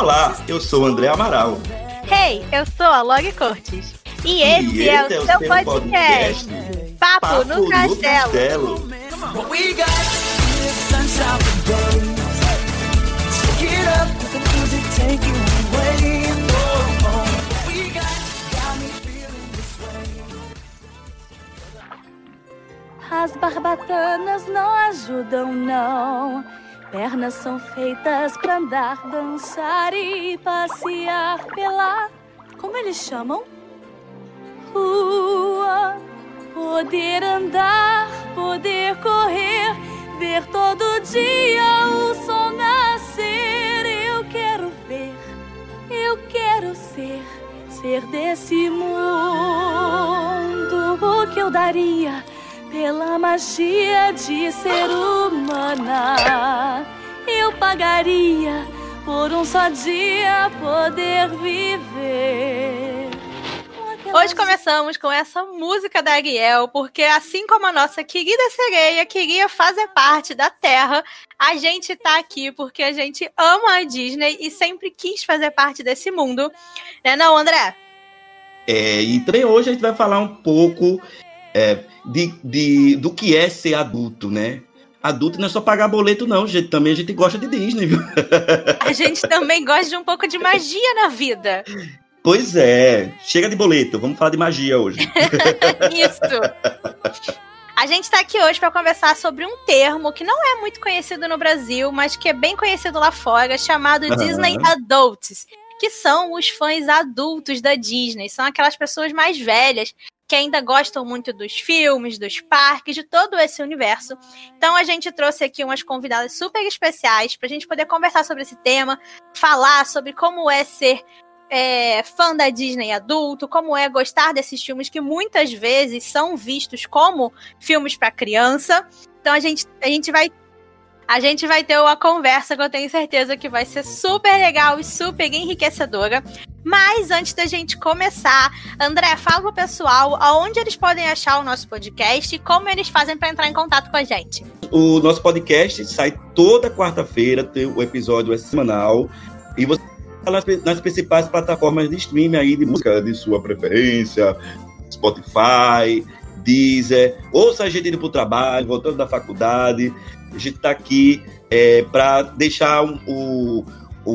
Olá, eu sou o André Amaral. Hey, eu sou a Log Cortes. E esse, e é, o é, o seu podcast. podcast. Papo, Papo, no, no Castelo. castelo. As barbatanas não ajudam, não. Pernas são feitas para andar, dançar e passear pela. Como eles chamam? Rua. Poder andar, poder correr, ver todo dia o sol nascer. Eu quero ver, eu quero ser, ser desse mundo. O que eu daria? Pela magia de ser humana, eu pagaria por um só dia poder viver. Hoje começamos com essa música da Ariel, porque assim como a nossa querida sereia queria fazer parte da Terra, a gente tá aqui porque a gente ama a Disney e sempre quis fazer parte desse mundo. Né não, André? É, e hoje a gente vai falar um pouco é, de, de, do que é ser adulto, né? Adulto não é só pagar boleto, não, gente. Também a gente gosta de Disney, viu? A gente também gosta de um pouco de magia na vida. Pois é. Chega de boleto, vamos falar de magia hoje. Isso. A gente está aqui hoje para conversar sobre um termo que não é muito conhecido no Brasil, mas que é bem conhecido lá fora, chamado uhum. Disney Adults, que são os fãs adultos da Disney. São aquelas pessoas mais velhas que ainda gostam muito dos filmes, dos parques, de todo esse universo. Então a gente trouxe aqui umas convidadas super especiais para a gente poder conversar sobre esse tema, falar sobre como é ser é, fã da Disney adulto, como é gostar desses filmes que muitas vezes são vistos como filmes para criança. Então a gente, a gente vai a gente vai ter uma conversa que eu tenho certeza que vai ser super legal e super enriquecedora. Mas antes da gente começar, André, fala pro pessoal aonde eles podem achar o nosso podcast e como eles fazem para entrar em contato com a gente. O nosso podcast sai toda quarta-feira, o episódio é semanal e você tá nas, principais plataformas de streaming aí de música de sua preferência, Spotify, Deezer, ouça a gente indo para o trabalho, voltando da faculdade. A gente está aqui é, para deixar um, o,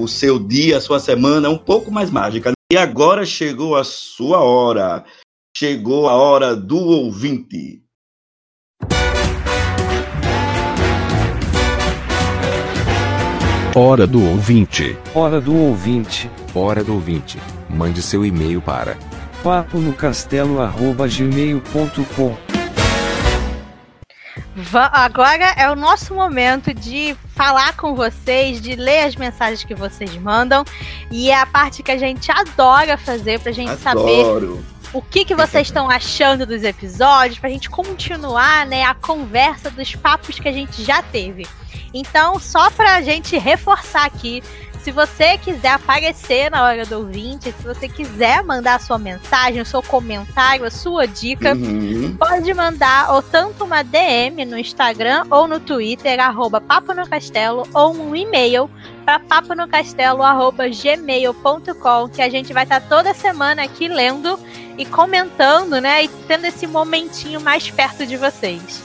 o seu dia, a sua semana um pouco mais mágica. E agora chegou a sua hora. Chegou a hora do ouvinte. Hora do ouvinte. Hora do ouvinte. Hora do ouvinte. Mande seu e-mail para papo no castelo@gmail.com. Agora é o nosso momento de falar com vocês, de ler as mensagens que vocês mandam. E é a parte que a gente adora fazer pra gente Adoro. saber o que, que vocês estão achando dos episódios, pra gente continuar né, a conversa dos papos que a gente já teve. Então, só pra gente reforçar aqui, se você quiser aparecer na hora do ouvinte, se você quiser mandar a sua mensagem, o seu comentário, a sua dica, uhum. pode mandar ou tanto uma DM no Instagram ou no Twitter, arroba Papo no Castelo, ou um e-mail para paponocastelo.gmail.com, que a gente vai estar toda semana aqui lendo e comentando, né? E tendo esse momentinho mais perto de vocês.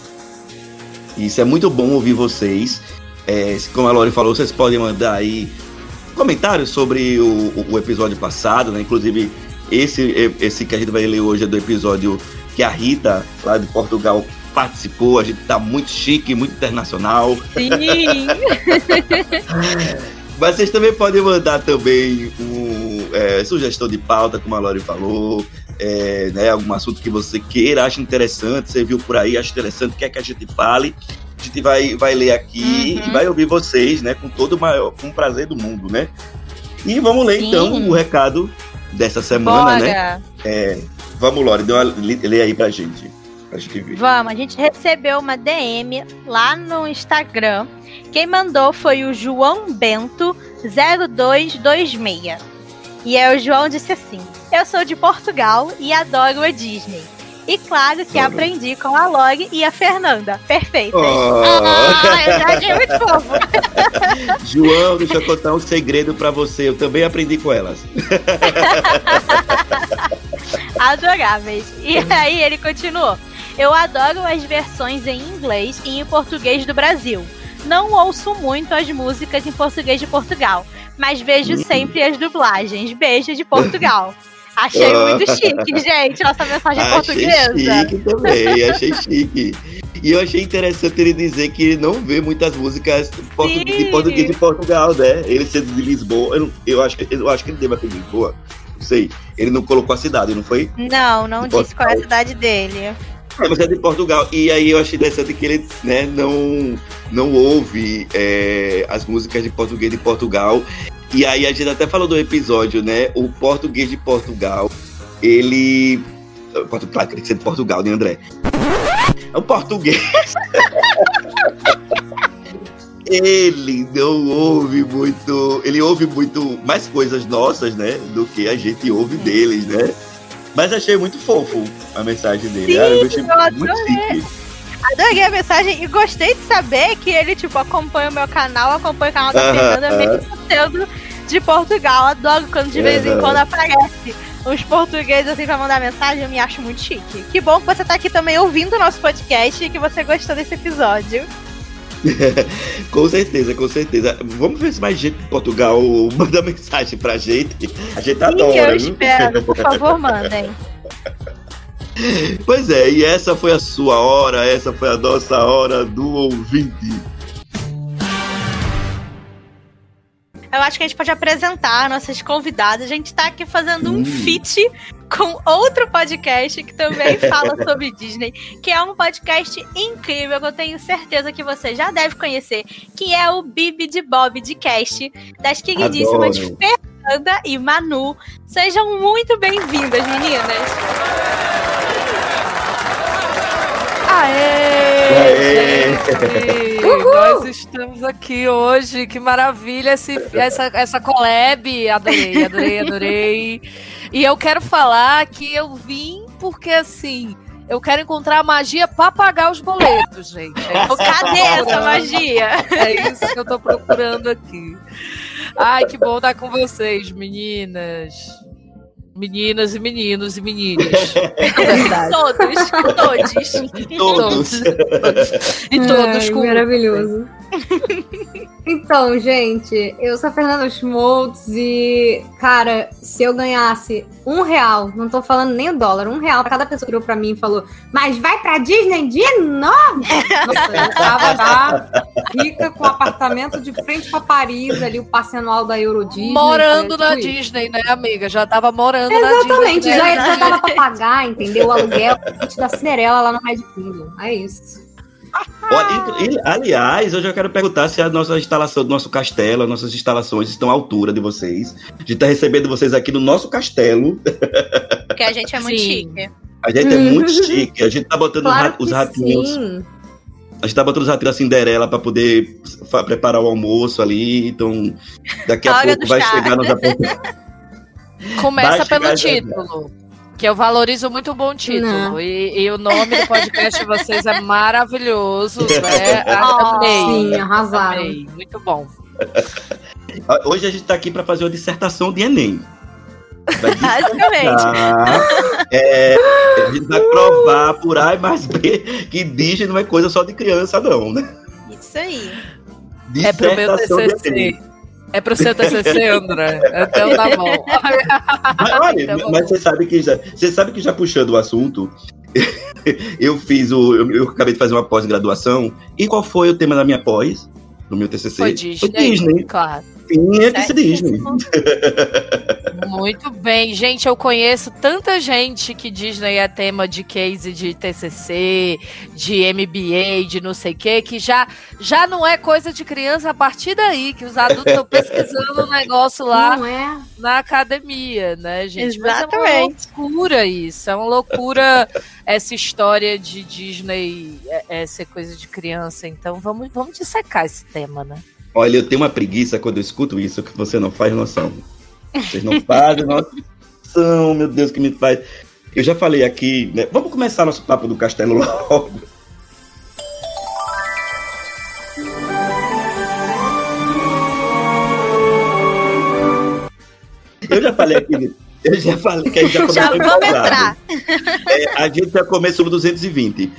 Isso é muito bom ouvir vocês. É, como a Lori falou, vocês podem mandar aí comentários sobre o, o episódio passado, né? Inclusive, esse, esse que a gente vai ler hoje é do episódio que a Rita, lá de Portugal, participou. A gente tá muito chique, muito internacional. Sim! Mas vocês também podem mandar também um, é, sugestão de pauta, como a Lori falou, é, né, algum assunto que você queira, acha interessante, você viu por aí, acha interessante, quer que a gente fale a gente vai, vai ler aqui uhum. e vai ouvir vocês, né? Com todo o maior, com o prazer do mundo, né? E vamos ler Sim. então o recado dessa semana, né? Bora. né? É, vamos, Lore, dê uma, lê aí pra gente. Pra gente ver. Vamos, a gente recebeu uma DM lá no Instagram. Quem mandou foi o João Bento 0226. E aí o João disse assim: Eu sou de Portugal e adoro a Disney. E claro que aprendi com a Log e a Fernanda. Perfeito. Oh. Ah, eu já achei muito fofo. João, deixa eu contar um segredo pra você. Eu também aprendi com elas. Adoráveis. E aí ele continuou. Eu adoro as versões em inglês e em português do Brasil. Não ouço muito as músicas em português de Portugal, mas vejo sempre as dublagens. Beijo de Portugal. Achei muito chique, gente, nossa mensagem achei portuguesa. chique também, achei chique. E eu achei interessante ele dizer que ele não vê muitas músicas de portu- de português de Portugal, né? Ele sendo de Lisboa, eu, eu acho, que- eu acho que ele deve ser de Lisboa. Não sei. Ele não colocou a cidade, não foi? Não, não De disse qual é a cidade dele. É, mas é de Portugal. E aí eu achei interessante que ele né, não, não ouve é, as músicas de português de Portugal. E aí a gente até falou do episódio, né? O português de Portugal, ele. Claro que tem que ser de Portugal, né, André? O português. ele não ouve muito. Ele ouve muito mais coisas nossas, né? Do que a gente ouve deles, né? Mas achei muito fofo a mensagem dele. Sim, Ah, eu achei eu muito. Adorei a mensagem e gostei de saber que ele, tipo, acompanha o meu canal, acompanha o canal da Aham, Fernanda, aham. mesmo sendo de Portugal. Adoro quando de vez em quando aparece os portugueses assim pra mandar mensagem, eu me acho muito chique. Que bom que você tá aqui também ouvindo o nosso podcast e que você gostou desse episódio. Com certeza, com certeza. Vamos ver se mais gente de Portugal manda mensagem pra gente. A gente Sim, adora. eu viu? espero. Por favor, mandem. Pois é, e essa foi a sua hora, essa foi a nossa hora do ouvinte. Eu acho que a gente pode apresentar nossas convidadas. A gente tá aqui fazendo um Hum. feat com outro podcast que também fala sobre Disney, que é um podcast incrível que eu tenho certeza que você já deve conhecer, que é o Bibi de Bob de Cast, das queridíssimas Adoro. Fernanda e Manu. Sejam muito bem-vindas, meninas. Aê! Aê! gente! Nós estamos aqui hoje, que maravilha esse, essa, essa collab. Adorei, adorei, adorei. E eu quero falar que eu vim porque assim. Eu quero encontrar a magia pra pagar os boletos, gente. É Cadê essa magia? É isso que eu tô procurando aqui. Ai, que bom estar com vocês, meninas. Meninas e meninos e meninas. É verdade. Todos, todos. Todos. E todos Ai, com Maravilhoso. Então, gente, eu sou a Fernanda Schmoltz e, cara, se eu ganhasse um real, não tô falando nem o dólar, um real pra cada pessoa que virou pra mim e falou, mas vai pra Disney de novo? Nossa, eu tava já rica com um apartamento de frente pra Paris, ali o passe anual da Euro Disney. morando né, na isso. Disney, né, amiga? Já tava morando Exatamente, na Disney. né? já, já dava pra pagar, entendeu? O aluguel da Cinderela lá no Red Kingdom. É isso. Olha, e- e, aliás, eu já quero perguntar se a nossa instalação do nosso castelo, as nossas instalações estão à altura de vocês. A gente tá recebendo vocês aqui no nosso castelo. Porque a gente é muito Sim. chique. A gente é muito chique. A gente tá botando os Claro os ratinhos. sim. A gente tá botando os ratinhos da Cinderela pra poder preparar o almoço ali. Então, daqui A a pouco vai chegar nos Começa Vai pelo título. Que eu valorizo muito o bom título. E, e o nome do podcast de vocês é maravilhoso. Né? Oh, Amei. Sim, arrasaram. Amei. Muito bom. Hoje a gente tá aqui pra fazer uma dissertação de Enem. Vai Basicamente. é, a gente vai provar por A e mais B que Disney não é coisa só de criança, não, né? Isso aí. É pro meu Dissertação de TCC. É pro seu TCC, André? Então tá bom. Mas, olha, Tá bom. mas você sabe que já, você sabe que já puxando o assunto, eu fiz o, eu, eu acabei de fazer uma pós-graduação. E qual foi o tema da minha pós? No meu TCC? Foi Disney. Disney. Claro. Que ser Disney. Muito bem, gente. Eu conheço tanta gente que Disney é tema de case de TCC, de MBA, de não sei o que, que já, já não é coisa de criança a partir daí, que os adultos estão pesquisando o negócio lá é? na academia, né, gente? Mas é Exatamente. uma loucura isso. É uma loucura essa história de Disney é, é ser coisa de criança. Então vamos, vamos dissecar esse tema, né? Olha, eu tenho uma preguiça quando eu escuto isso que você não faz noção. Vocês não fazem noção, meu Deus, que me faz. Eu já falei aqui, né? Vamos começar nosso papo do castelo logo. Eu já falei aqui, eu já falei que a gente já começou Já vamos entrar. É, a gente já começou no 220.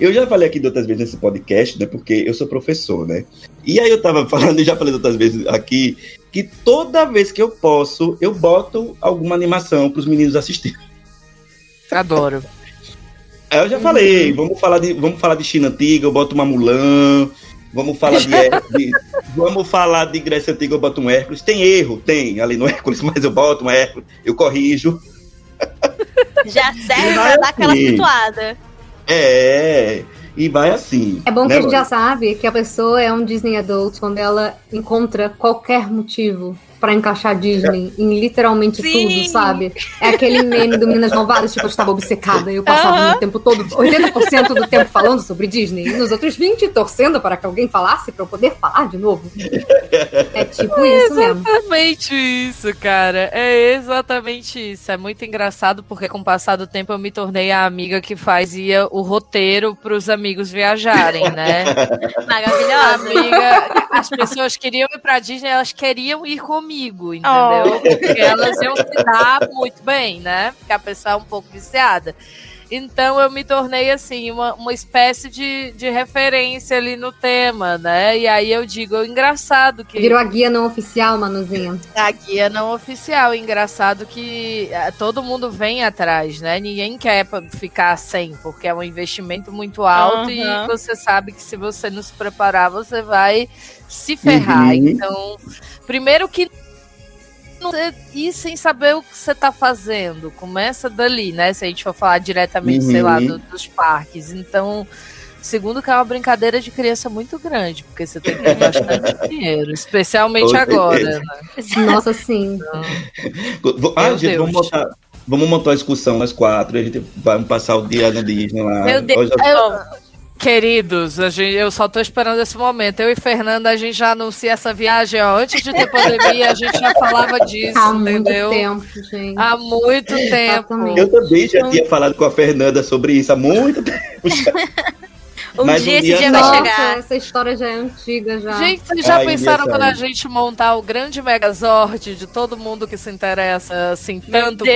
Eu já falei aqui de outras vezes nesse podcast, né? Porque eu sou professor, né? E aí eu tava falando, e já falei de outras vezes aqui, que toda vez que eu posso, eu boto alguma animação para os meninos assistirem. Adoro. Eu já falei, vamos falar de, vamos falar de China antiga, eu boto uma Mulan, vamos falar de, de- vamos falar de Grécia antiga, eu boto um Hércules. Tem erro, tem ali no Hércules, mas eu boto um Hércules, eu corrijo. Já serve pra vai dar aquela assim. situada. É, e vai assim. É bom que né, a gente já sabe que a pessoa é um Disney Adult quando ela encontra qualquer motivo pra encaixar Disney em literalmente Sim. tudo, sabe? É aquele meme do Meninas Malvadas, tipo, eu estava obcecada, eu passava Aham. o tempo todo, 80% do tempo falando sobre Disney, e nos outros 20 torcendo para que alguém falasse pra eu poder falar de novo. É tipo isso mesmo. Exatamente isso, cara. É exatamente isso. É muito engraçado porque com o passar do tempo eu me tornei a amiga que fazia o roteiro pros amigos viajarem, né? Maravilhosa. Amiga, as pessoas queriam ir pra Disney, elas queriam ir comigo, entendeu? Porque elas iam se dar muito bem, né? Porque a pessoa é um pouco viciada. Então eu me tornei assim, uma, uma espécie de, de referência ali no tema, né? E aí eu digo, é engraçado que. Virou a guia não oficial, Manuzinha. A guia não oficial. Engraçado que eh, todo mundo vem atrás, né? Ninguém quer ficar sem, porque é um investimento muito alto e Aham. você sabe que se você não se preparar, você vai se ferrar. Uhum. Então, primeiro que e sem saber o que você tá fazendo. Começa dali, né? Se a gente for falar diretamente, sei lá, Uhum. do- dos parques. Então, segundo que é uma brincadeira de criança muito grande, porque você tem que ter bastante dinheiro, especialmente Com agora, né? Nossa, sim. Vou- Ah, gente, vamos montar, vamos montar uma excursão nós quatro. A gente vai passar o dia na Disney lá. Meu Deus. Queridos, a gente, eu só tô esperando esse momento. Eu e Fernanda, a gente já anuncia essa viagem, ó. Antes de ter pandemia, a gente já falava disso, Há muito entendeu? tempo, gente. Há muito tempo. Eu também já tinha falado com a Fernanda sobre isso há muito tempo. já. Um Mas dia um esse dia dia não. vai Nossa, chegar. essa história já é antiga já. Gente, vocês já Ai, pensaram quando a gente montar o grande Megazord de todo mundo que se interessa assim tanto por.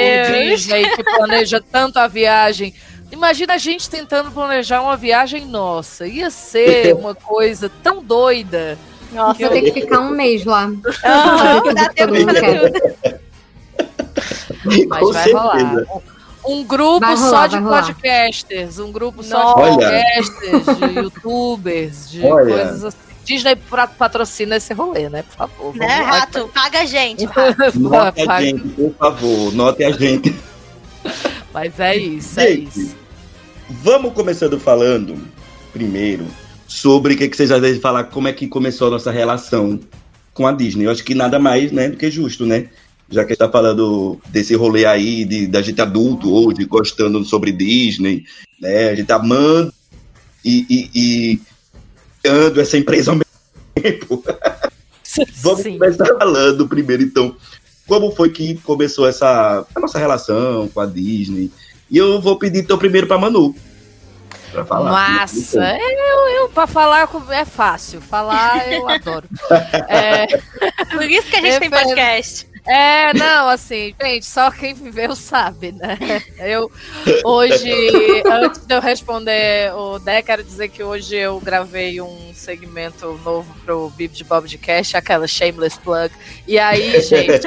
Disney, que planeja tanto a viagem? Imagina a gente tentando planejar uma viagem nossa. Ia ser uma coisa tão doida. Nossa, Vou ter que ficar um mês lá. Tudo dá tempo. Mas com vai certeza. rolar. Um grupo rolar, só de podcasters, um grupo só Nossa. de podcasters, de youtubers, de Olha. coisas assim. Disney patrocina esse rolê, né? Por favor. Né. Rato? Paga a gente, Rato. Note a gente, por favor. Note a gente. Mas é isso, é Gente, isso. Vamos começando falando, primeiro, sobre o que, que vocês às vezes falar, como é que começou a nossa relação com a Disney. Eu acho que nada mais né, do que justo, né? Já que a gente tá falando desse rolê aí, de, da gente adulto hoje, gostando sobre Disney, né? A gente amando e, e, e ando essa empresa ao mesmo tempo. Vamos Sim. começar falando primeiro, então, como foi que começou essa a nossa relação com a Disney. E eu vou pedir então primeiro pra Manu. Pra falar. Massa. Eu, eu, pra falar é fácil. Falar eu adoro. É, Por isso que a gente tem Refer- podcast. É, não, assim, gente, só quem viveu sabe, né? Eu hoje, antes de eu responder o Dé, quero dizer que hoje eu gravei um segmento novo pro Bib de Bob de Cash, aquela shameless plug. E aí, gente,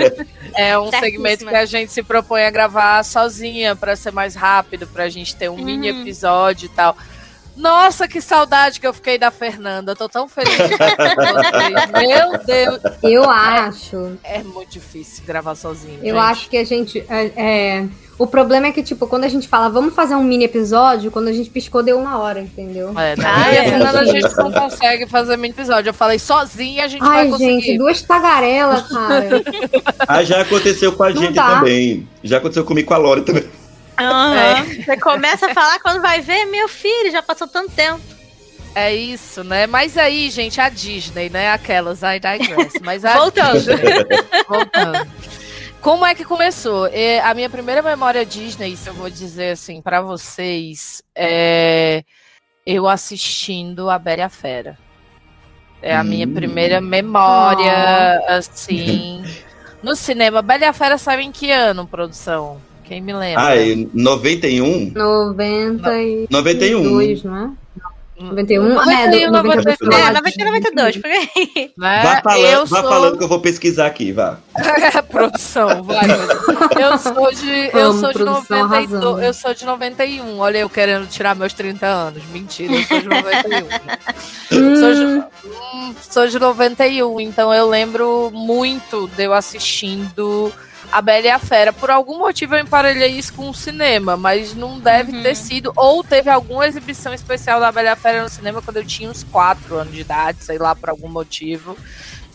é um segmento que a gente se propõe a gravar sozinha para ser mais rápido, pra gente ter um mini Uhum. episódio e tal. Nossa, que saudade que eu fiquei da Fernanda. Tô tão feliz. Meu Deus, Eu acho. é muito difícil gravar sozinho. Eu gente. acho que a gente. É, é, o problema é que, tipo, quando a gente fala, vamos fazer um mini episódio, quando a gente piscou, deu uma hora, entendeu? É, né? Ah, e a é. Fernanda, a gente não consegue fazer mini episódio. Eu falei sozinha, a gente vai Ai, conseguir. gente, duas tagarelas, cara. Ah, já aconteceu com a Não gente dá. também. Já aconteceu comigo com a Lore também. Aham. Você começa a falar quando vai ver, meu filho, já passou tanto tempo. É isso, né? Mas aí, gente, a Disney, né? Aquelas, I digress. Mas a Voltando. Disney, voltando. como é que começou? É, a minha primeira memória Disney, se eu vou dizer assim para vocês, é eu assistindo a Bela e a Fera. É a minha Hum. primeira memória, assim. No cinema, Bela e a Fera saiu em que ano, produção? Quem me lembra? Ah, é 91? 92, 91. não é? 91? 91, é, do- 92. 92. É, 90 92, por aí. Né? Vá, falando, eu vá sou... falando que eu vou pesquisar aqui, vá. produção, vai. Eu sou de, eu Amo sou de produção 92, arrasando. eu sou de 91. Olha eu querendo tirar meus 30 anos. Mentira, eu sou de 91. Sou de, Hum, hum, sou de 91, então eu lembro muito de eu assistindo A Bela e a Fera. Por algum motivo eu emparelhei isso com o cinema, mas não deve Uhum. ter sido. Ou teve alguma exibição especial da Bela e a Fera no cinema quando eu tinha uns 4 anos de idade, sei lá, por algum motivo.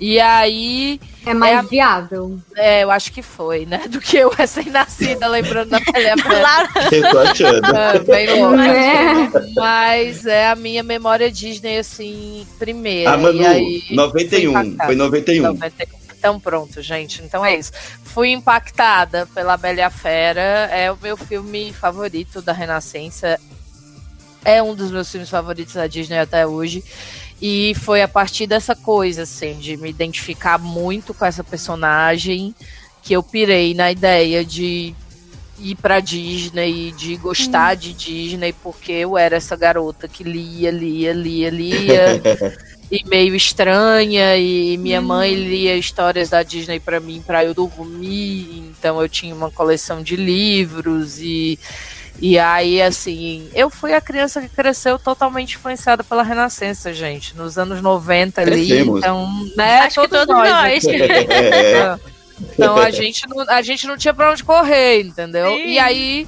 E aí, é mais É viável. é, eu acho que foi, né? Do que eu recém-nascida lembrando da Bela e a Fera. Claro. Eu tô achando. É, bem louco. É. Mas é a minha memória Disney, assim, primeira. Ah, Manu, e aí, 91. fui impactada. Foi 91. 91. Então pronto, gente. Então é isso. Fui impactada pela Bela e a Fera. É o meu filme favorito da Renascença. É um dos meus filmes favoritos da Disney até hoje. E foi a partir dessa coisa, assim, de me identificar muito com essa personagem que eu pirei na ideia de ir pra Disney, de gostar de Disney, porque eu era essa garota que lia, lia, lia, lia e meio estranha e minha mãe lia histórias da Disney pra mim pra eu dormir, então eu tinha uma coleção de livros e e aí assim, eu fui a criança que cresceu totalmente influenciada pela Renascença, gente, nos anos 90 ali, Crescemos. então, né, Acho que todos nós, nós. É. Então a gente, não, a gente não tinha pra onde correr, entendeu? Sim. E aí,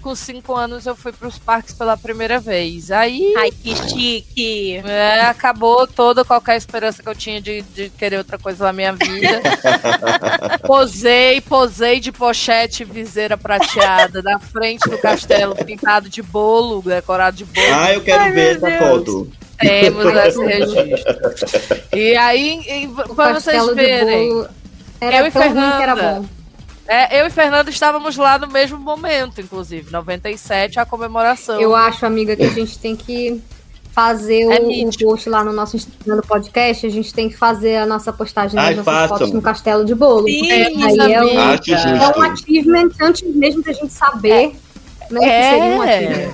com cinco anos, eu fui pros parques pela primeira vez. Aí Ai, que chique. é, acabou toda qualquer esperança que eu tinha de, de querer outra coisa na minha vida. posei, posei de pochete e viseira prateada na frente do castelo, pintado de bolo, decorado de bolo. Ah, eu quero Ai, ver essa Deus. foto. Temos esse registro. E aí, e, pra vocês verem. Era Eu e que era Fernanda. bom. É, eu e Fernando estávamos lá no mesmo momento, inclusive, 97, a comemoração. Eu acho, amiga, que a gente tem que fazer É o, post lá no nosso Instagram do podcast. A gente tem que fazer a nossa postagem Ai, das nossas fotos no castelo de bolo. Sim, Temos, Aí é um-. Acho É um achievement antes mesmo da gente saber né, que seria um achievement.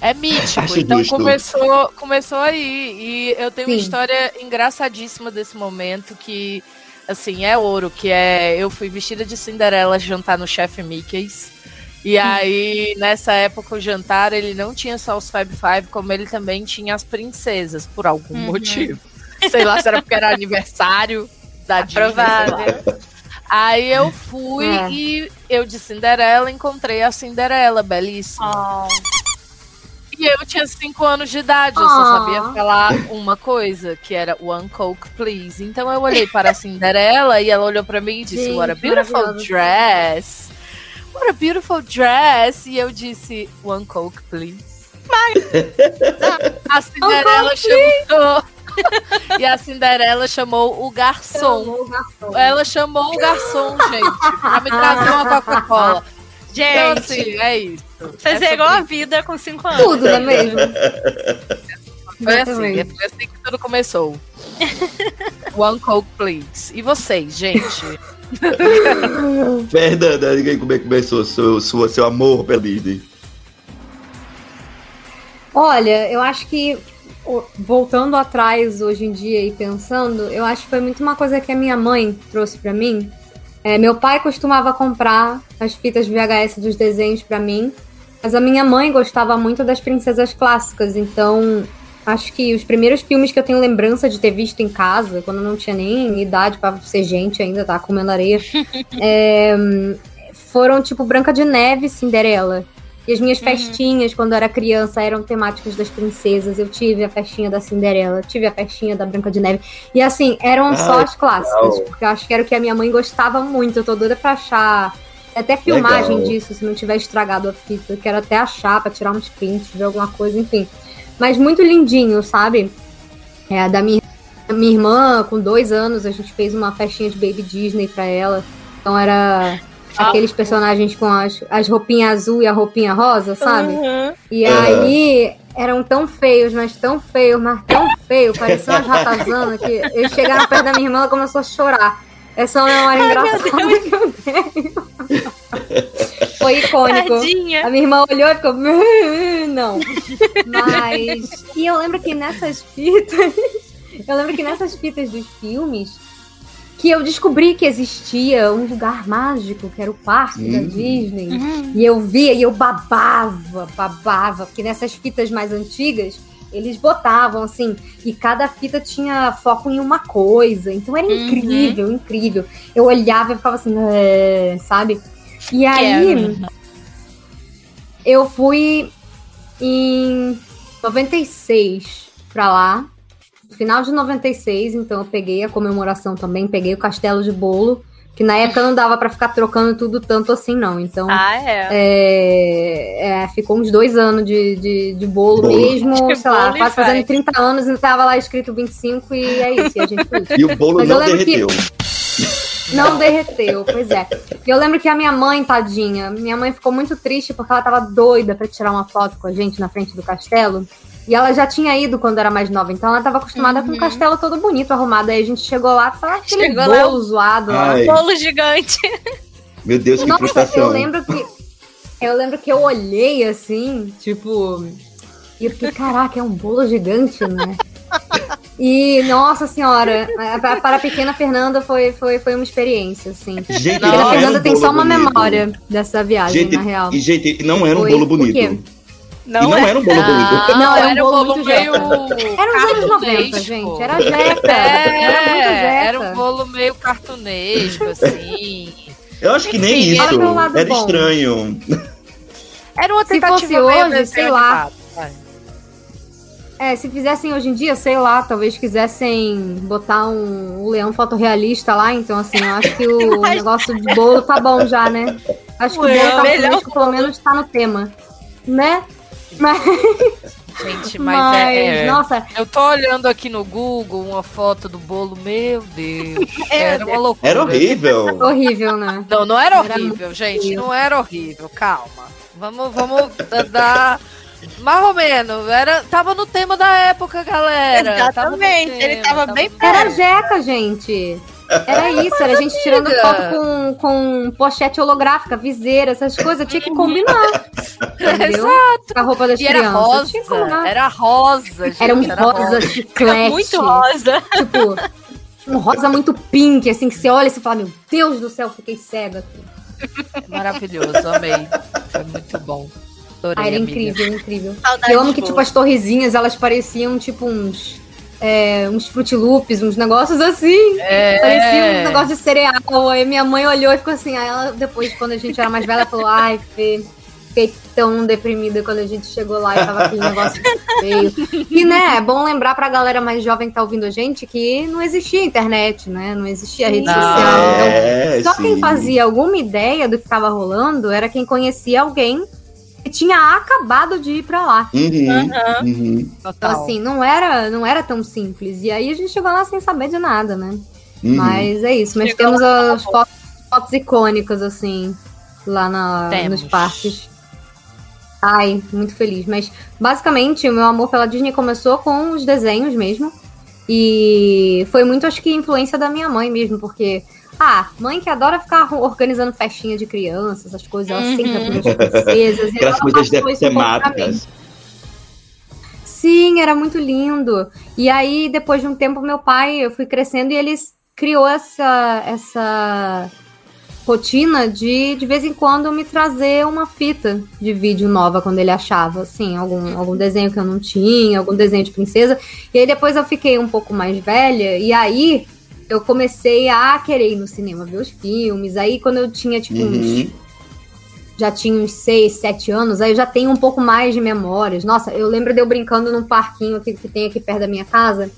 É mítico, Acho então justo. começou, começou aí. E eu tenho uma Sim. história engraçadíssima desse momento que, assim, é ouro, que é eu fui vestida de Cinderela jantar no Chef Mickey's. E aí, nessa época, o jantar, ele não tinha só os Fab Five, como ele também tinha as princesas, por algum Uhum. motivo. Sei lá se era porque era aniversário da Disney. lá. Provável. Aí eu fui É. e eu de Cinderela encontrei a Cinderela, belíssima. Oh. E eu tinha 5 anos de idade, eu só Ah. sabia falar uma coisa, que era One Coke, please. Então eu olhei para a Cinderela e ela olhou para mim e disse, Gente, What a beautiful dress. What a beautiful dress. E eu disse, One Coke, please. a Cinderela chamou. e a Cinderela chamou o garçom. Ela chamou o garçom, gente, pra me trazer uma Coca-Cola. Então, Gente, assim, é isso. Você É zerou sobre a vida com 5 anos. Tudo, não é mesmo? Foi assim, foi assim que tudo começou. One Coke, please. E vocês, gente? Fernanda, diga aí como é que começou seu, sua, seu amor pela Disney. Olha, eu acho que voltando atrás hoje em dia e pensando, eu acho que foi muito uma coisa que a minha mãe trouxe pra mim. É, meu pai costumava comprar as fitas VHS dos desenhos pra mim, mas a minha mãe gostava muito das princesas clássicas, então acho que os primeiros filmes que eu tenho lembrança de ter visto em casa, quando eu não tinha nem idade pra ser gente ainda, tá comendo areia, é, foram tipo Branca de Neve e Cinderela. E as minhas Uhum. festinhas, quando eu era criança, eram temáticas das princesas. Eu tive a festinha da Cinderela, tive a festinha da Branca de Neve. E assim, eram só Ah, as clássicas, legal. porque eu acho que era o que a minha mãe gostava muito. Eu tô doida pra achar. Até filmagem Legal. disso, se não tiver estragado a fita. Eu quero até achar pra tirar uns prints de alguma coisa, enfim. Mas muito lindinho, sabe? É, da minha, minha irmã, com dois anos, a gente fez uma festinha de Baby Disney pra ela. Então era Ah, aqueles personagens com as, as roupinhas azul e a roupinha rosa, sabe? Uhum. E aí eram tão feios, mas tão feios, mas tão feios, pareciam umas ratazanas que eles chegaram perto da minha irmã, ela começou a chorar. Essa é uma memória engraçada que eu tenho. Foi icônico. Tadinha. A minha irmã olhou e ficou. "Hum, Não. Mas. E eu lembro que nessas fitas. Eu lembro que nessas fitas dos filmes. Que eu descobri que existia um lugar mágico, que era o parque da Hum. Disney. Uhum. E eu via e eu babava, babava. Porque nessas fitas mais antigas, eles botavam assim. E cada fita tinha foco em uma coisa. Então era Uhum. incrível, incrível. Eu olhava e ficava assim, "É", sabe? E aí eu fui em 96 pra lá. No final de 96, então eu peguei a comemoração também, peguei o castelo de bolo, que na época não dava pra ficar trocando tudo tanto assim, não. Então Ah, é. é, é, ficou uns dois anos de, de, de bolo, Bolo. mesmo, De sei lá, bolo e quase vai. fazendo 30 anos e tava lá escrito 25 e é isso, e a gente foi. E o bolo Mas eu não lembro que- derreteu. Não derreteu, pois é. E eu lembro que a minha mãe, tadinha, minha mãe ficou muito triste porque ela tava doida pra tirar uma foto com a gente na frente do castelo. E ela já tinha ido quando era mais nova, então ela tava acostumada com o castelo todo bonito, arrumado. Aí a gente chegou lá, tava aquele Chegou lá, bolo zoado lá. Ai, Bolo gigante. meu Deus, que Nossa, frustração. eu lembro que. Eu lembro que eu olhei assim, tipo. E eu fiquei, caraca, é um bolo gigante, né? E, nossa senhora, para a pequena Fernanda foi, foi, foi uma experiência, assim. Gente, A pequena Fernanda um tem só uma bonito. memória dessa viagem, Gente, na real. E, gente, não era um Foi- bolo por quê? bonito. Não, e não é. era um bolo bonito. Não, era um era bolo bolo muito meio. Era os anos 90, cartunesco. gente. Era jeca. era muito É, jeca. era um bolo meio cartunesco, assim. Eu acho que nem Enfim, isso. pelo lado Era bom. estranho. Era uma Se tentativa fosse meio hoje, sei lá. É, se fizessem hoje em dia, sei lá, talvez quisessem botar um, um leão fotorrealista lá, então assim, eu acho que o Mas- negócio de bolo tá bom já, né? Acho que o bolo tá melhor pelo menos tá no tema. Né? Mas, Gente, mas, mas, é, é. nossa, Eu tô olhando aqui no Google uma foto do bolo, meu Deus. É, Era uma loucura. Era horrível. horrível, né? Não, não era Era horrível, gente. feio. Não era horrível. Calma. Vamos, vamos dar. Mais ou menos. Era, tava no tema da época, galera. Tava Exatamente, ele tema, tava bem no- Era jeca, gente. Era isso, era a gente tirando foto com, com pochete holográfica, viseira, essas coisas, tinha que combinar. Entendeu? Com a roupa das E era crianças. rosa. Que combinar. Era rosa, gente. Era um rosa chiclete. muito rosa. Tipo, um rosa muito pink, assim, que você olha e você fala, meu Deus do céu, fiquei cega. aqui. Maravilhoso, amei. Foi muito bom. Adorei, Ah, era amiga. incrível, incrível. Saudade Eu amo que, tipo, as torrezinhas, elas pareciam, tipo, uns... é, uns Fruit Loops, uns negócios assim. É, Parecia um negócio de cereal. Aí minha mãe olhou e ficou assim. Aí ela, depois, quando a gente era mais velha, ela falou: Ai, Fê, fiquei tão deprimida quando a gente chegou lá e tava aquele negócio feio. E, né, é bom lembrar pra galera mais jovem que tá ouvindo a gente que não existia internet, né? Não existia rede Não. social. Então, É, só sim. quem fazia alguma ideia do que tava rolando era quem conhecia alguém tinha acabado de ir pra lá. Uhum, uhum. Então, assim, não era, não era tão simples. E aí a gente chegou lá sem saber de nada, né? uhum. Mas é isso. Mas Chegou temos lá, as fotos, fotos icônicas, assim, lá na, nos parques. Ai, muito feliz. Mas, basicamente, o meu amor pela Disney começou com os desenhos mesmo. E foi muito, acho que, influência da minha mãe mesmo, porque... Ah, mãe que adora ficar organizando festinha de crianças, essas coisas, ela sempre Uhum. aprende as princesas. e coisas pra mim. temáticas. Sim, era muito lindo. E aí, depois de um tempo, meu pai, eu fui crescendo e ele criou essa, essa rotina de, de vez em quando, me trazer uma fita de vídeo nova quando ele achava, assim, algum, algum desenho que eu não tinha, algum desenho de princesa. E aí, depois eu fiquei um pouco mais velha, e aí eu comecei a querer ir no cinema ver os filmes. Aí, quando eu tinha, tipo, uns Uhum. já tinha uns 6, 7 anos, aí eu já tenho um pouco mais de memórias. Nossa, eu lembro de eu brincando num parquinho que, que tem aqui perto da minha casa,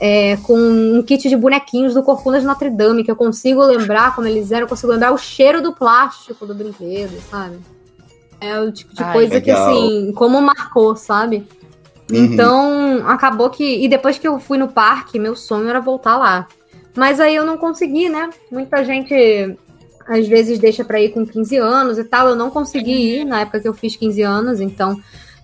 é, com um kit de bonequinhos do Corcunda de Notre Dame, que eu consigo lembrar como eles eram, eu consigo lembrar o cheiro do plástico do brinquedo, sabe? É o tipo de Ai, coisa que, legal. assim, como marcou, sabe? Uhum. Então, acabou que. E depois que eu fui no parque, meu sonho era voltar lá. Mas aí eu não consegui, né? Muita gente às vezes deixa pra ir com 15 anos e tal. Eu não consegui ir na época que eu fiz 15 anos, então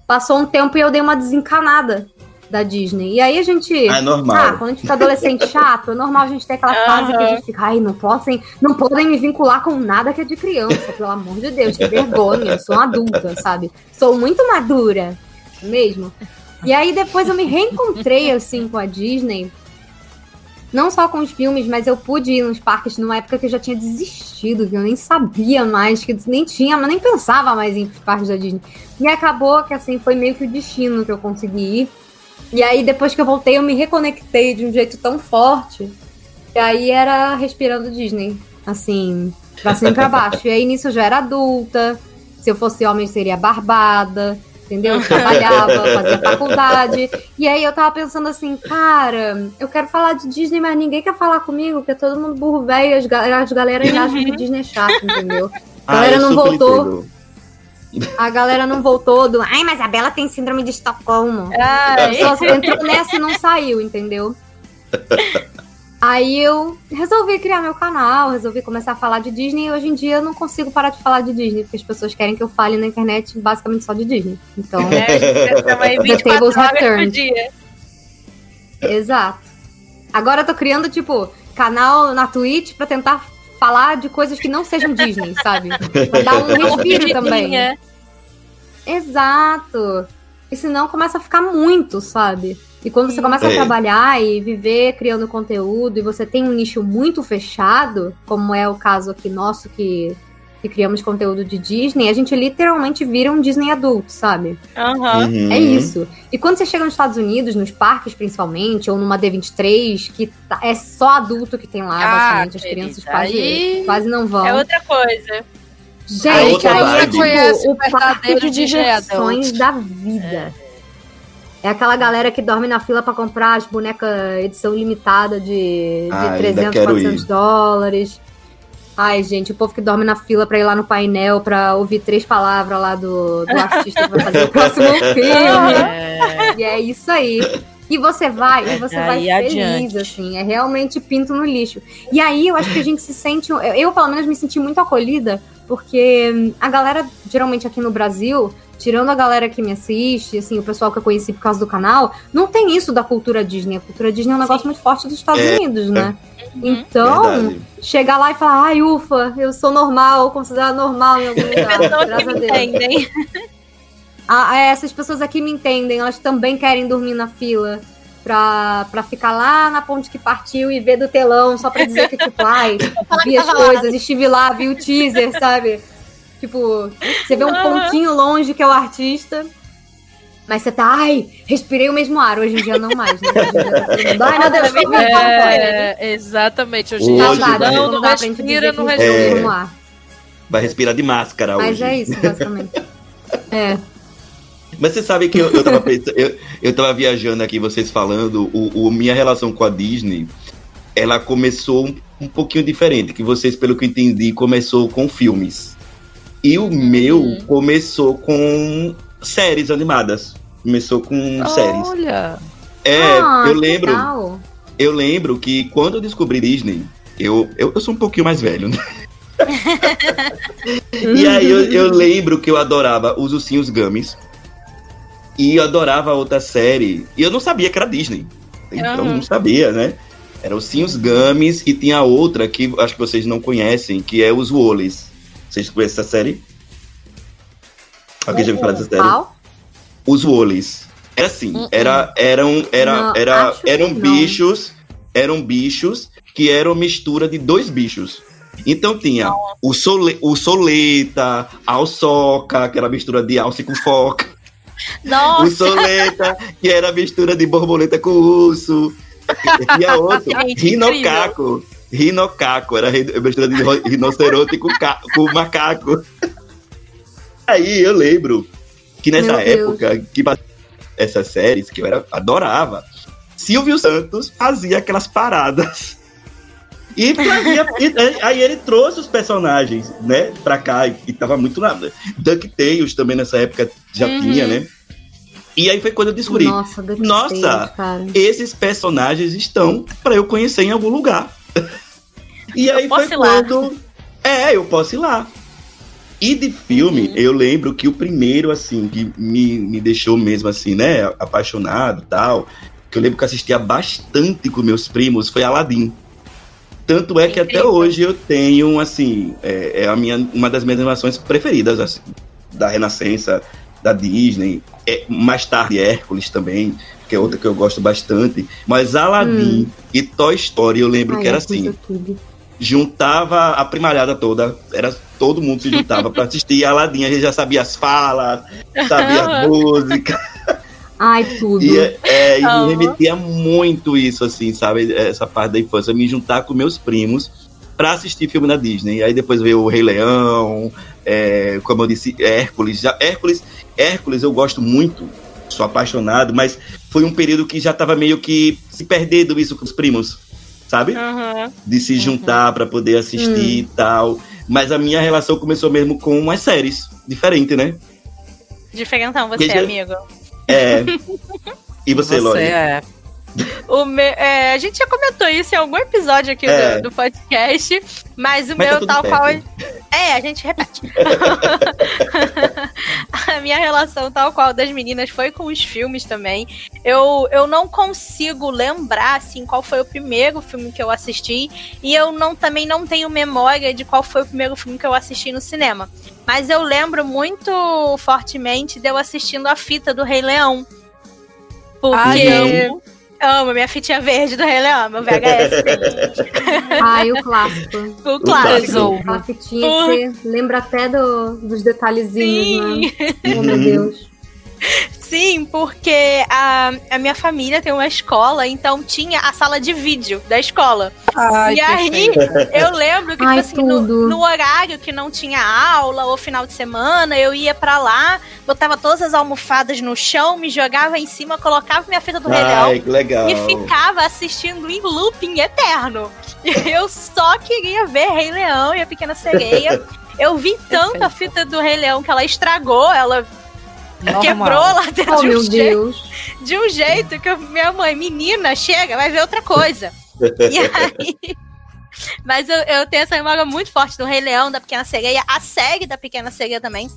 passou um tempo e eu dei uma desencanada da Disney. E aí a gente. Ah, é normal. Ah, quando a gente fica adolescente chato, é normal a gente ter aquela fase que a gente fica, ai, não podem, não podem me vincular com nada que é de criança, pelo amor de Deus, que vergonha, eu sou uma adulta, sabe? Sou muito madura, mesmo. E aí depois eu me reencontrei, assim, com a Disney. Não só com os filmes, mas eu pude ir nos parques numa época que eu já tinha desistido, que eu nem sabia mais, que nem tinha, mas nem pensava mais em parques da Disney. E acabou que, assim, foi meio que o destino que eu consegui ir. E aí, depois que eu voltei, eu me reconectei de um jeito tão forte. E aí era respirando Disney. Assim, pra cima e pra baixo. E aí nisso eu já era adulta. Se eu fosse homem, seria barbada. Entendeu? Eu trabalhava, fazia faculdade. E aí eu tava pensando assim, cara, eu quero falar de Disney, mas ninguém quer falar comigo, porque é todo mundo burro velho as, ga as galera ainda acham que Disney é chato, entendeu? A galera eu não voltou. entendo. A galera não voltou do. Ai, mas a Bela tem síndrome de Estocolmo. Ai, Só entrou nessa e não saiu, entendeu? Aí eu resolvi criar meu canal, resolvi começar a falar de Disney e hoje em dia eu não consigo parar de falar de Disney, porque as pessoas querem que eu fale na internet basicamente só de Disney. Então, né, a gente chama aí The 24 tables por dia. exato. Agora eu tô criando, tipo, canal na Twitch pra tentar falar de coisas que não sejam Disney, sabe? Pra dar um respiro também. Exato. E senão começa a ficar muito, sabe? E quando você começa a É. trabalhar e viver criando conteúdo e você tem um nicho muito fechado, como é o caso aqui nosso que, que criamos conteúdo de Disney, a gente literalmente vira um Disney adulto, sabe? Uhum. É isso. E quando você chega nos Estados Unidos, nos parques principalmente, ou numa D23, que tá- é só adulto que tem lá, Ah, basicamente, as crianças quase, aí- quase não vão. É outra coisa. Gente, outra aí é tipo Conhece o parque de diversões da vida. É. aquela galera que dorme na fila pra comprar as bonecas edição limitada de, de Ah, ainda 300, quero 400 ir. dólares. Ai, gente, o povo que dorme na fila pra ir lá no painel pra ouvir três palavras lá do, do artista que vai fazer o próximo filme. É, E é isso aí. E você vai, e você vai Daí feliz, adiante. assim. É realmente pinto no lixo. E aí eu acho que a gente se sente. Eu, pelo menos, me senti muito acolhida, porque a galera, geralmente aqui no Brasil, tirando a galera que me assiste, assim, o pessoal que eu conheci por causa do canal, não tem isso da cultura Disney. A cultura Disney é um negócio muito forte dos Estados É, Unidos, né? Uhum. Então, Verdade. chegar lá e falar, ai, ufa, eu sou normal, considerado normal em algum lugar. Pessoas graças que a me Deus. entendem. Ah, é, essas pessoas aqui me entendem, elas também querem dormir na fila pra, pra ficar lá na ponte que partiu e ver do telão, só pra dizer que, tipo, ai, vi as coisas, estive lá, vi o teaser, sabe? Tipo, você vê um pontinho longe que é o artista, mas você tá, ai, respirei o mesmo ar, hoje em dia não mais, né? Ai, meu Deus, vendo é, exatamente. Hoje em dia? Tá, não, não dá pra gente respira, não respira. o É. mesmo ar. Vai respirar de máscara Mas hoje. é isso, basicamente. É. Mas você sabe que eu, eu, tava, pensando- eu, eu tava viajando aqui, vocês falando, o, o- minha relação com a Disney, ela começou um, um pouquinho diferente, que vocês, pelo que eu entendi, começou com filmes. E o meu começou com séries animadas. Começou com séries. Olha. É, Ah, eu lembro, legal. eu lembro que quando eu descobri Disney, eu, eu, eu sou um pouquinho mais velho, né? E aí eu, eu lembro que eu adorava os Ursinhos Gummies. E eu adorava outra série. E eu não sabia que era Disney. Então Aham. não sabia, né? Era Ursinhos Gummies e tinha outra que acho que vocês não conhecem, que é os Woolies. Vocês conhecem essa série? Alguém já ouviu falar dessa série? Qual? Os Woolies. Era assim, Uh-uh. era, eram, era, Não, era, eram bichos, eram bichos que eram mistura de dois bichos. Então tinha o, sole, o soleta, a alçoca, que era mistura de alce com foca, o Nossa, soleta, que era mistura de borboleta com urso. E outro, Gente, rinocaco. Rinocaco, era mistura de ro- rinoceronte com, ca- com macaco. Aí eu lembro que nessa Meu Deus. época, que passava essas séries, que eu era, adorava, Silvio Santos fazia aquelas paradas. E, fazia, e aí ele trouxe os personagens, né, pra cá, e, e tava muito nada. DuckTales também nessa época já Uhum. tinha, né? E aí foi quando eu descobri. Nossa, Nossa! esses personagens estão pra eu conhecer em algum lugar. E aí foi posso ir lá. quando É, eu posso ir lá. E de filme, Uhum. eu lembro que o primeiro, assim, que me, me deixou mesmo assim, né, apaixonado e tal, que eu lembro que eu assistia bastante com meus primos, foi Aladdin. Tanto é que até hoje eu tenho, assim, é, é a minha, uma das minhas animações preferidas, assim, da Renascença, da Disney. É, mais tarde, Hércules também, que é outra que eu gosto bastante. Mas Aladdin e Toy Story, eu lembro Ai, que era assim, tudo. juntava a primalhada toda, era todo mundo se juntava pra assistir Aladdin, a gente já sabia as falas, sabia as músicas, Ai, tudo. e, é, é, e me remetia muito isso, assim, sabe, essa parte da infância, me juntar com meus primos pra assistir filme da Disney, aí depois veio o Rei Leão, é, como eu disse, Hércules, já, Hércules, Hércules eu gosto muito, sou apaixonado, mas foi um período que já tava meio que se perdendo isso com os primos, sabe? Uhum. de se juntar pra poder assistir e tal. Mas a minha relação começou mesmo com as séries, diferente, né? Diferentão você, Veja- amigo. É. E você, Você Lori? é. O me- é, a gente já comentou isso em algum episódio aqui É. do, do podcast, mas o Mas tá meu tudo tal perto. qual. É, a gente repete. a minha relação tal qual das meninas foi com os filmes também. Eu, eu não consigo lembrar assim qual foi o primeiro filme que eu assisti e eu não também não tenho memória de qual foi o primeiro filme que eu assisti no cinema. Mas eu lembro muito fortemente de eu assistindo a fita do Rei Leão. Porque Ai, amo. Minha fitinha verde do Rei Leão, meu VHS. Ai, o clássico. o clássico. Aquela fitinha que você lembra até do- dos detalhezinhos, Sim, né? Oh, meu Deus. Sim, porque a, a minha família tem uma escola, então tinha a sala de vídeo da escola. Ai, e aí, eu lembro que, Ai, tipo assim, no, no horário que não tinha aula ou final de semana, eu ia pra lá, botava todas as almofadas no chão, me jogava em cima, colocava minha fita do Rei Leão. Ai, que legal. E ficava assistindo em looping eterno. Eu só queria ver Rei Leão e a Pequena Sereia. Eu vi tanto a fita do Rei Leão que ela estragou, ela Normal. quebrou lá dentro Oh, de, um jeito, Deus. de um jeito que eu- minha mãe, menina, chega, vai ver outra coisa. e aí. Mas eu, eu tenho essa memória muito forte do Rei Leão, da Pequena Sereia, a série da Pequena Sereia também.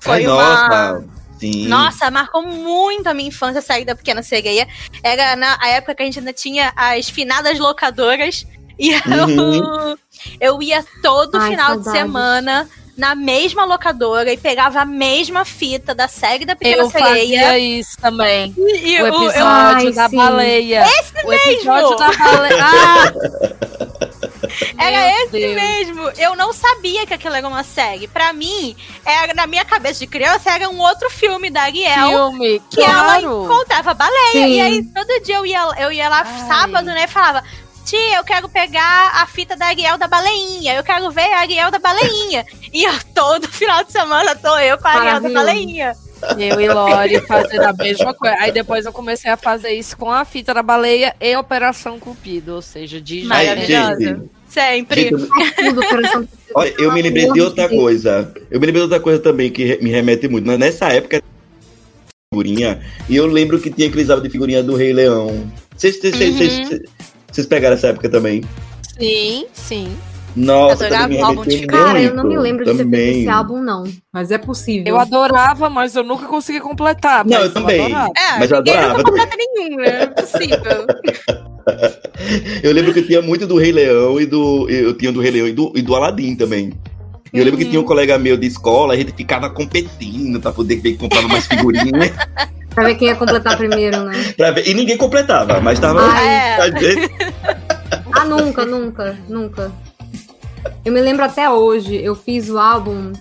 Foi Ai, uma. nossa. Sim. Nossa, marcou muito a minha infância a série da Pequena Sereia. Era na a época que a gente ainda tinha as finadas locadoras. E eu, Uhum. eu ia todo Ai, final de saudades. semana na mesma locadora e pegava a mesma fita da série da Pequena Eu Sereia. fazia isso também. E o eu- eu- episódio Ai, da sim. baleia. Esse o episódio mesmo! da baleia. Ah! Era esse Deus. mesmo. Eu não sabia que aquilo era uma série. Pra mim, era, na minha cabeça de criança, era um outro filme da Ariel. Filme, que ela claro. encontrava baleia. Sim. E aí, todo dia eu ia, eu ia lá Ai. sábado, né? E falava. Tia, eu quero pegar a fita da Ariel da baleinha. Eu quero ver a Ariel da baleinha. e eu, todo final de semana tô eu com a Ariel da baleinha. Eu e Lori fazendo a mesma coisa. Aí depois eu comecei a fazer isso com a fita da baleia e Operação Cupido, ou seja, de Maravilhosa. Sempre. gente, coração. olha, eu me lembrei de outra coisa. Eu me lembrei de outra coisa também que me remete muito. Nessa época, figurinha, e eu lembro que tinha aqueles álbuns de figurinha do Rei Leão. Vocês vocês- Uhum. Vocês- pegaram essa época também? Sim, sim. Nossa, Adorava também me o álbum de Cara, eu não me muito, lembro de ter feito também. esse álbum, não. Mas é possível. Eu adorava, mas eu nunca consegui completar. Não, eu também. adorava. É, Mas eu adorava. nunca completa nenhum, né? É possível. Eu lembro que eu tinha muito do Rei Leão e do. Eu tinha do Rei Leão e do, e do Aladdin também. E eu lembro que tinha um colega meu de escola, a gente ficava competindo pra poder ver que comprava mais figurinhas. Pra ver quem ia completar primeiro, né? pra ver. E ninguém completava, mas tava. Ai. É. Ah, nunca, nunca, nunca. Eu me lembro até hoje, eu fiz o álbum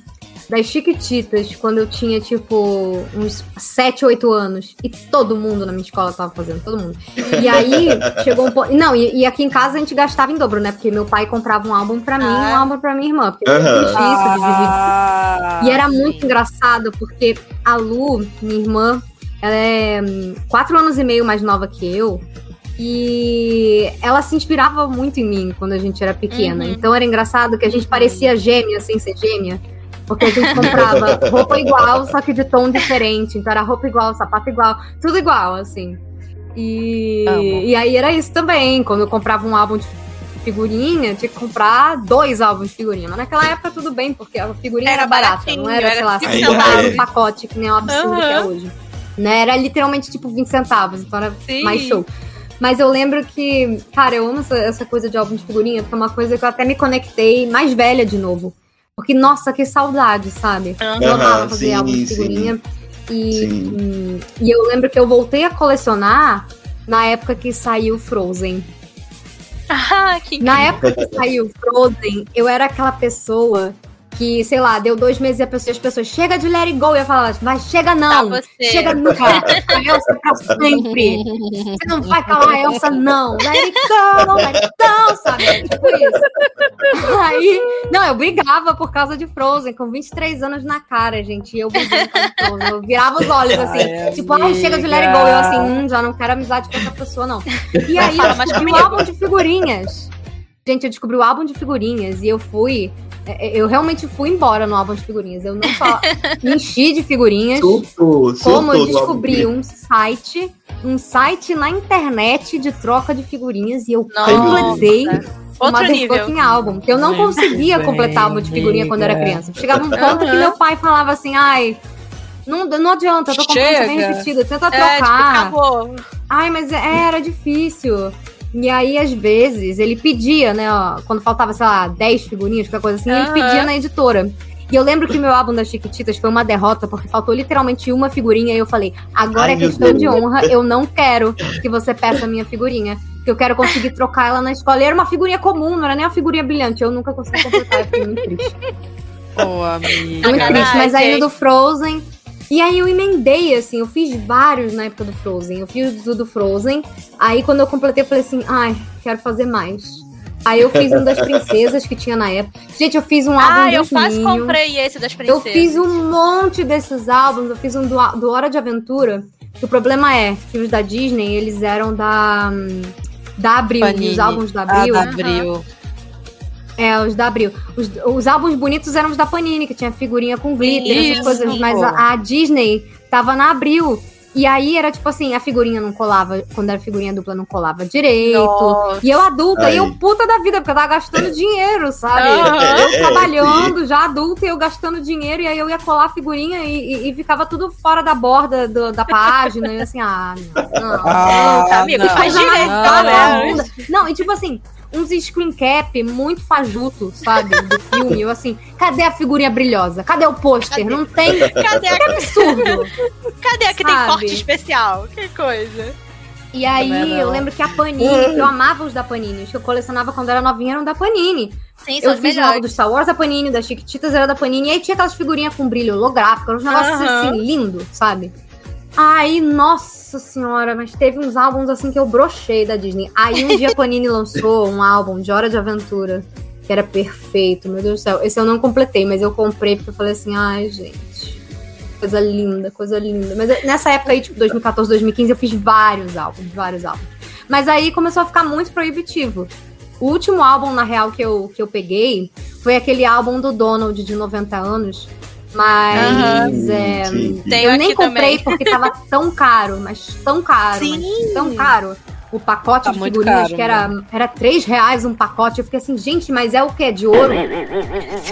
das Chiquititas quando eu tinha, tipo, uns 7, 8 anos. E todo mundo na minha escola tava fazendo, todo mundo. E aí, chegou um ponto... Não, e, e aqui em casa a gente gastava em dobro, né? Porque meu pai comprava um álbum pra mim e um Ah. álbum pra minha irmã. Porque Aham. eu isso de dividir. Ah, E era muito engraçado, porque a Lu, minha irmã, ela é hum, quatro anos e meio mais nova que eu. E ela se inspirava muito em mim quando a gente era pequena. Uhum. Então era engraçado que a gente parecia gêmea sem ser gêmea. Porque a gente comprava roupa igual, só que de tom diferente. Então era roupa igual, sapato igual, tudo igual, assim. E, Amo. e aí era isso também. Quando eu comprava um álbum de figurinha, tinha que comprar dois álbuns de figurinha. Mas naquela época tudo bem, porque a figurinha era, Era barata, não era, sei era lá, 5 50 centavos. centavos um pacote, que nem é um absurdo que é hoje. Né? Era literalmente tipo 20 centavos, então era Sim. mais show. Mas eu lembro que, cara, eu amo essa, essa coisa de álbum de figurinha, porque é uma coisa que eu até me conectei mais velha de novo. Porque, nossa, que saudade, sabe? Eu Aham, amava fazer sim, álbum de sim. figurinha. E, Sim. hum, e eu lembro que eu voltei a colecionar na época que saiu Frozen. Ah, que incrível. Na época que saiu Frozen, eu era aquela pessoa que, sei lá, deu dois meses e a pessoa- as pessoas chega de Let It Go. E eu falava, vai, chega não. Tá. Chega nunca. A Elsa pra sempre. Você não vai calar a Elsa, não. Let it go, let it go, sabe? É Tipo isso. Aí, não, eu brigava por causa de Frozen, com 23 anos na cara, gente. E eu com Frozen. Eu virava os olhos assim, Ai, tipo, ai, chega de Let It Go. Eu assim, hum, já não quero amizade com essa pessoa, não. E aí, eu descobri o álbum de figurinhas. Gente, eu descobri o álbum de figurinhas e eu fui. É, Eu realmente fui embora no álbum de figurinhas. Eu não só me enchi de figurinhas, Surtou, como eu descobri um site, um site na internet de troca de figurinhas e eu Nossa. completei Outro nível. Motherfucking álbum. Eu não conseguia bem, completar álbum de figurinha quando eu era criança. Chegava um ponto que Aham. meu pai falava assim, ai, não, não adianta, eu tô comprando bem Chega. repetido, tenta É, tipo, trocar. acabou. Ai, mas era difícil. E aí, às vezes, ele pedia, né, ó, quando faltava, sei lá, 10 figurinhas, qualquer coisa assim, ele Aham. pedia na editora. E eu lembro que meu álbum das Chiquititas foi uma derrota, porque faltou literalmente uma figurinha, e eu falei, agora Ai, é questão Deus. de honra, eu não quero que você peça a minha figurinha. Que eu quero conseguir trocar ela na escola. E era uma figurinha comum, não era nem uma figurinha brilhante. Eu nunca consegui completar, eu fiquei muito triste. Pô, amiga. Muito triste, mas aí no do Frozen. E aí eu emendei, assim, eu fiz vários na época do Frozen. Eu fiz o do Frozen. Aí quando eu completei, eu falei assim, ai, quero fazer mais. Aí eu fiz um das princesas que tinha na época. Gente, eu fiz um álbum Ah, eu dos quase Minions. comprei esse das Eu princesas. fiz um monte desses álbuns. Eu fiz um do, do Hora de Aventura. Que o problema é que os da Disney, eles eram da. hum, Da Abril. Panini. os álbuns da Ah, Abril. da Abril. É, os da Abril. Os, os álbuns bonitos eram os da Panini, que tinha figurinha com glitter, Isso. essas coisas. Mas a, a Disney tava na Abril. E aí era tipo assim, a figurinha não colava, quando era figurinha dupla, não colava direito. Nossa. E eu adulta, Ai. e eu puta da vida, porque eu tava gastando dinheiro, sabe? Aham. Eu trabalhando, já adulta, e eu gastando dinheiro, e aí eu ia colar a figurinha e, e- e ficava tudo fora da borda do- da página. E eu assim, ah, não. não. Ah, Tá, amigo, não. faz direito, pelo vagabunda. menos. Não, e tipo assim, uns screen cap muito fajuto, sabe? Do filme. Eu assim, cadê a figurinha brilhosa? Cadê o pôster? Não tem. Cadê a, Absurdo. cadê a que tem Sabe? corte especial? Que coisa. E aí, eu lembro que a Panini, que eu amava os da Panini, os que eu colecionava quando era novinha eram da Panini. Sim, são Eu os fiz o álbum do. Star Wars da Panini, das Chiquititas era da Panini, e aí tinha aquelas figurinhas com brilho holográfico, uns negócios Aham. assim, lindo, sabe? Aí, nossa senhora, mas teve uns álbuns assim que eu brochei da Disney. Aí um dia a Panini lançou um álbum de Hora de Aventura, que era perfeito, meu Deus do céu. Esse eu não completei, mas eu comprei porque eu falei assim, ai, gente. Coisa linda, coisa linda. Mas nessa época aí, tipo, 2014, 2015, eu fiz vários álbuns, vários álbuns. Mas aí começou a ficar muito proibitivo. O último álbum, na real, que eu, que eu peguei foi aquele álbum do Donald de 90 anos. Mas é, sim. Tenho eu nem comprei também. porque tava tão caro, mas tão caro, Sim. mas tão caro. O pacote Tá de figurinhas, caro, que era, era 3 reais um pacote. Eu fiquei assim, gente, mas é o quê? De ouro?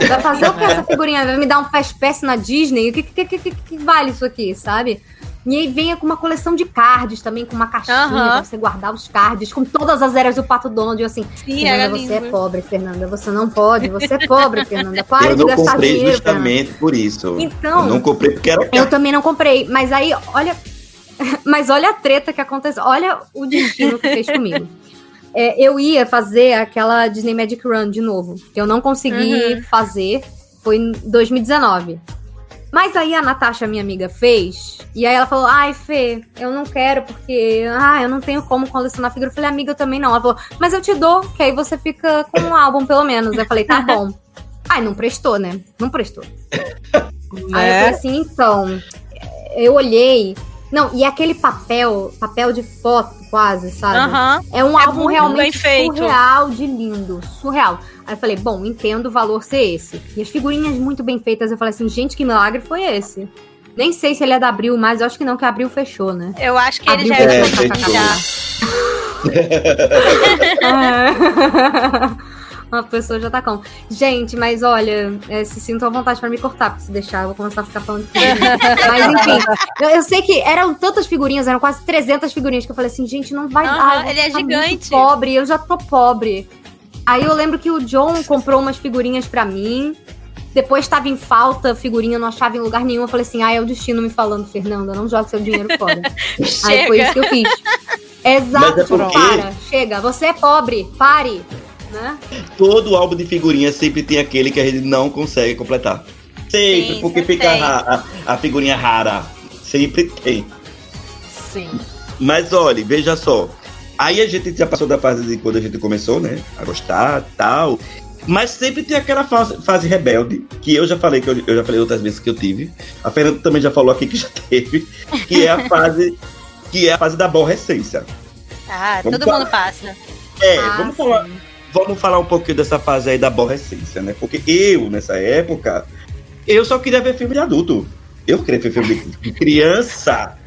Vai fazer o que essa figurinha? Vai me dar um fast pass na Disney? O que, que, que, que, que vale isso aqui, sabe? E aí venha com uma coleção de cards também, com uma caixinha Aham. pra você guardar os cards, com todas as eras do Pato Donald. Eu assim, Sim, era Fernanda, você é pobre, Fernanda. Você não pode, você é pobre, Fernanda. Pare Eu de não gastar comprei dinheiro, Fernanda. justamente por isso. Então- eu não comprei porque era Eu também não comprei, mas aí, olha. Mas olha a treta que aconteceu. Olha o destino que fez comigo. É, eu ia fazer aquela Disney Magic Run de novo, que eu não consegui Uhum. fazer. Foi em 2019. Mas aí a Natasha, minha amiga, fez. E aí ela falou: Ai, Fê, eu não quero, porque ah, eu não tenho como colecionar figura. Eu falei, amiga, eu também não. Ela falou, mas eu te dou, que aí você fica com um álbum, pelo menos. Eu falei, tá bom. Ai, não prestou, né? Não prestou. Aí eu falei Né? assim, então, eu olhei. Não, e aquele papel, papel de foto quase, sabe? É um É álbum realmente surreal de lindo, surreal. Aí eu falei, bom, entendo o valor ser esse. E as figurinhas muito bem feitas, eu falei assim, gente, que milagre foi esse? Nem sei se ele é da Abril, mas eu acho que não, que a Abril fechou, né? Eu acho que ele Abriu já É, é, já. Uma pessoa já tá com. Gente, mas olha, é, se sinto à vontade pra me cortar, porque se deixar, eu vou começar a ficar falando. Mas enfim, eu, eu sei que eram tantas figurinhas, eram quase 300 figurinhas, que eu falei assim, gente, não vai Aham, dar. ele é gigante. pobre, eu já tô pobre. Aí eu lembro que o John comprou umas figurinhas pra mim. Depois estava em falta, figurinha, não achava em lugar nenhum. Eu falei assim: ah, é o destino me falando, Fernanda, não joga seu dinheiro fora. Aí foi isso que eu fiz. Exato, Mas é porque- para, chega, você é pobre, pare. Né? Todo álbum de figurinha sempre tem aquele que a gente não consegue completar. Sempre, Sim, porque sempre fica a, a figurinha rara. Sempre tem. Sim. Mas olha, veja só. Aí a gente já passou da fase de quando a gente começou, né? A gostar tal. Mas sempre tem aquela fase, fase rebelde, que eu já falei, que eu, eu já falei outras vezes que eu tive. A Fernanda também já falou aqui que já teve, que é a fase. que é a fase da aborrecência. Ah, Vamos todo falar. mundo passa. É, Ah, vamos sim. falar. Vamos falar um pouquinho dessa fase aí da aborrecência, né? Porque eu, nessa época, eu só queria ver filme de adulto. Eu queria ver filme de criança.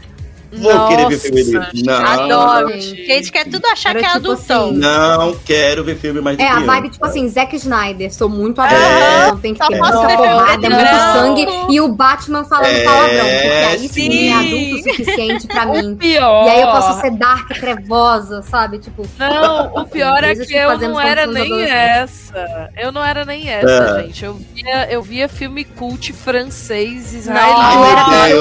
Vou querer ver filme de. Nossa, Não. Adoro. gente. Porque a gente quer tudo achar Era que é tipo adultão. assim, Não quero ver filme mais de É, a vibe, tipo assim, Zack Snyder. Sou muito adulto, então tem que só ter posso muita porrada, muito sangue. E o Batman falando É, palavrão. Porque aí sim, sim. é adulto o suficiente pra mim. O pior. E aí eu posso ser dark, trevosa, sabe? Tipo, Não, o pior é que eu não era nem essa. Eu não era nem essa, É. gente. Eu via, eu via filme cult francês, Nossa, eu era Ai,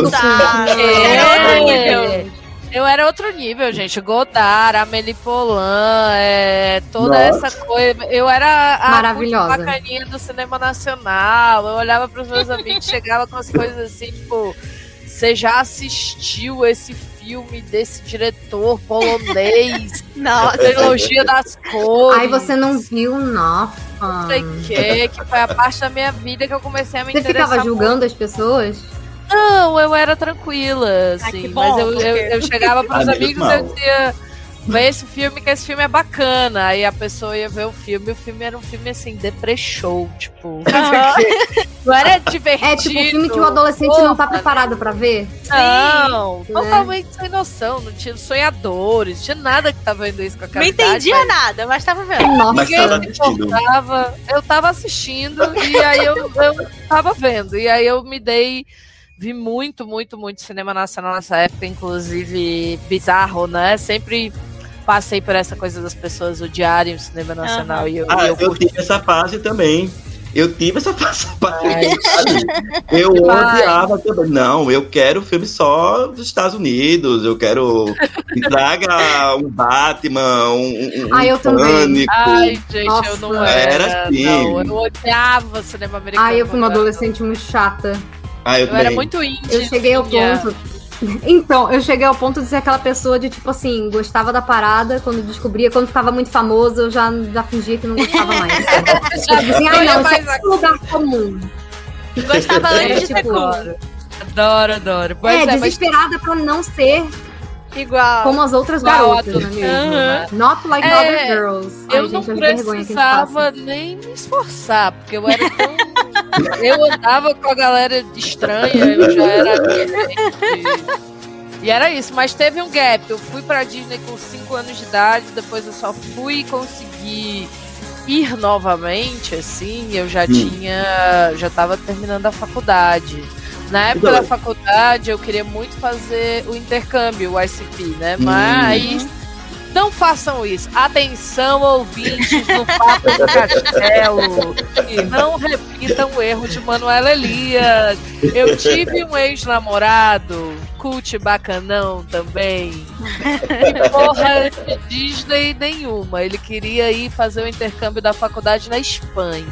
É. Eu era outro nível, gente. Godard, Amélie Poulain, é, toda Nossa. essa coisa. Eu era a Maravilhosa. bacaninha do cinema nacional. Eu olhava pros meus amigos, chegava com as coisas assim, tipo, você já assistiu esse filme desse diretor polonês, Nossa. trilogia das cores. aí você não viu, nossa. não sei o que, que foi a parte da minha vida que eu comecei a me Você interessar ficava julgando as pessoas? Não, eu era tranquila, assim. que bom, mas eu, porque- eu, eu chegava pros Ah, amigos e eu dizia, vê esse filme, que esse filme é bacana. Aí a pessoa ia ver o filme, e o filme era um filme assim, depressou, tipo. não era divertido. É tipo um filme que o adolescente não tá preparado pra ver. Não, né? totalmente sem noção. Não tinha sonhadores, não tinha nada que tava vendo isso com a Não cara. entendia nada, mas tava vendo. Nossa. Mas Ninguém tava importava. Eu tava assistindo e aí eu, eu tava vendo. E aí eu me dei. Vi muito, muito, muito cinema nacional nessa época, inclusive bizarro, né? Sempre passei por essa coisa das pessoas odiarem o cinema nacional e eu, Ah, eu eu tive essa fase também. Eu tive essa fase. Ai. Eu Vai. odiava também. Não, eu quero filme só dos Estados Unidos. Eu quero que traga um Batman, um, um Ah, eu também. Pânico. Ai, gente, Nossa, eu não era. era assim. Não, eu odiava cinema americano. Ai, eu fui uma adolescente muito chata. Ah, eu, Eu era muito índia. Eu cheguei ao ponto. Então, eu cheguei ao ponto de ser aquela pessoa de, tipo assim, gostava da parada, quando descobria, quando ficava muito famoso, eu já, já fingia que não gostava mais. sabe? Eu tipo assim, ai não, isso é um lugar comum. Gostava Era antes de ser tipo, cool. Adoro, adoro. Pois é, é, mas desesperada pra não ser Igual. como as outras Igual garotas, não é mesmo? Aham. Not like É, other girls. Ai, eu não gente, gente precisava nem me esforçar, porque eu era tão. eu andava com a galera estranha, eu já era. E era isso, mas teve um gap. Eu fui pra Disney com 5 anos de idade, depois eu só fui conseguir ir novamente, assim, eu já tinha. já tava terminando a faculdade. Na época Então- da faculdade, eu queria muito fazer o intercâmbio, o ICP, né? Mas não façam isso. Atenção, ouvintes do Papo do Castelo. E não repitam o erro de Manuela Elias. Eu tive um ex-namorado, cult bacanão também. E porra de Disney nenhuma. Ele queria ir fazer o intercâmbio da faculdade na Espanha.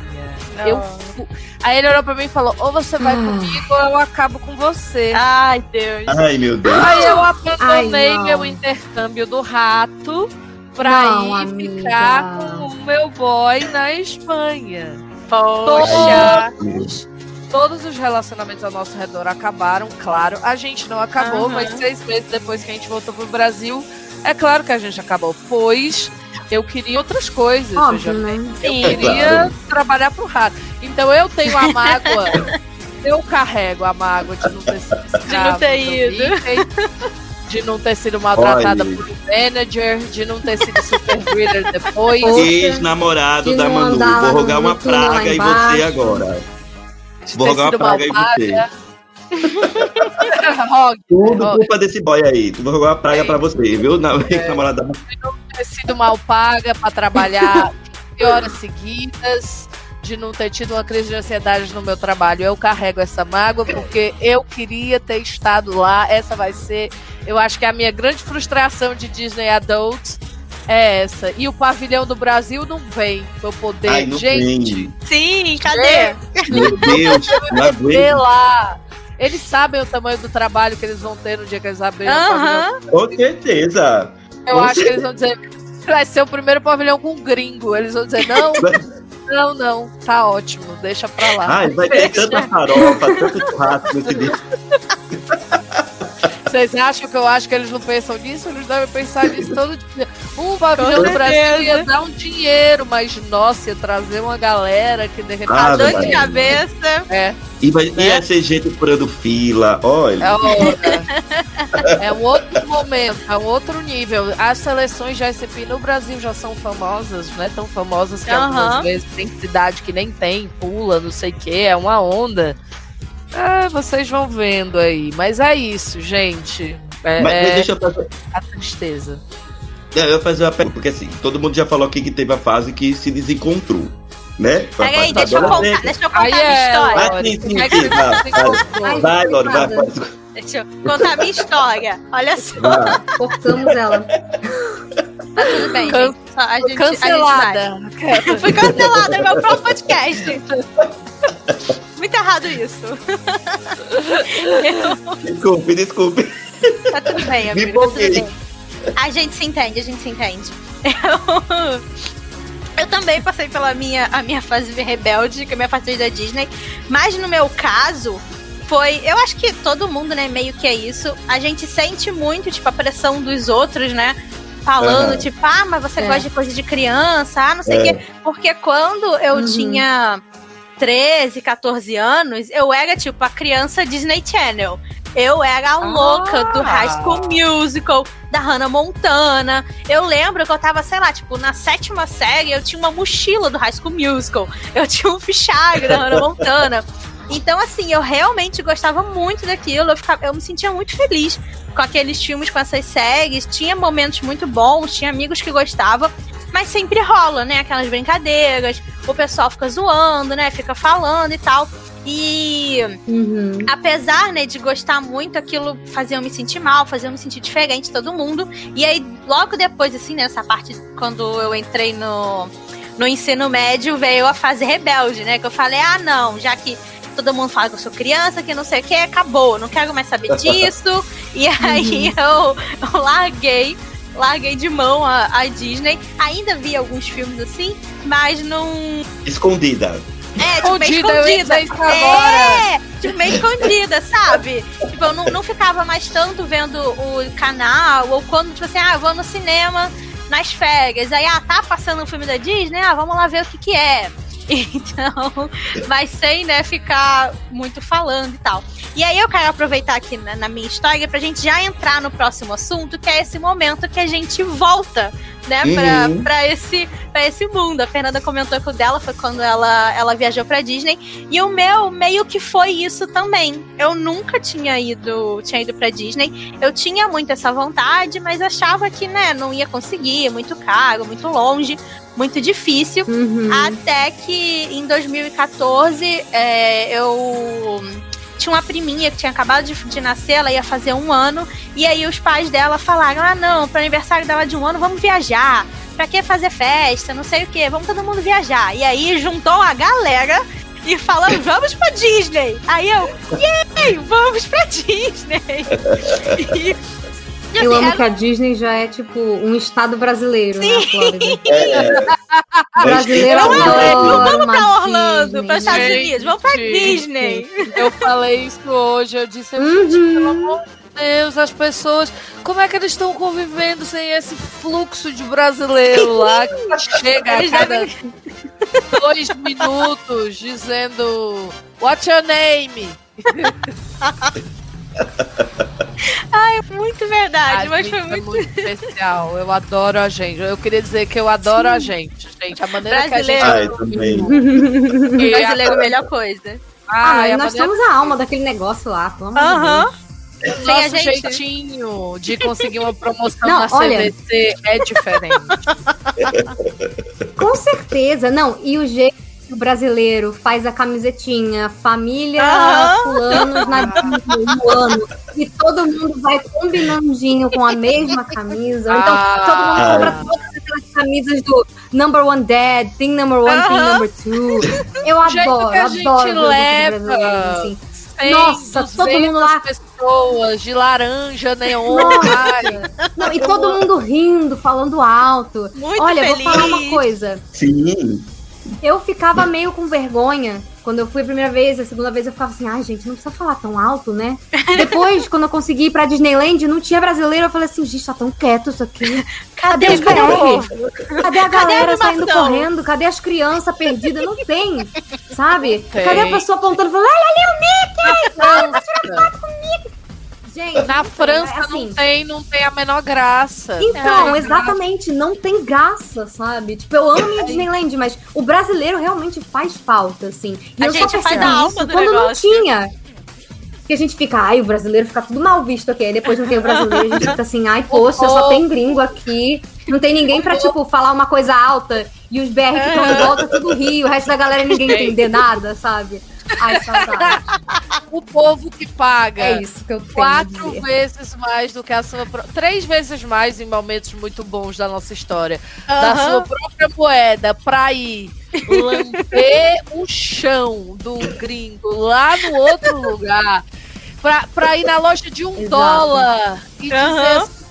Eu fu... Aí ele olhou pra mim e falou: ou você vai Ah. comigo ou eu acabo com você. Ai, Deus. Ai, meu Deus. Aí eu abandonei Ai, meu intercâmbio do rato pra Não, ir amiga. ficar com o meu boy na Espanha. Poxa. Todos, todos os relacionamentos ao nosso redor acabaram, claro. A gente não acabou, Aham. mas seis meses depois que a gente voltou pro Brasil, é claro que a gente acabou. Pois eu queria outras coisas. veja Óbvio, bem. né? Eu Sim. queria trabalhar pro rato. Então eu tenho a mágoa. eu carrego a mágoa de não ter sido De não ter ido. De não ter sido maltratada Olha. por um manager, de não ter sido super breeder depois. Ex-namorado da Manu. Vou rogar uma praga em você agora. De Vou ter rogar uma sido praga em você. malvada. Rogue, Tudo Rogue. culpa desse boy aí. Vou rogar uma praga É. pra você, viu? Na É. ex-namorada da ter sido mal paga para trabalhar 20 horas seguidas, de não ter tido uma crise de ansiedade no meu trabalho. Eu carrego essa mágoa porque eu queria ter estado lá. Essa vai ser, eu acho que a minha grande frustração de Disney Adult é essa. E o pavilhão do Brasil não vem pra eu poder. Ai, não Gente, vem. Sim, cadê? Meu Deus, lá. Eles sabem o tamanho do trabalho que eles vão ter no dia que eles abrirem o pavilhão. Aham. Com certeza. Eu Com acho que eles vão dizer. Vai ser o primeiro pavilhão com gringo. Eles vão dizer, não, não, não, tá ótimo, deixa pra lá. Ai, vai ter tanta farofa, tanto churrasco nesse. Vocês acham que eu acho que eles não pensam nisso? Eles devem pensar nisso todo dia. Um pavilhão do Brasil ia dar um dinheiro, mas nossa, ia trazer uma galera que de repente. Ah, A dor de cabeça. É, E vai Né? ia ser gente furando fila. Olha. é hora. É um outro momento, é um outro nível. As seleções de SP no Brasil já são famosas, né? Tão famosas que Aham. algumas vezes tem cidade que nem tem, pula, não sei o que, é uma onda. Ah, vocês vão vendo aí. Mas é isso, gente. É, Mas, mas é deixa eu fazer. a tristeza. Não, eu vou fazer uma pergunta, porque assim, todo mundo já falou aqui que teve a fase que se desencontrou. Né? Foi a Pega aí, fase da deixa eu contar, deixa eu contar Aí minha é, história. Ah, sim, sim, é sim, vai, vai. Vai, Lore, vai, vai. Deixa eu contar a minha história. Olha só, vai. Cortamos ela. tá tudo bem, Can- gente. A gente, Cancelada. A gente. Fui cancelada no meu próprio podcast. Muito errado isso. Desculpe, desculpe. Tá tudo bem, Me amigo. Tá tudo empolguei. bem. A gente se entende, a gente se entende. Eu, eu também passei pela minha, a minha fase de rebelde, que é a minha fase da Disney. Mas no meu caso, foi. Eu acho que todo mundo, né, meio que é isso. A gente sente muito, tipo, a pressão dos outros, né? Falando, Aham. tipo, ah, mas você É. gosta de coisa de criança, ah, não sei o É. quê. Porque quando eu Uhum. tinha 13, 14 anos, eu era, tipo, a criança Disney Channel. Eu era a louca do High School Musical, da Hannah Montana. Eu lembro que eu tava, sei lá, tipo, na sétima série, eu tinha uma mochila do High School Musical. Eu tinha um fichário da Hannah Montana. Então, assim, eu realmente gostava muito daquilo. Eu, ficava, eu me sentia muito feliz com aqueles filmes, com essas séries. Tinha momentos muito bons, tinha amigos que gostavam. Mas sempre rola, né? Aquelas brincadeiras, o pessoal fica zoando, né? Fica falando e tal. E Uhum. apesar, né, de gostar muito, aquilo fazia eu me sentir mal, fazia eu me sentir diferente de todo mundo. E aí, logo depois, assim, nessa parte, quando eu entrei no, no ensino médio, veio a fase rebelde, né? Que eu falei, ah, não, já que todo mundo fala que eu sou criança, que não sei o que, acabou, não quero mais saber disso. e aí eu, eu larguei. Larguei de mão a, a Disney. Ainda vi alguns filmes assim, mas não. Escondida. É, tipo, meio Escondida, escondida. isso agora. É, tipo, meio escondida, sabe? Tipo, eu não, não ficava mais tanto vendo o canal, ou quando, tipo assim, ah, eu vou no cinema nas férias. Aí, ah, tá passando um filme da Disney, ah, vamos lá ver o que que é. Então, mas sem, né, ficar muito falando e tal. E aí eu quero aproveitar aqui na, na minha história pra gente já entrar no próximo assunto, que é esse momento que a gente volta, né, pra, Uhum. pra, esse, pra esse mundo. A Fernanda comentou que o dela foi quando ela, ela viajou pra Disney. E o meu meio que foi isso também. Eu nunca tinha ido, tinha ido pra Disney. Eu tinha muito essa vontade, mas achava que, né, não ia conseguir, muito caro, muito longe, muito difícil. Uhum. Até que em 2014 é, eu tinha uma priminha que tinha acabado de, de nascer, ela ia fazer um ano, e aí os pais dela falaram: ah, não, pro aniversário dela de um ano, vamos viajar. Pra que fazer festa? Não sei o que, vamos todo mundo viajar. E aí juntou a galera e falando: vamos pra Disney. Aí eu, yay, vamos pra Disney. E, e, Eu assim, amo era- que a Disney já é tipo um estado brasileiro, né, Flórida? É, Brasileiro Não, adora não vamos uma pra Orlando, Disney. pra Estados Unidos, vamos pra Disney. Eu falei isso hoje, eu disse, Uhum. gente, pelo amor de Deus, as pessoas, como é que eles estão convivendo sem esse fluxo de brasileiro lá que chega a cada dois minutos dizendo What's your name? Ai, muito verdade, A mas gente foi é muito. muito especial. Eu adoro a gente. Eu queria dizer que eu adoro a gente, gente. A maneira Brasileiro. Ai, que a também. gente. Brasileiro é a melhor coisa. Ah, Ai, mas a nós maneira temos a alma daquele negócio lá, pelo amor de Aham. Deus. O nosso gente. jeitinho de conseguir uma promoção Não, na olha. CVC é diferente. Com certeza. Não, e o jeito o brasileiro faz a camisetinha, família fulanos na no ano, e todo mundo vai combinandinho com a mesma camisa. Então Ah. todo mundo compra todas aquelas camisas do Number One Dad, Thing Number One, Thing Aham. Number Two. Eu O jeito adoro, que a gente adoro leva. assim. 100, Nossa, todo mundo lá. pessoas de laranja, neon. Não, e todo mundo rindo, falando alto. Muito Olha, feliz. vou falar uma coisa. Sim. Eu ficava meio com vergonha quando eu fui a primeira vez, a segunda vez eu ficava assim, ai gente, não precisa falar tão alto, né? Depois, quando eu consegui ir pra Disneyland, não tinha brasileiro, eu falei assim, gente, tá tão quieto isso aqui. Cadê os Cadê o BR? povo? Cadê a galera saindo correndo? Cadê as crianças perdidas? Não tem, sabe? Tem. Cadê a pessoa apontando e falando, olha ali o Mickey! Gente, Na não tem, França é assim, não tem, não tem a menor graça. Então, Ai, exatamente, não tem graça, sabe? Tipo, eu amo minha Disneyland, mas o brasileiro realmente faz falta, assim. E A eu só gente faz percebi a alma isso do quando não negócio. tinha. Que a gente fica, ai, o brasileiro fica tudo mal visto aqui. Aí depois não tem o brasileiro, a gente fica assim, ai, poxa, só tem gringo aqui. Não tem ninguém pra, tipo, falar uma coisa alta e os BR que estão em volta tudo rio, o resto da galera ninguém entender nada, sabe? Ai, saudade. O povo que paga É isso que eu tenho quatro dizer. vezes mais do que a sua. pro- Três vezes mais em momentos muito bons da nossa história. Da Aham. sua própria moeda pra ir lamber o chão do gringo lá no outro lugar. Pra, pra ir na loja de um Exato. dólar e dizer Aham. assim,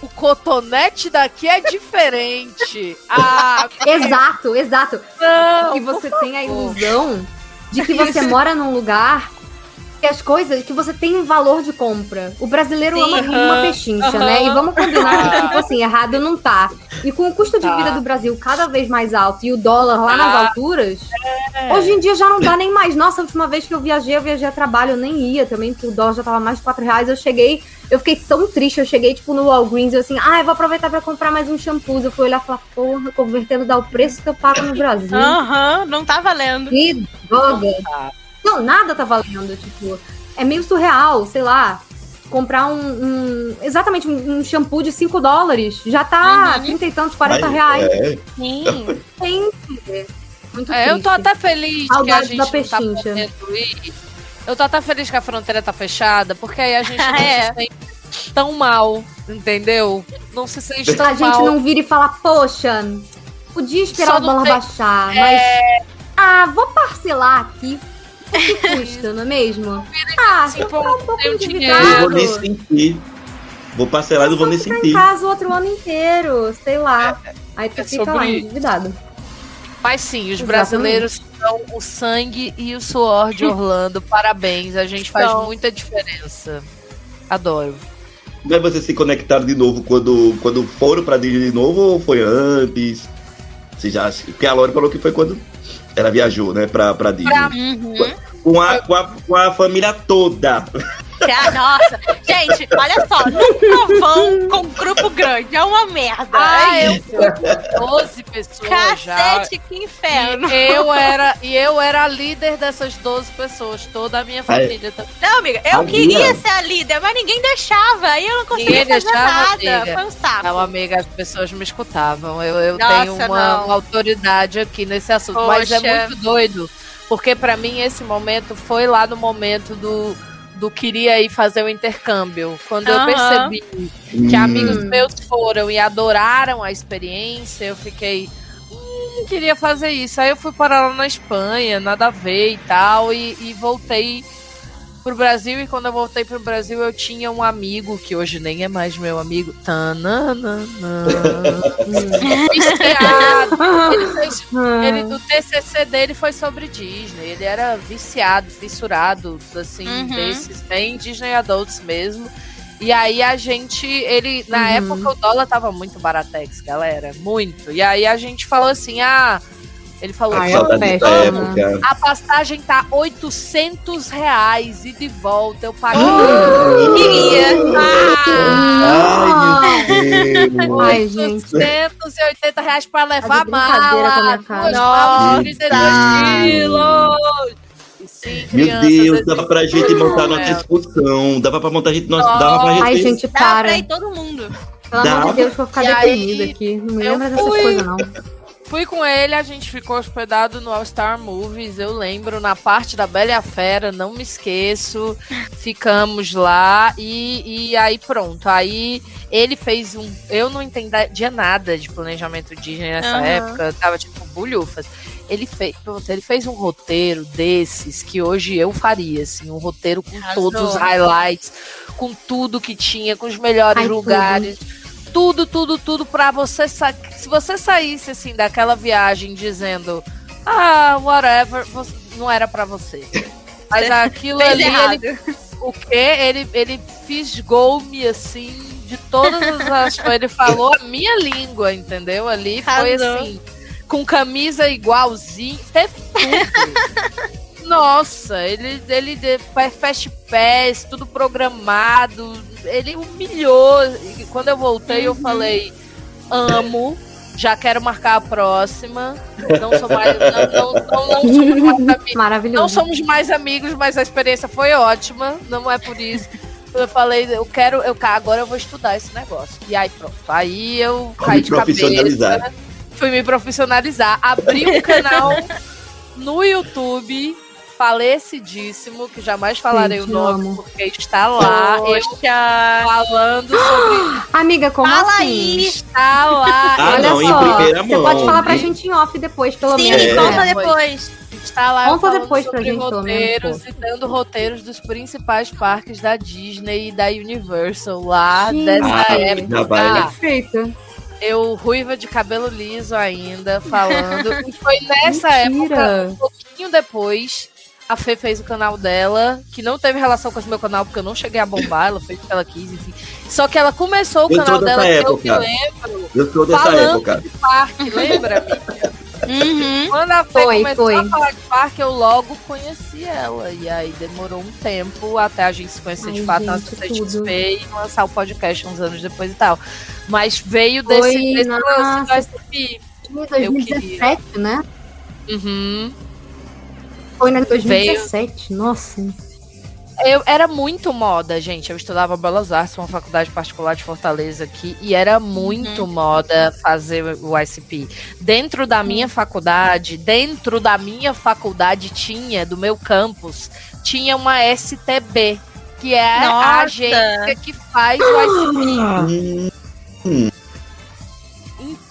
o cotonete daqui é diferente. Ah, Exato, exato. não, que você tem a ilusão de que você mora num lugar que as coisas, que você tem um valor de compra. O brasileiro Sim, ama uma aham, pechincha, aham. né? E vamos combinar que, tipo assim, errado não tá. E com o custo de Tá. vida do Brasil cada vez mais alto e o dólar lá Tá. nas alturas, É. hoje em dia já não dá nem mais. Nossa, a última vez que eu viajei, eu viajei a trabalho, eu nem ia também, porque o dólar já tava mais de 4 reais. Eu cheguei, eu fiquei tão triste, eu cheguei, tipo, no Walgreens, eu assim, ah, eu vou aproveitar pra comprar mais um shampoo. Eu fui olhar e falar, porra, convertendo dá o preço que eu pago no Brasil. Aham, não tá valendo. Que droga. tá. Não, nada tá valendo, tipo, é meio surreal, sei lá. Comprar um, um- exatamente um, um shampoo de 5 dólares já tá Uhum. 30 e tantos, 40 Mas, reais. é, Sim. Gente, muito É, eu tô triste. até feliz que a Saudade gente da não tá pechincha. podendo ir. Eu tô até feliz que a fronteira tá fechada, porque aí a gente não É. se sente tão mal, entendeu? Não se sente tão A gente mal. não vira e fala, poxa, podia esperar o não dólar tem- baixar, mas. Ah, vou parcelar aqui. O que custa, não é mesmo? Ah, se eu ficar um pouco tenho eu endividado. vou nem sentir. Vou parcelar e não vou nem ficar em sentir. casa o outro ano inteiro, sei lá. Aí tu é fica lá isso. Mas sim, os Exatamente. brasileiros são o sangue e o suor de Orlando. Parabéns, a gente faz São. muita diferença. Adoro. Mas vocês se conectaram de novo quando, quando foram pra Disney de novo ou foi antes? Você já, porque a Lore falou que foi quando ela viajou, né, pra, pra Disney. Pra- Uhum. Com, a, com, a, com a família toda. Ah, Nossa, gente, olha só, nunca vão com grupo grande, é uma merda. Ah, é eu isso. fui com 12 pessoas já. Cacete, que inferno. E eu era, e eu era a líder dessas 12 pessoas, toda a minha família também. Não, amiga, eu Amiga. queria ser a líder, mas ninguém deixava. Aí eu não conseguia Ninguém fazer deixava, nada. amiga. Foi um saco. Não, amiga, as pessoas me escutavam. Eu, eu Nossa, tenho uma, uma autoridade aqui nesse assunto. Mas é Poxa. muito doido. Porque pra mim esse momento foi lá no momento do, do queria ir fazer o intercâmbio. Quando eu Aham. percebi que Hum, amigos meus foram e adoraram a experiência, eu fiquei. Hum, queria fazer isso. Aí eu fui parar lá na Espanha, nada a ver e tal, e, e voltei pro Brasil. E quando eu voltei pro Brasil, eu tinha um amigo, que hoje nem é mais meu amigo. Tananana, viciado. Ele fez ele, o TCC dele foi sobre Disney. Ele era viciado, fissurado, assim, Uhum. desses, bem Disney Adults mesmo. E aí a gente, ele, na Uhum. época o dólar tava muito baratex, galera, muito. E aí a gente falou assim, ah, Ele falou: "Vamos, é dessa né? época. a passagem tá 800 reais e de volta eu paguei. Queria. Ah, Ai, meu Deus. Ai, gente. 880 reais pra levar a mala. minha cara. Duas malas de 32 Nossa. quilos. Sim, Meu Deus, dava pra gente montar nossa É. excursão. Dava pra montar a gente. Nossa, dava pra gente. Ai, gente, dá para. pra ir todo mundo. Pelo amor Dá. de Deus, vou ficar E aí, deprimida aqui. Não me lembra dessas coisas, não. Fui com ele, a gente ficou hospedado no All Star Movies. Eu lembro na parte da Bela e a Fera, não me esqueço. Ficamos lá e, e aí pronto. Aí ele fez um. Eu não entendia nada de planejamento Disney nessa Aham. época, eu tava tipo bulhufas. Ele fez, ele fez um roteiro desses que hoje eu faria, assim, um roteiro com Arrasou. todos os highlights, com tudo que tinha, com os melhores Ai, lugares tudo, tudo, tudo pra você sa- se você saísse assim daquela viagem dizendo ah, whatever, você- não era pra você. Mas aquilo ali, ele, o quê? Ele, ele fisgou-me assim de todas as ele falou a minha língua, entendeu? Ali foi assim, com camisa igualzinho, teve tudo. Nossa, ele, ele Fast Pass, tudo programado. Ele humilhou. Quando eu voltei, eu falei: amo, já quero marcar a próxima. Não sou mais. Não, não, não, não somos mais amigos. Maravilhoso. Não somos mais amigos, mas a experiência foi ótima. Não é por isso. Eu falei, eu quero, eu agora eu vou estudar esse negócio. E aí pronto. Aí eu caí Me de cabeça. profissionalizar. Fui me profissionalizar. Abri um canal no YouTube falecidíssimo, que jamais falarei Gente, o nome, amo. porque está lá. Eu Poxa. falando sobre. Amiga, como Fala assim? aí. Está lá. Ah, Olha não, em só, primeira você mão. pode falar pra gente em off depois, pelo Sim, menos. É. conta né? depois. Está lá Conta falando depois pra sobre gente, pelo menos, roteiros, e dando roteiros dos principais parques da Disney e da Universal lá Gente. dessa Ah, época. vai. Perfeito. Eu, ruiva de cabelo liso ainda, falando. e foi nessa época, Mentira. um pouquinho depois, a Fê fez o canal dela, que não teve relação com esse meu canal, porque eu não cheguei a bombar, ela fez o que ela quis, enfim. Só que ela começou o Eu canal dela, que eu época. me lembro, Eu sou dessa Falando. época. de parque, lembra, amiga? Uhum. Quando a Fê Foi, começou foi. a falar de parque, eu logo conheci ela. E aí demorou um tempo até a gente se conhecer de Ai, fato na gente, CXP e lançar o podcast uns anos depois e tal. Mas veio desse, Foi, desse nossa. lance do SP. 2017, né? Uhum. Foi na 2017, nossa. Eu, era muito moda, gente. Eu estudava Belas Artes, uma faculdade particular de Fortaleza aqui, e era muito moda fazer o ICP. Dentro da minha faculdade, dentro da minha faculdade tinha, do meu campus, tinha uma STB, que é a Nossa. agência que faz o ICP. Hum,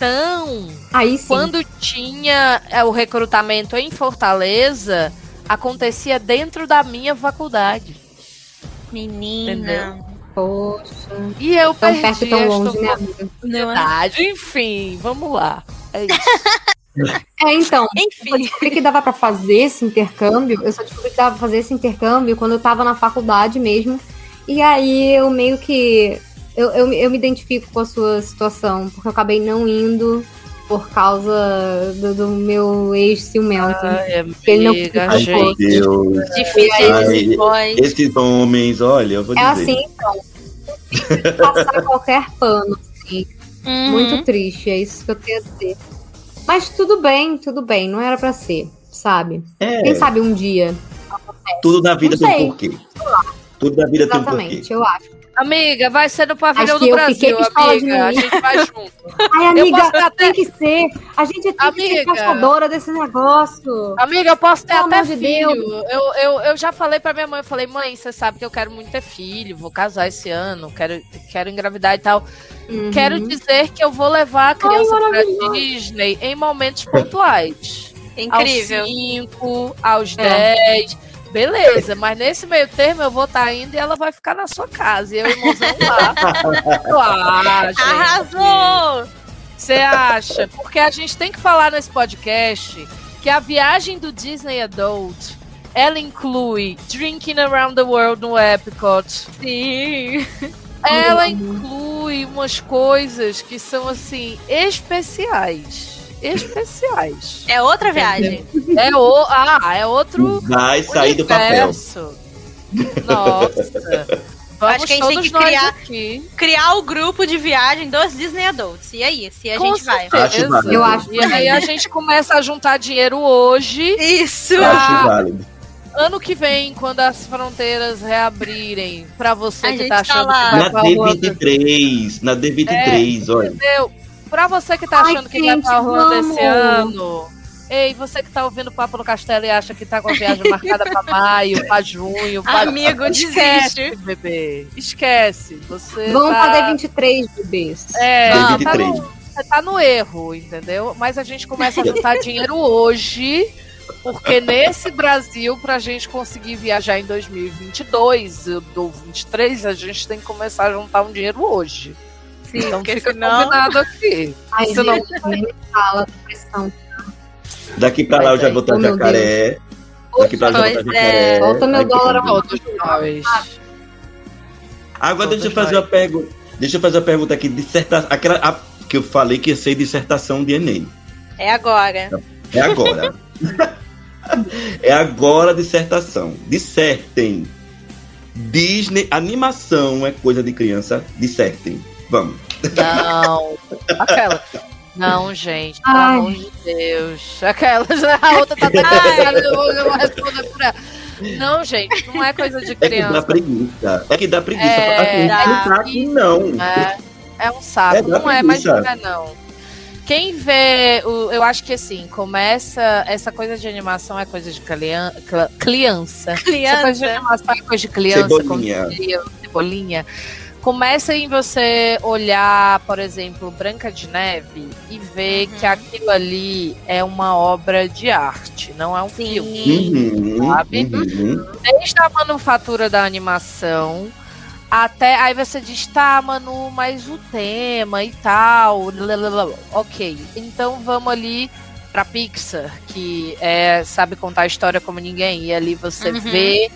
Então, Aí sim. quando tinha é, o recrutamento em Fortaleza, acontecia dentro da minha faculdade. Menina. Entendeu? Poxa, E eu tão perdi perto tão longe, né, amiga? oportunidade. Enfim, vamos lá. É isso. É, então, eu Enfim. descobri que dava pra fazer esse intercâmbio. Eu só descobri que dava pra fazer esse intercâmbio quando eu tava na faculdade mesmo. E aí eu meio que. Eu, eu, eu me identifico com a sua situação, porque eu acabei não indo por causa do, do meu ex-ciumento. Ai, Ele não amiga, Ai, ficou. meu. Deus. Difícil Ai, esses homens, olha, eu vou É dizer. assim, então. Passar qualquer pano. assim. Uhum. Muito triste, é isso que eu tenho a dizer. Mas tudo bem, tudo bem, não era pra ser, sabe? É, Quem sabe um dia. tudo na vida Não tem um porquê. Tudo na vida tem um porquê. Exatamente, eu acho. Amiga, vai ser no pavilhão do eu Brasil, amiga. A gente vai junto. Ai, amiga, até- tem que ser. A gente tem que ser Amiga. caçadora desse negócio. Amiga, eu posso ter Pelo até de filho. Eu, eu, eu já falei pra minha mãe, eu falei, mãe, você sabe que eu quero muito ter filho, vou casar esse ano, quero, quero engravidar e tal. Uhum. Quero dizer que eu vou levar a criança pra maravilhoso. Disney em momentos pontuais. Incrível. Aos 5, aos É. 10. Beleza, mas nesse meio termo eu vou estar indo e ela vai ficar na sua casa. E eu e o irmãozão lá. Ah, gente. Arrasou! Você acha? Porque a gente tem que falar nesse podcast que a viagem do Disney Adult ela inclui Drinking Around the World no Epcot. Sim. Ela inclui umas coisas que são assim especiais. Especiais. É outra viagem. É o, ah, é outro Vai sair do papel. Nossa. Vamos Acho que a gente tem que criar-. Criar o grupo de viagem dos Disney Adults. E aí, se a Com gente vai. certeza. Acho válido. Eu acho E aí a gente começa a juntar dinheiro hoje. Isso! Acho válido. Ano que vem, quando as fronteiras reabrirem, pra você A que tá tá achando lá. que vai Na pra Ruanda, D23, na D23, olha. entendeu? Pra você que tá Ai, achando que vai gente, pra Ruanda vamos. esse ano. Ei, você que tá ouvindo o Papo no Castelo e acha que tá com a viagem marcada pra maio, pra junho, pra... Amigo, Esquece, desiste. bebê. Esquece. Você Vamos tá... pra D23, bebês. É, Vamos. tá, no, D23. você tá no erro, entendeu? Mas a gente começa a juntar dinheiro hoje, porque nesse Brasil, pra gente conseguir viajar em 2022 ou 2023, a gente tem que começar a juntar um dinheiro hoje. Sim, Então porque fica senão... combinado aqui. Ai, Isso não- fala da pressão. Daqui pra lá eu já vou estar Oh, meu jacaré. Daqui pra lá eu já vou estar jacaré. Volta meu Aí dólar bom. Todos nós. Agora deixa eu fazer uma pergunta. Deixa eu fazer uma pergunta aqui. Disserta... Aquela a- que eu falei que ia ser dissertação de Enem. É agora. É agora. é agora a dissertação. Dissertem. Disney, animação é coisa de criança. Dissertem. Vamos. Não. Aquela. Não, gente, pelo Ai. amor de Deus. Aquela, a outra tá até cansada, eu vou, eu vou responder por ela. Não, gente, não é coisa de É que dá criança. É que dá preguiça. É, assim, dá. não tá aqui, não. É, é um saco. É, não é, mas preguiça. não é, não. Quem vê, o- eu acho que assim, começa. Essa coisa de animação é coisa de clian- cla- criança. Essa coisa de Criança. animação é coisa de criança, Cebolinha. como diria Cebolinha. Começa em você olhar, por exemplo, Branca de Neve e ver Uhum. que aquilo ali é uma obra de arte, não é um filme. Sim. Uhum, Sabe? uhum. Desde a manufatura da animação até. Aí você diz, tá, Manu, mas o tema e tal. lalalala. Ok, então vamos ali pra Pixar, que é, sabe contar a história como ninguém. E ali você Uhum. vê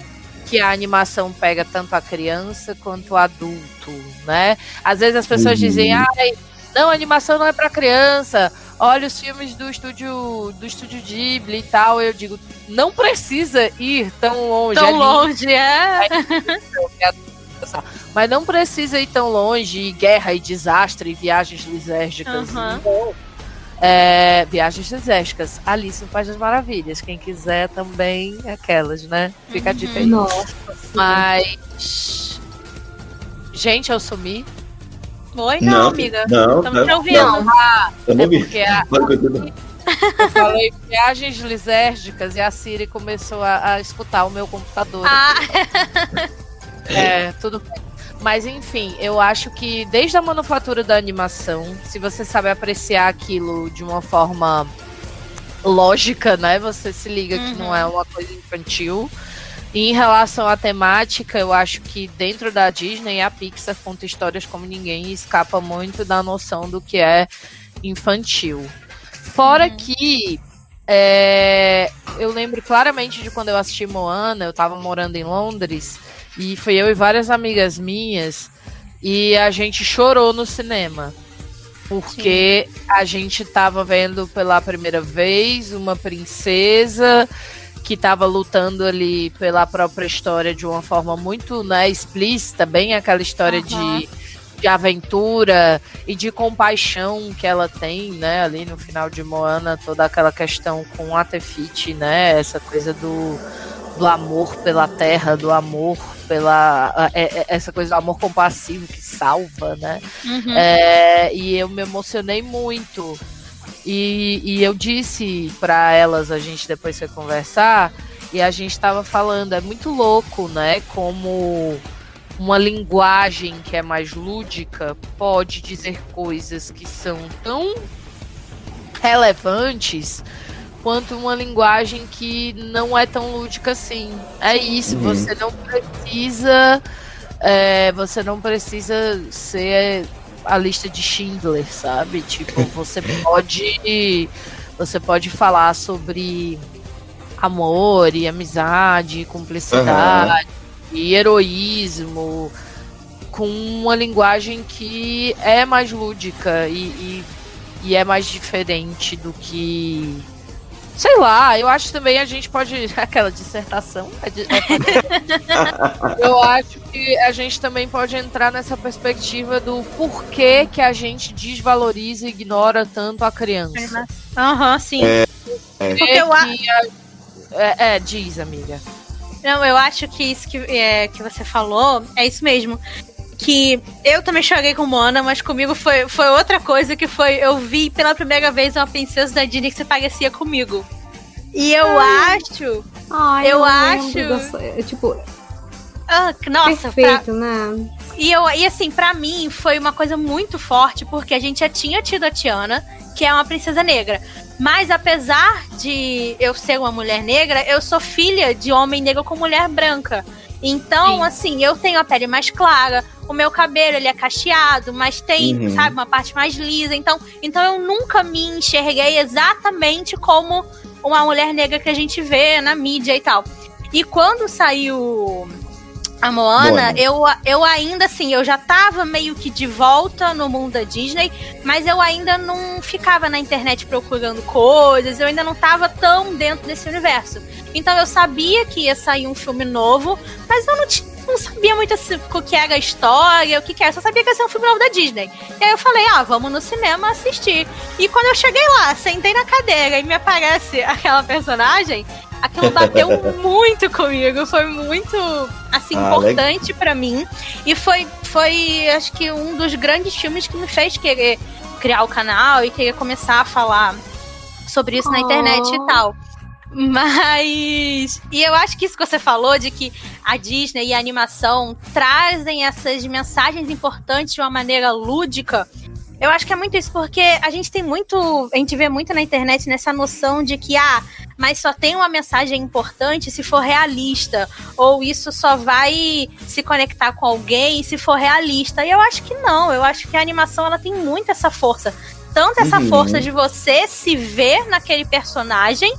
que a animação pega tanto a criança quanto o adulto, né? Às vezes as pessoas Uhum. dizem, ai, não, a animação não é pra criança. Olha os filmes do estúdio do estúdio Ghibli e tal. Eu digo, não precisa ir tão longe. Tão é longe, é. mas não precisa ir tão longe, e guerra e desastre, e viagens lisérgicas. Não. É, viagens lisérgicas. Alice no País das Maravilhas. Quem quiser também, aquelas, né? Fica a dica aí. Nossa. Mas. Gente, eu sumi. Oi, não, Não, amiga. Não, Estamos te não, ouvindo. não. Eu É não vi. porque a, eu falei viagens lisérgicas e a Siri começou a, a escutar o meu computador. Ah, É, tudo bem. Mas enfim, eu acho que desde a manufatura da animação, se você sabe apreciar aquilo de uma forma lógica, né? Você se liga que Uhum. não é uma coisa infantil. E em relação à temática, eu acho que dentro da Disney a Pixar conta histórias como ninguém e escapa muito da noção do que é infantil. Fora que é, eu lembro claramente de quando eu assisti Moana, eu tava morando em Londres, e foi eu e várias amigas minhas, e a gente chorou no cinema. Porque a gente tava vendo pela primeira vez uma princesa que tava lutando ali pela própria história de uma forma muito né, explícita, bem aquela história Aham. de, de aventura e de compaixão que ela tem, né, ali no final de Moana, toda aquela questão com a Tefiti, né, essa coisa do, do amor pela terra, do amor pela é- é- essa coisa do amor compassivo que salva, né? uhum. É, e eu me emocionei muito. E, e eu disse para elas, a gente depois foi conversar, e a gente estava falando, é muito louco, né? Como uma linguagem que é mais lúdica pode dizer coisas que são tão relevantes quanto uma linguagem que não é tão lúdica assim. É isso, Uhum. você não precisa. é, você não precisa ser a lista de Schindler, sabe? Tipo, você pode. Você pode falar sobre amor e amizade, e cumplicidade e heroísmo com uma linguagem que é mais lúdica e, e, e é mais diferente do que Sei lá, eu acho também a gente pode. Aquela dissertação. É é eu acho que a gente também pode entrar nessa perspectiva do porquê que a gente desvaloriza e ignora tanto a criança. Aham, uhum, sim. É, é. Porque eu acho. É, é, diz, amiga. Não, eu acho que isso que, é, que você falou é isso mesmo que eu também chorei com Mona, mas comigo foi, foi outra coisa que foi eu vi pela primeira vez uma princesa da Disney que se parecia comigo. E eu Ai. acho, Ai, eu, eu acho, dessa, tipo, ah, nossa, perfeito, pra... né? E eu e assim, para mim foi uma coisa muito forte porque a gente já tinha tido a Tiana, que é uma princesa negra. Mas apesar de eu ser uma mulher negra, eu sou filha de homem negro com mulher branca. Então, Sim. assim, eu tenho a pele mais clara, o meu cabelo ele é cacheado, mas tem, uhum. sabe, uma parte mais lisa. Então, então eu nunca me enxerguei exatamente como uma mulher negra que a gente vê na mídia e tal. E quando saiu a Moana, eu, eu ainda assim, eu já tava meio que de volta no mundo da Disney, mas eu ainda não ficava na internet procurando coisas, eu ainda não tava tão dentro desse universo. Então eu sabia que ia sair um filme novo, mas eu não, não sabia muito assim, o que era a história, o que, que era, só sabia que ia ser um filme novo da Disney. E aí eu falei, ah, vamos no cinema assistir. E quando eu cheguei lá, sentei na cadeira e me aparece aquela personagem, aquilo bateu muito comigo, foi muito assim ah, importante para mim e foi foi acho que um dos grandes filmes que me fez querer criar o canal e querer começar a falar sobre isso oh. na internet e tal. Mas. E eu acho que isso que você falou de que a Disney e a animação trazem essas mensagens importantes de uma maneira lúdica. Eu acho que é muito isso, porque a gente tem muito. A gente vê muito na internet nessa noção de que, ah, mas só tem uma mensagem importante se for realista. Ou isso só vai se conectar com alguém se for realista. E eu acho que não. Eu acho que a animação ela tem muito essa força. Tanto essa uhum. força de você se ver naquele personagem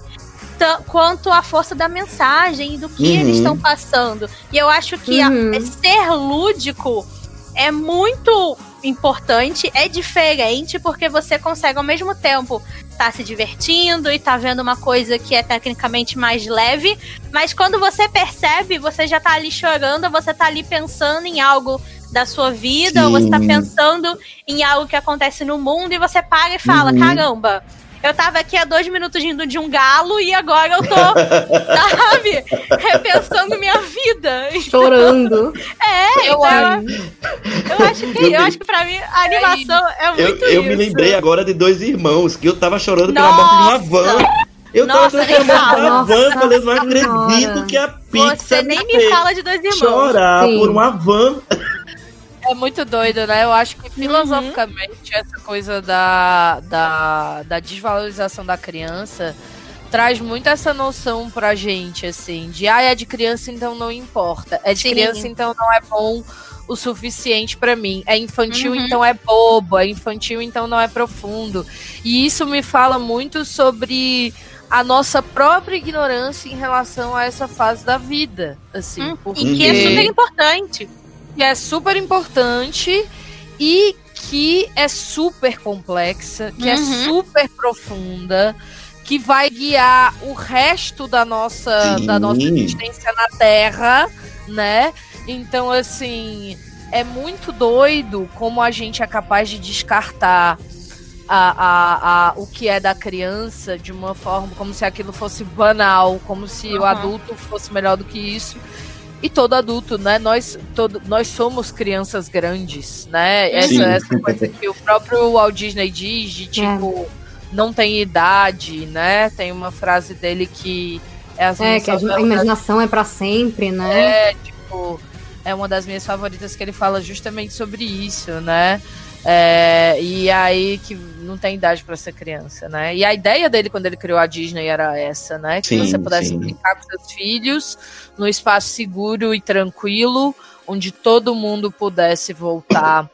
quanto a força da mensagem e do que uhum. eles estão passando. E eu acho que uhum. a, ser lúdico é muito importante, é diferente, porque você consegue ao mesmo tempo estar tá se divertindo e tá vendo uma coisa que é tecnicamente mais leve, mas quando você percebe, você já tá ali chorando, você tá ali pensando em algo da sua vida, Sim. ou você tá pensando em algo que acontece no mundo e você para e fala: uhum. caramba, eu tava aqui há dois minutos indo de um galo e agora eu tô, sabe, repensando minha vida. Então, Chorando. É, eu, então, acho. eu acho que eu acho que pra mim a animação é, muito eu, eu me lembrei agora de dois irmãos, que eu tava chorando pela morte de uma van. Eu tava chorando pela morte de uma van, falei, não acredito que a pizza. Você nem me fala de dois irmãos. Chorar Sim. por uma van. É muito doido, né? Eu acho que filosoficamente uhum. essa coisa da, da, da desvalorização da criança traz muito essa noção pra gente, assim, de ah, é de criança, então não importa. É de Sim. criança, então não é bom o suficiente para mim. É infantil, uhum. então é bobo. É infantil, então não é profundo. E isso me fala muito sobre a nossa própria ignorância em relação a essa fase da vida, assim. Hum, porque... E que é super importante que é super importante e que é super complexa, que é uhum. é super profunda, que vai guiar o resto da nossa, da nossa existência na Terra, né? Então, assim, é muito doido como a gente é capaz de descartar a, a, a, o que é da criança de uma forma como se aquilo fosse banal, como se uhum. o adulto fosse melhor do que isso e todo adulto, né? Nós, todo, nós somos crianças grandes, né? Essa, essa coisa que o próprio Walt Disney diz de tipo, é. não tem idade, né? Tem uma frase dele que é as É, que a imaginação é para sempre, né? É, tipo, é uma das minhas favoritas que ele fala justamente sobre isso, né? É, e aí que não tem idade para ser criança, né? E a ideia dele quando ele criou a Disney era essa, né? Que sim, você pudesse sim. brincar com seus filhos num espaço seguro e tranquilo, onde todo mundo pudesse voltar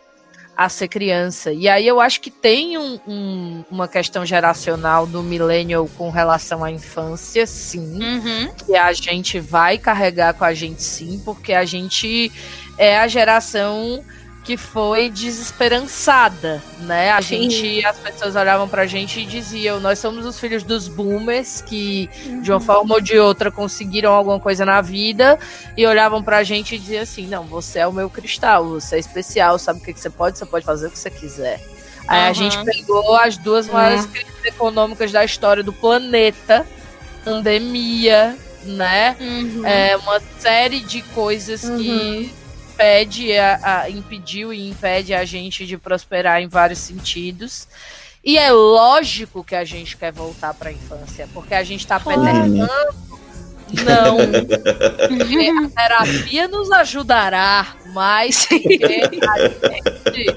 a ser criança. E aí eu acho que tem um, um, uma questão geracional do millennial com relação à infância, sim. Uhum. Que a gente vai carregar com a gente, sim, porque a gente é a geração que foi desesperançada, né? A Sim. gente, as pessoas olhavam pra gente e diziam: nós somos os filhos dos boomers que, de uma forma ou de outra, conseguiram alguma coisa na vida e olhavam pra gente e diziam assim: não, você é o meu cristal, você é especial, sabe o que, que você pode? Você pode fazer o que você quiser. Aí a gente pegou as duas maiores crises econômicas da história do planeta, pandemia, né? Uhum. É uma série de coisas que impede a, a- impediu e impede a gente de prosperar em vários sentidos. E é lógico que a gente quer voltar para a infância, porque a gente está pedernando. Não. A terapia nos ajudará, mas a gente,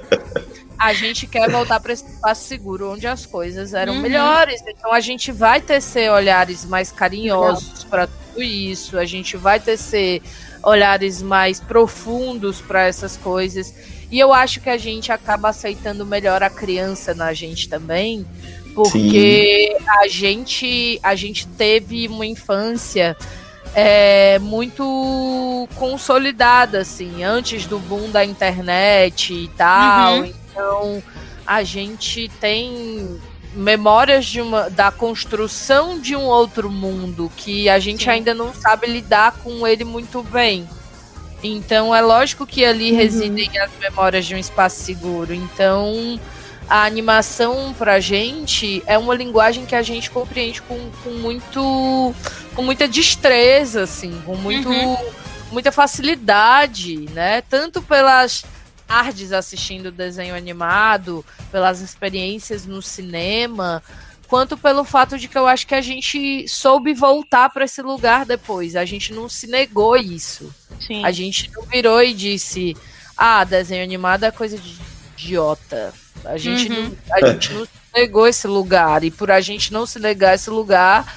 a gente quer voltar para esse espaço seguro onde as coisas eram Uhum. melhores. Então a gente vai tecer olhares mais carinhosos para tudo isso, a gente vai tecer olhares mais profundos para essas coisas. E eu acho que a gente acaba aceitando melhor a criança na gente também, porque a gente a gente teve uma infância é, muito consolidada, assim, antes do boom da internet e tal. Uhum. Então, a gente tem memórias de uma, da construção de um outro mundo que a gente Sim. ainda não sabe lidar com ele muito bem. Então, é lógico que ali Uhum. residem as memórias de um espaço seguro. Então, a animação pra gente é uma linguagem que a gente compreende com, com muito com muita destreza, assim, com muito, Uhum. muita facilidade, né? Tanto pelas tardes assistindo desenho animado, pelas experiências no cinema, quanto pelo fato de que eu acho que a gente soube voltar para esse lugar depois. A gente não se negou isso. Sim. A gente não virou e disse: ah, desenho animado é coisa de idiota. A gente, Uhum. não, a gente não se negou esse lugar. E por a gente não se negar esse lugar,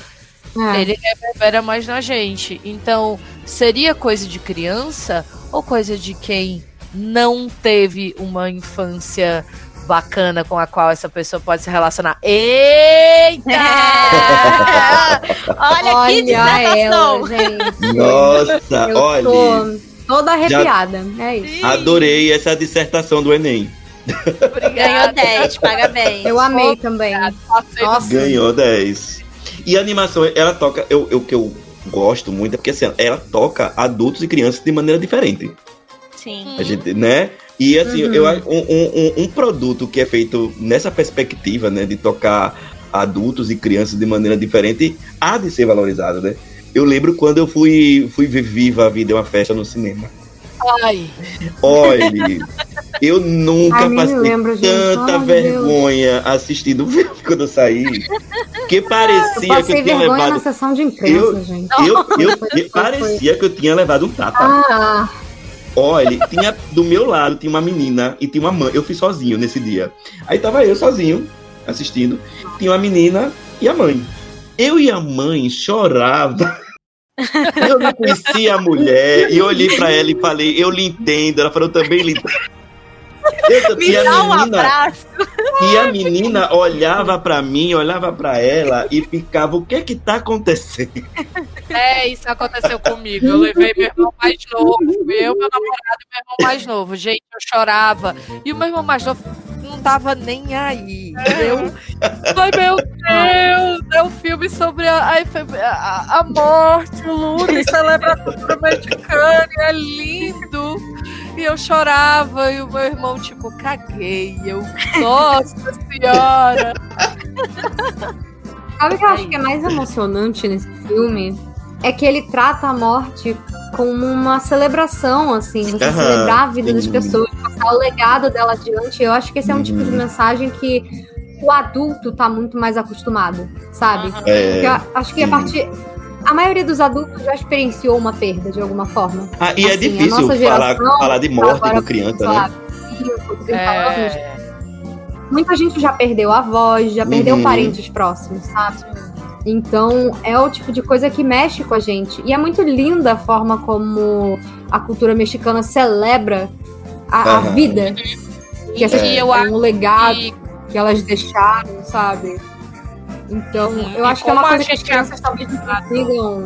É. ele reverbera mais na gente. Então, seria coisa de criança ou coisa de quem não teve uma infância bacana com a qual essa pessoa pode se relacionar? Eita! Olha, que Olha dissertação. ela, gente. Nossa, Eu olha. tô toda arrepiada. É isso. Adorei essa dissertação do Enem. Ganhou Obrigada. 10, parabéns. Eu amei também. Nossa. Ganhou 10. E a animação, ela toca. Eu, eu- o que eu gosto muito é porque assim, ela toca adultos e crianças de maneira diferente. Sim. A gente, né? E assim, Uhum. eu um, um, um- produto que é feito nessa perspectiva, né? De tocar adultos e crianças de maneira diferente, há de ser valorizado, né? Eu lembro quando eu fui, fui ver Viva a Vida é uma festa no cinema. Ai, Olha, eu nunca Ai, passei lembro, tanta vergonha assistindo o filme quando eu saí. Que parecia que Passei eu tinha vergonha na levado. sessão de imprensa, Eu- gente. Eu, eu, foi- parecia que eu tinha levado um tapa. Ah, Olha, tinha do meu lado tinha uma menina e tinha uma mãe. Eu fui sozinho nesse dia. Aí tava eu sozinho assistindo. Tinha uma menina e a mãe. Eu e a mãe chorava. Eu não conhecia a mulher e olhei pra ela e falei, eu lhe entendo. Ela falou, eu também lhe entendo. Me e a dá um menina, abraço. e a menina olhava pra mim, olhava pra ela e ficava, o que é que tá acontecendo? é, isso aconteceu comigo. Eu levei meu irmão mais novo. Eu, meu namorado e meu irmão mais novo. Gente, eu chorava. E o meu irmão mais novo não tava nem aí. Eu. Ai, meu Deus! É um filme sobre a, a, a- morte, o luto, e celebra a cultura mexicana. e É lindo. E eu chorava, e o meu irmão, tipo, caguei. Eu, nossa senhora! sabe o que eu acho que é mais emocionante nesse filme? É que ele trata a morte como uma celebração, assim, você Aham, celebrar a vida das pessoas, passar o legado dela adiante. Eu acho que esse é um tipo de Uhum. mensagem que o adulto tá muito mais acostumado, sabe? Porque É, eu acho que a partir. A maioria dos adultos já experienciou uma perda de alguma forma. ah, e é assim, a difícil nossa falar, geração, falar de morte agora, com criança, né? lá, 5, 30 anos, É, muita gente já perdeu avós, já perdeu Uhum. parentes próximos, sabe? Então é o tipo de coisa que mexe com a gente. E é muito linda a forma como a cultura mexicana celebra a, a vida. Que essas E eu é um legado que que elas deixaram, sabe? Então, eu acho que é uma coisa que as gente crianças talvez não consigam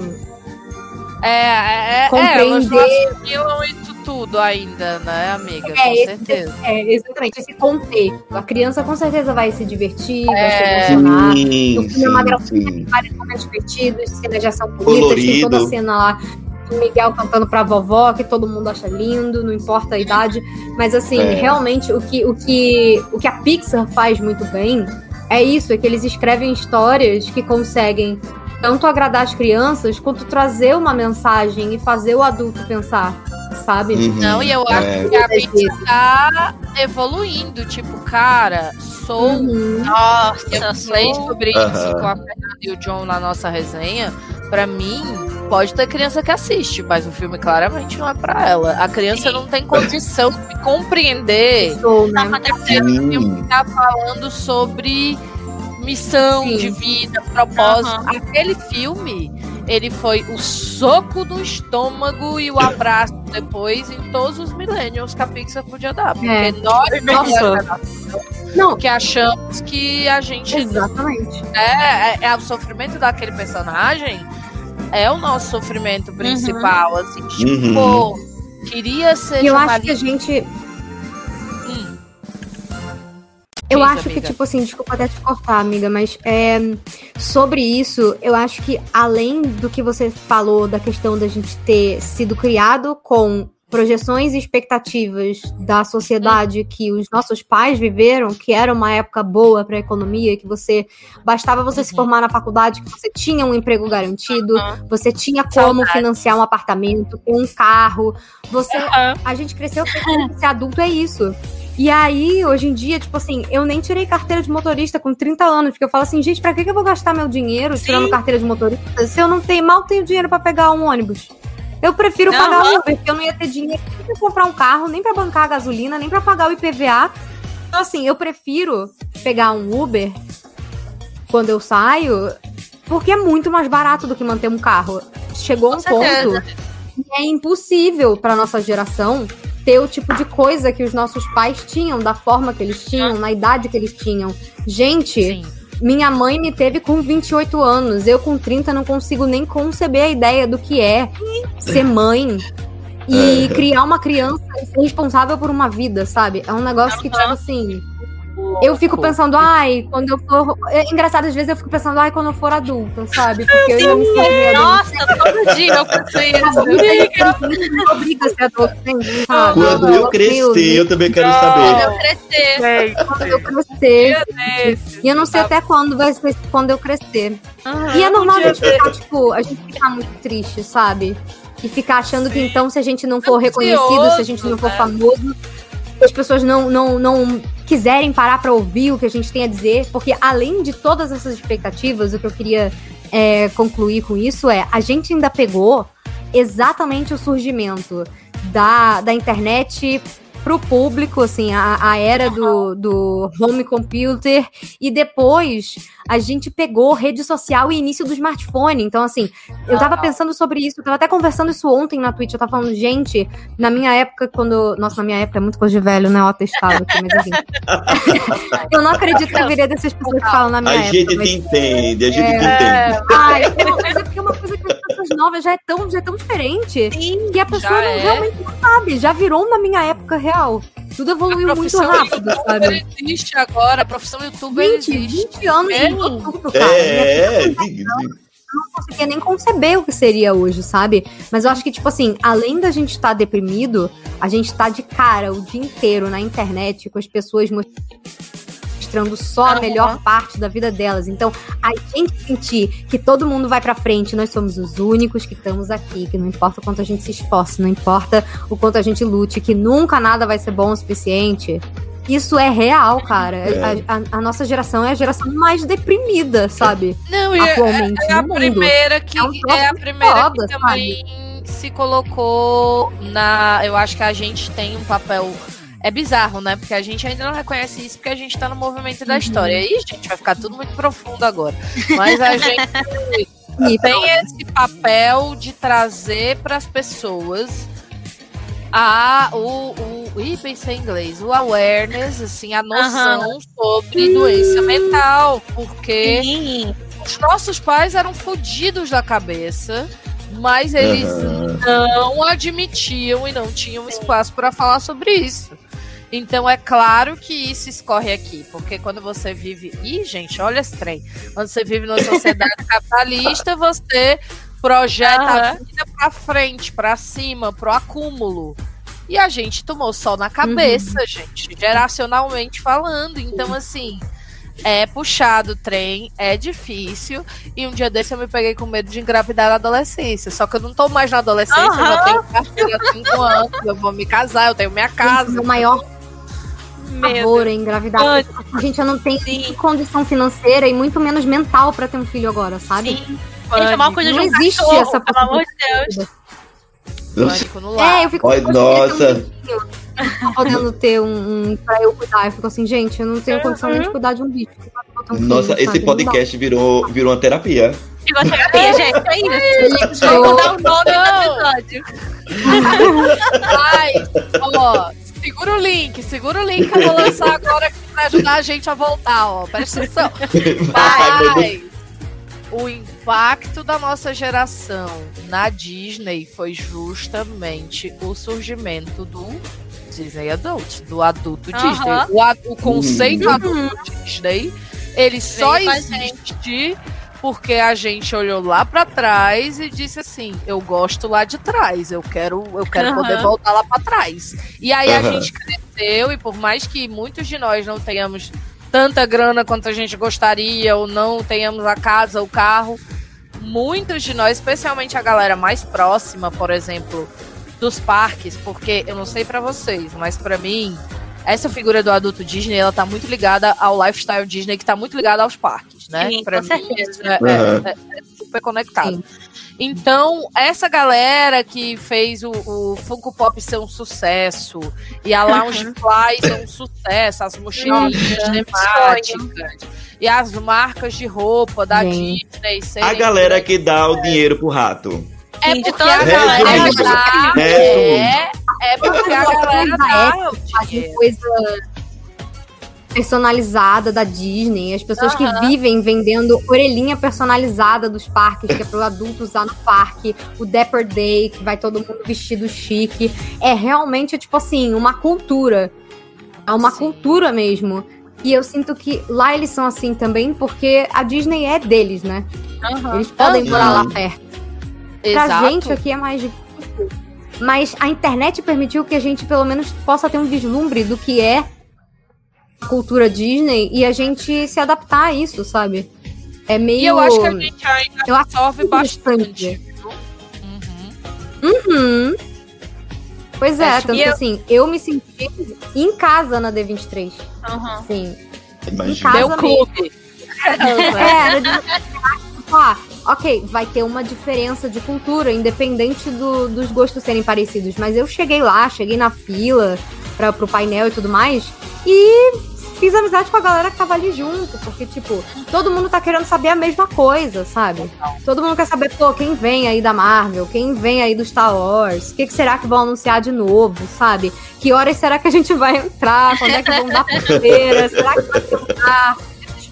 É, é, é, compreender. elas não assimilam tudo ainda, né, amiga? É, Com esse- certeza. É, exatamente, esse contexto. A criança com certeza vai se divertir, vai É. se emocionar. Sim, O filme é uma gracinha, vários momentos divertidos, cenas de ação bonitas, tem toda a cena lá do Miguel cantando pra vovó, que todo mundo acha lindo, não importa a idade. Mas assim, É. realmente o que, o, que, o que a Pixar faz muito bem é isso, é que eles escrevem histórias que conseguem tanto agradar as crianças quanto trazer uma mensagem e fazer o adulto pensar, sabe? Uhum, Não, e eu acho é. que a Pixar tá evoluindo. Tipo, cara, sou. Uhum. Nossa, Eu falei sobre isso com a Fernanda e o John na nossa resenha. Pra mim, pode ter criança que assiste, mas o filme claramente não é pra ela. A criança não tem condição de compreender Sou, né? Filme Sim. que tá falando sobre missão Sim. de vida, propósito. Aquele filme, ele foi o soco no estômago e o abraço depois em todos os millennials que a Pixar podia dar. Porque É. nós Nossa. Não, que achamos que a gente exatamente. é, é, é o sofrimento daquele personagem é o nosso sofrimento principal, assim, tipo, Uhum. queria ser eu acho que a gente. Eu Diz, acho que, amiga. tipo assim, desculpa até te cortar, amiga, mas é, sobre isso, eu acho que além do que você falou da questão da gente ter sido criado com projeções e expectativas da sociedade que os nossos pais viveram, que era uma época boa para a economia, que você bastava você se Uhum. formar na faculdade, que você tinha um emprego garantido, Aham. você tinha como Saudade. financiar um apartamento, um carro, você Aham. a gente cresceu pensando que ser adulto é isso. E aí, hoje em dia, tipo assim, eu nem tirei carteira de motorista com 30 anos, porque eu falo assim, gente, pra que, que eu vou gastar meu dinheiro tirando carteira de motorista se eu não tenho, mal tenho dinheiro pra pegar um ônibus? Eu prefiro Aham. pagar Uber, porque eu não ia ter dinheiro nem pra comprar um carro, nem pra bancar a gasolina, nem pra pagar o IPVA. Então, assim, eu prefiro pegar um Uber quando eu saio, porque é muito mais barato do que manter um carro. Chegou Com um certeza. ponto que é impossível pra nossa geração ter o tipo de coisa que os nossos pais tinham, da forma que eles tinham, na idade que eles tinham. Gente, Sim. minha mãe me teve com 28 anos. Eu com 30 não consigo nem conceber a ideia do que é ser mãe e criar uma criança e ser responsável por uma vida, sabe? É um negócio que, tipo assim. Eu fico pensando, ai, quando eu for. É engraçado, às vezes eu fico pensando, ai, quando eu for adulta, sabe? Porque eu ia me saber. Nossa, todo dia eu penso isso. Obriga a ser adolescente, sabe? Quando eu crescer, eu também quero saber. Eu crescer. Quando eu crescer. E eu não sei até quando vai ser quando eu crescer. E é normal a gente ficar, tipo, a gente ficar muito triste, sabe? E ficar achando que então, se a gente não for reconhecido, se a gente não for né? famoso, as pessoas não, não, não quiserem parar pra ouvir o que a gente tem a dizer. Porque além de todas essas expectativas, o que eu queria é, concluir com isso é: a gente ainda pegou exatamente o surgimento da, da internet pro público, assim, a, a era do, do home computer, e depois a gente pegou rede social e início do smartphone. Então, assim, eu tava pensando sobre isso, eu tava até conversando isso ontem na Twitch, eu tava falando, gente, na minha época, quando. Nossa, na minha época é muito coisa de velho, né? O atestado aqui, mas enfim. eu não acredito que eu viria dessas pessoas que falam na minha A época. gente mas- te entende, a gente te É. entende. Ai, não, mas é porque é uma coisa que as pessoas novas já é tão, já é tão diferente. E a pessoa Já não, é. realmente não sabe. Já virou na minha época real. Tudo evoluiu A muito rápido, sabe? existe agora, a profissão youtuber 20, existe. 20 anos É. mudou tudo, cara. É, Eu diga, diga. não conseguia nem conceber o que seria hoje, sabe? Mas eu acho que, tipo assim, além da gente estar deprimido, a gente tá de cara o dia inteiro na internet com as pessoas mostrando só a melhor parte da vida delas. Então, a gente sentir que todo mundo vai pra frente, nós somos os únicos que estamos aqui, que não importa o quanto a gente se esforce, não importa o quanto a gente lute, que nunca nada vai ser bom o suficiente. Isso é real, cara. É. A, a- a nossa geração é a geração mais deprimida, sabe? Não, e é, Atualmente é a no mundo. primeira que É um é a primeira foda, que também se colocou na. Eu acho que a gente tem um papel. É bizarro, né? Porque a gente ainda não reconhece isso porque a gente tá no movimento da Uhum. história. Aí, gente, vai ficar tudo muito profundo agora. Mas a gente E tem esse papel de trazer para as pessoas a o, o ih, pensei em inglês, o awareness, assim, a noção sobre doença mental, porque Sim. os nossos pais eram fodidos da cabeça mas eles Aham. não admitiam e não tinham espaço para falar sobre isso. Então é claro que isso escorre aqui, porque quando você vive. Ih, gente, olha esse trem. Quando você vive numa sociedade capitalista, você projeta a Aham. vida pra frente, pra cima, pro acúmulo. E a gente tomou sol na cabeça, gente, geracionalmente falando. Então, assim, é puxado o trem, é difícil. E um dia desse eu me peguei com medo de engravidar na adolescência. Só que eu não tô mais na adolescência, eu já tenho cinco anos, eu vou me casar, eu tenho minha casa. O maior Favor em engravidar. Gente, eu não Sim. condição financeira e muito menos mental pra ter um filho agora, sabe? Sim. Gente, é uma coisa de Não um existe cachorro, essa pelo amor de Deus. Pânico no lar. É, eu fico. Ai, ter nossa. um bichinho. Não podendo ter um, um pra eu cuidar. Eu fico assim, gente, eu não tenho condição nem de cuidar de um bicho. Vou um filho, Nossa, sabe? esse Não podcast virou, virou uma terapia. Psicoterapia, gente, é isso. Vamos Eu- dar o nome do episódio. Ai, ó, segura o link, segura o link que eu vou lançar agora pra ajudar a gente a voltar, ó. Presta atenção. Mas o impacto da nossa geração na Disney foi justamente o surgimento do Disney Adult, do adulto. Disney. O, o conceito Uhum. adulto Disney, ele só existe porque a gente olhou lá pra trás e disse assim: eu gosto lá de trás, eu quero, eu quero Aham. poder voltar lá pra trás. E aí a Aham. gente cresceu e por mais que muitos de nós não tenhamos tanta grana quanto a gente gostaria ou não tenhamos a casa, o carro, muitos de nós, especialmente a galera mais próxima, por exemplo, dos parques, porque eu não sei pra vocês, mas pra mim essa figura do adulto Disney, ela tá muito ligada ao lifestyle Disney, que tá muito ligada aos parques, né? Sim, pra com mim, certeza. é- Aham. é- é super conectado. Sim. Então, essa galera que fez o, o Funko Pop ser um sucesso e a Lounge Fly ser um sucesso, as mochilinhas temáticas e as marcas de roupa da Gente. Disney A galera que dá o dinheiro pro rato. É porque toda a galera Resumindo. é, é porque a galera dinheiro. coisa personalizada da Disney, as pessoas que Aham. vivem vendendo orelhinha personalizada dos parques, que é pro adulto usar no parque, o Dapper Day, que vai todo mundo vestido chique. É realmente, tipo assim, uma cultura. É uma Sim. cultura mesmo. E eu sinto que lá eles são assim também, porque a Disney é deles, né? Aham. Eles podem Aham. morar lá perto. Pra Exato. gente aqui é mais difícil. Mas a internet permitiu que a gente pelo menos possa ter um vislumbre do que é a cultura Disney e a gente se adaptar a isso, sabe? É meio. E eu acho que a gente ainda Eu acho sofre muito bastante. Uhum. Uhum. Pois é, É, tanto que eu- assim, eu me senti em casa na D23. Aham. Assim, Imagina. Casa Meu mesmo. clube. É, era de... ah, ok, vai ter uma diferença de cultura, independente do- dos gostos serem parecidos. Mas eu cheguei lá, cheguei na fila pra, pro painel e tudo mais, e fiz amizade com a galera que tava ali junto, porque, tipo, todo mundo tá querendo saber a mesma coisa, sabe? Todo mundo quer saber, pô, quem vem aí da Marvel, quem vem aí do Star Wars, o que, que será que vão anunciar de novo, sabe? Que horas será que a gente vai entrar? Quando é que vão dar pulseira? será que vai ter um carro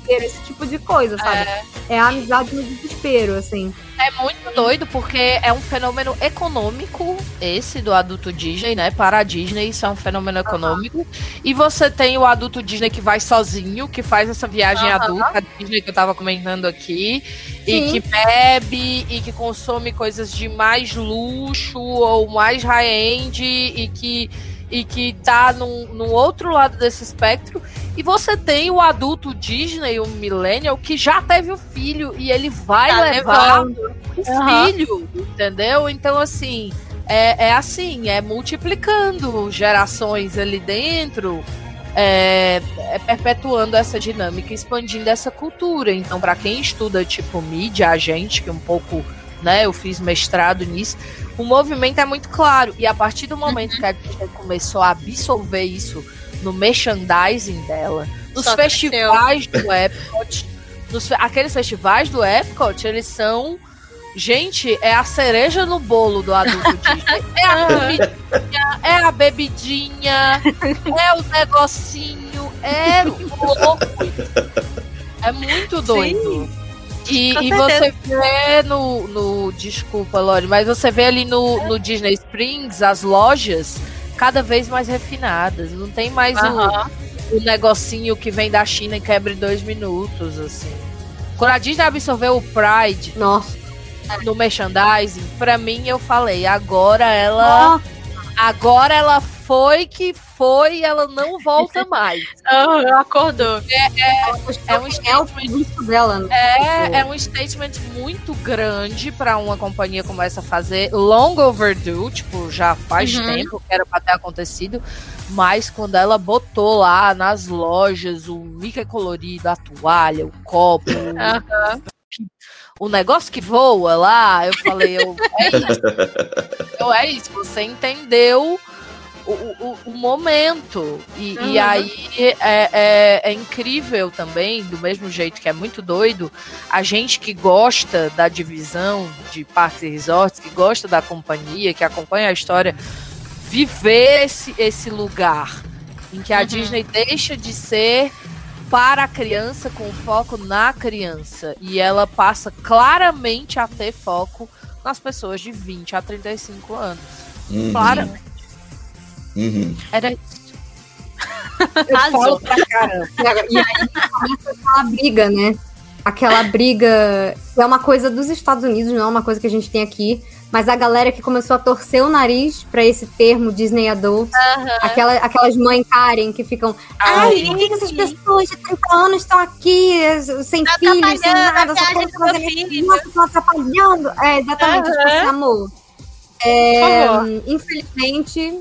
desespero? Esse tipo de coisa, sabe? É, a amizade no desespero, assim. É muito doido porque é um fenômeno econômico, esse do adulto Disney, né? Para a Disney, isso é um fenômeno econômico. E você tem o adulto Disney que vai sozinho, que faz essa viagem Aham. adulta, a Disney que eu tava comentando aqui, e Sim. que bebe e que consome coisas de mais luxo ou mais high-end e que, e que tá num, num outro lado desse espectro. E você tem o adulto Disney, o millennial, que já teve o filho e ele vai Tá levar levando. o Aham. filho, entendeu? Então, assim, é, é assim, é multiplicando gerações ali dentro, é, é perpetuando essa dinâmica, expandindo essa cultura. Então, para quem estuda, tipo, mídia, a gente, que um pouco, né, eu fiz mestrado nisso, o movimento é muito claro. E a partir do momento que a Disney começou a absorver isso no merchandising dela, nos Só festivais do Epcot, nos aqueles festivais do Epcot, eles são. Gente, é a cereja no bolo do adulto Disney. É a comidinha, é a bebidinha, é o negocinho, é louco. É muito doido. E, e você vê no, no. Desculpa, Lore, mas você vê ali no, no Disney Springs as lojas cada vez mais refinadas. Não tem mais o, o negocinho que vem da China e quebra em dois minutos, assim. Quando a Disney absorveu o Pride Nossa. no merchandising, pra mim eu falei, agora ela. Agora ela foi que foi e ela não volta mais. Aham, acordou. É um É o produto dela. né? É, é um statement muito grande pra uma companhia como essa fazer. Long overdue, tipo, já faz Uhum. tempo que era pra ter acontecido. Mas quando ela botou lá nas lojas o Mickey colorido, a toalha, o copo, Aham. o negócio que voa lá, eu falei, eu, é isso. Eu, é isso, você entendeu o, o, o momento. E, e Uhum. aí é, é, é incrível também, do mesmo jeito que é muito doido, a gente que gosta da divisão de parques e resorts, que gosta da companhia, que acompanha a história, viver esse, esse lugar em que a Uhum. Disney deixa de ser para a criança com foco na criança e ela passa claramente a ter foco nas pessoas de 20 a 35 anos. Uhum, Claramente. Uhum. Era isso. Eu Arrasou. falo pra caramba. E aí começa aquela briga, né? Aquela briga é uma coisa dos Estados Unidos, não é uma coisa que a gente tem aqui. Mas a galera que começou a torcer o nariz pra esse termo Disney Adult, aquela, aquelas mães Karen que ficam. Ai, por que, essas pessoas de 30 anos estão aqui, sem Tá filhos, sem nada, só viagem querem do meu fazer filho. Nossa, estão atrapalhando. É, exatamente, tipo Aham. assim, amor. É, favor. infelizmente,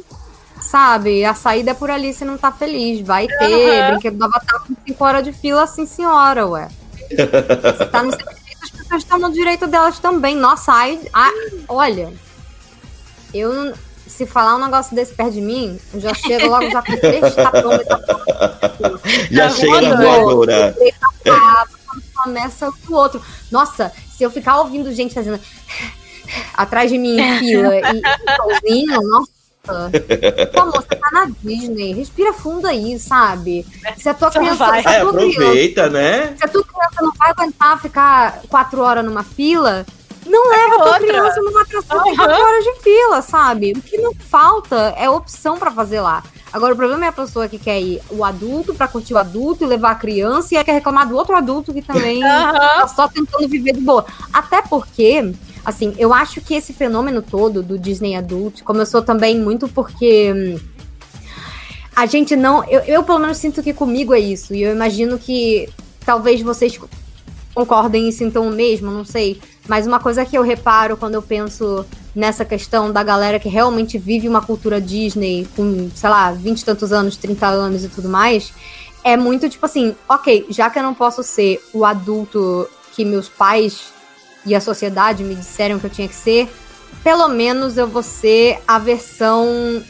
sabe, a saída é por ali, você não tá feliz. Vai ter Aham. brinquedo do Avatar com 5 horas de fila, sim, senhora, ué. Você tá no seu direito, as pessoas estão no direito delas também. Nossa, ai, ai, olha, eu se falar um negócio desse perto de mim, eu já chego logo já com três tapões Já Tá chega na voadora. quando começa o outro. Nossa, se eu ficar ouvindo gente fazendo atrás de mim em fila e e sozinho, nossa. Pô, amor, você tá na Disney, respira fundo aí, sabe? Se a tua Só criança, vai. se a É, tua criança, aproveita, né? se a tua criança não vai aguentar ficar quatro horas numa fila, não leva a tua outra. criança numa atração de Aham. quatro horas de fila, sabe? O que não falta é opção pra fazer lá. Agora, o problema é a pessoa que quer ir o adulto pra curtir o adulto e levar a criança e aí quer reclamar do outro adulto que também Aham. tá só tentando viver de boa. Até porque, assim, eu acho que esse fenômeno todo do Disney Adult começou também muito porque hum, a gente não. Eu, eu, pelo menos sinto que comigo é isso. E eu imagino que talvez vocês concordem e sintam o mesmo, não sei. Mas uma coisa que eu reparo quando eu penso nessa questão da galera que realmente vive uma cultura Disney com, sei lá, 20 e tantos anos, 30 anos e tudo mais, é muito tipo assim, ok, já que eu não posso ser o adulto que meus pais e a sociedade me disseram que eu tinha que ser, pelo menos eu vou ser a versão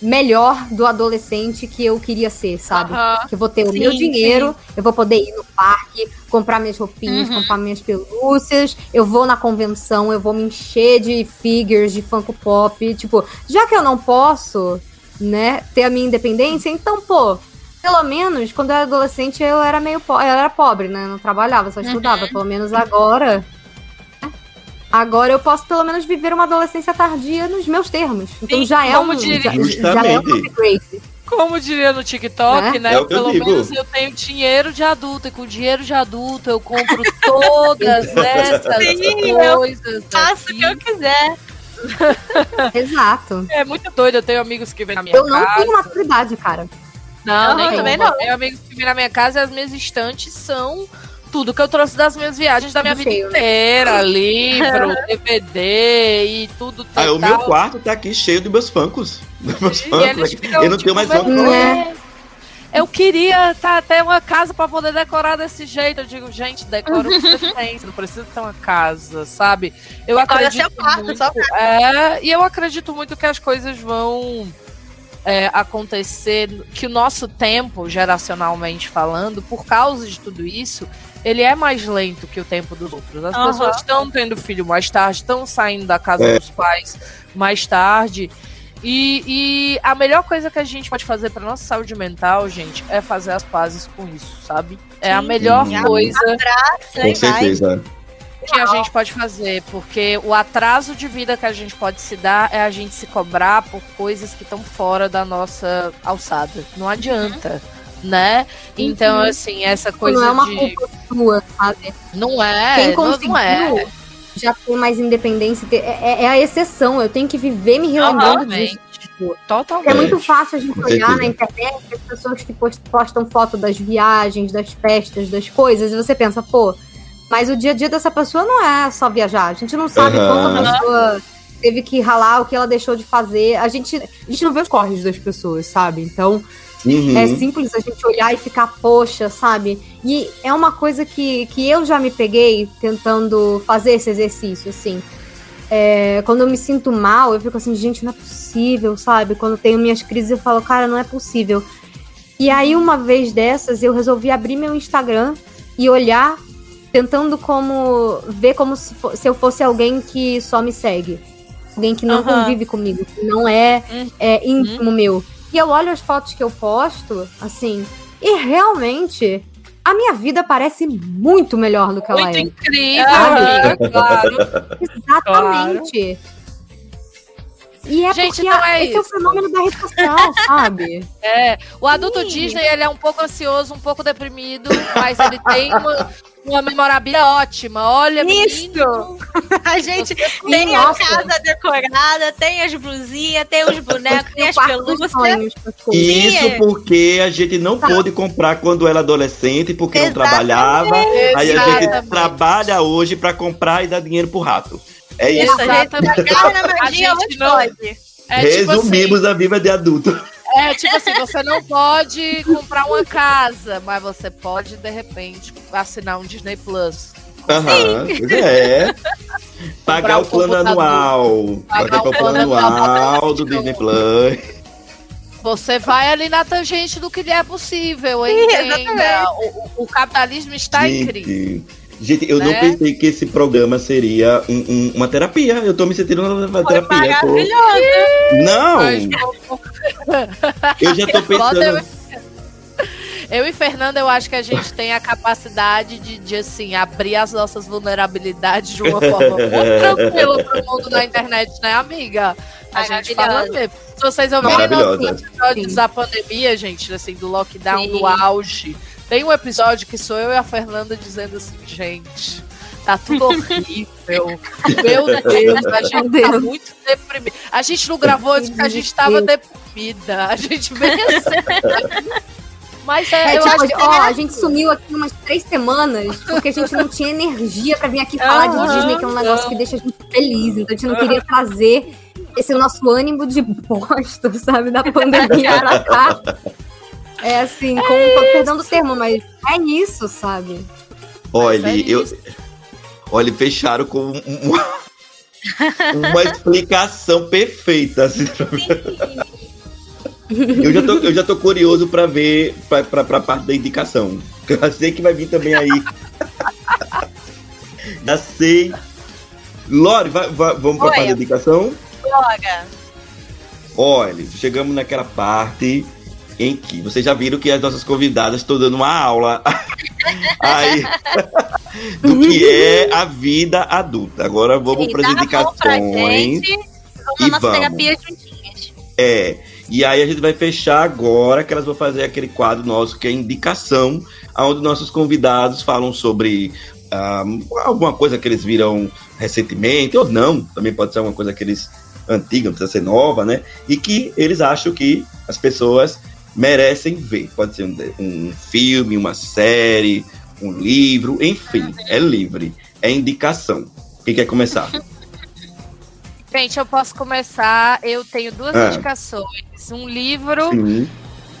melhor do adolescente que eu queria ser, sabe? Que eu vou ter o Sim, meu dinheiro, eu vou poder ir no parque, comprar minhas roupinhas, Uhum. comprar minhas pelúcias, eu vou na convenção, eu vou me encher de figures, de Funko Pop. Tipo, já que eu não posso, né, ter a minha independência, então, pô, pelo menos quando eu era adolescente eu era meio po eu era pobre, né? Não trabalhava, só estudava. Pelo menos agora. né, Agora eu posso pelo menos viver uma adolescência tardia nos meus termos. Então Sim, já é um diria- já, já é um upgrade. Como diria no TikTok, Né? né? É eu Pelo digo. menos eu tenho dinheiro de adulto, e com dinheiro de adulto eu compro todas essas Sim, eu coisas. Faço o que eu quiser. Exato. É muito doido, eu tenho amigos que vêm na minha Eu não casa. tenho maturidade, cara. Não, Não, nem eu também não. Tenho amigos que vêm na minha casa e as minhas estantes são tudo que eu trouxe das minhas viagens da minha Tudo vida né? inteira. Livro, DVD e tudo Ah, o meu quarto tá aqui cheio de meus funkos. Dos meus funkos Eu não tipo, tenho mais meu funko. Né? Eu queria tá, ter uma casa pra poder decorar desse jeito. Eu digo, gente, decora o que você tem. Você não precisa ter uma casa, sabe? Eu Decora acredito seu quarto, muito, só é, e eu acredito muito que as coisas vão é, acontecer, que o nosso tempo, geracionalmente falando, por causa de tudo isso, ele é mais lento que o tempo dos outros. As Aham. pessoas estão tendo filho mais tarde, estão saindo da casa É. dos pais mais tarde. E, e a melhor coisa que a gente pode fazer pra nossa saúde mental, gente, é fazer as pazes com isso, sabe? É a Sim. melhor Sim. coisa Abraça Com e vai. Que a gente pode fazer, porque o atraso de vida que a gente pode se dar é a gente se cobrar por coisas que estão fora da nossa alçada. Não adianta, né? Então, Uhum. assim, essa coisa não é uma de. culpa sua, sabe? Não é, Quem não, conseguiu não é. já ter mais independência ter- é, é- é a exceção. Eu tenho que viver me relembrando Totalmente. disso. Tipo, Totalmente. é muito fácil a gente olhar na internet as pessoas que post- postam foto das viagens, das festas, das coisas, e você pensa, pô, mas o dia a dia dessa pessoa não é só viajar. A gente não sabe Aham. quanto a pessoa teve que ralar, o que ela deixou de fazer. A gente, a gente não vê os corres das pessoas, sabe? Então, Uhum. é simples a gente olhar e ficar, poxa, sabe? E é uma coisa que, que eu já me peguei tentando fazer esse exercício, assim. É, quando eu me sinto mal, eu fico assim, gente, não é possível, sabe? Quando tenho minhas crises, eu falo, cara, não é possível. E aí, uma vez dessas, eu resolvi abrir meu Instagram e olhar, tentando como ver como se, se eu fosse alguém que só me segue. Alguém que não convive comigo, que não é, Hum. é íntimo meu. E eu olho as fotos que eu posto, assim, e realmente a minha vida parece muito melhor do que ela Muito é. incrível, Sabe? amiga, claro. Exatamente. E é Gente, porque não a- é esse é o isso. fenômeno da rede social, sabe? É, o adulto Sim. Disney, ele é um pouco ansioso, um pouco deprimido, mas ele tem uma, uma memorabilia ótima. Olha, Isso! menino, A gente você tem a Nossa. casa decorada, tem as blusinhas, tem os bonecos, tem as pelúcias. Isso porque a gente não Tá. pôde comprar quando era adolescente, porque não Exatamente. trabalhava. Aí a gente Exatamente. trabalha hoje pra comprar e dar dinheiro pro rato. É isso. Isso, a gente não-. É tipo assim, Resumimos a vida de adulto. É, tipo assim, você não pode comprar uma casa, mas você pode, de repente, assinar um Disney Plus. Aham, pois é. Pagar o plano anual. Pagar Pagar o plano anual do Disney Plus. Você vai ali na tangente do que lhe é possível, Sim, entenda. O, o- capitalismo está incrível. Gente, gente, eu não Né? pensei que esse programa seria um- um- uma terapia. Eu tô me sentindo numa Foi terapia. Maravilhoso. Não! Mas, Eu já tô pensando. Eu e Fernanda, eu acho que a gente tem a capacidade de, de, assim, abrir as nossas vulnerabilidades de uma forma muito tranquila pro mundo na internet, né, amiga? A gente fala mesmo. Se vocês ouvirem nossos episódios da pandemia, gente, assim, do lockdown, Sim. do auge, tem um episódio que sou eu e a Fernanda dizendo assim, gente, tá tudo horrível. Meu Deus, a gente tá muito deprimida. A gente não gravou antes porque a gente tava deprimida. A gente veio assim. Mas é, É, eu tipo, acho que ó, é a gente sumiu aqui umas três semanas porque a gente não tinha energia pra vir aqui falar de Aham, Disney, que é um negócio que deixa a gente feliz. Então a gente não queria trazer esse nosso ânimo de bosta, sabe, da pandemia pra cá. É assim, com tô perdão do termo, mas é isso, sabe? Olha, é eu. isso. Olha, fecharam com um- uma, uma explicação perfeita. assim, eu, já tô, eu já tô curioso pra ver pra, pra, pra parte da indicação. Eu já sei que vai vir também aí. já sei. Lore, vai- vai- vamos pra Oi. parte da indicação? Olha, chegamos naquela parte em que vocês já viram que as nossas convidadas estão dando uma aula aí, do que é a vida adulta. Agora vamos para as indicações. gente. Vamos E na nossa vamos. terapia juntinhas. É. E aí a gente vai fechar agora que elas vão fazer aquele quadro nosso que é indicação, onde nossos convidados falam sobre ah, alguma coisa que eles viram recentemente, ou não, também pode ser uma coisa que eles antiga, não precisa ser nova, né? E que eles acham que as pessoas merecem ver. Pode ser um, um filme, uma série, um livro, enfim, é livre, é indicação. Quem quer começar? Gente, eu posso começar. Eu tenho duas Ah. indicações: um livro Sim.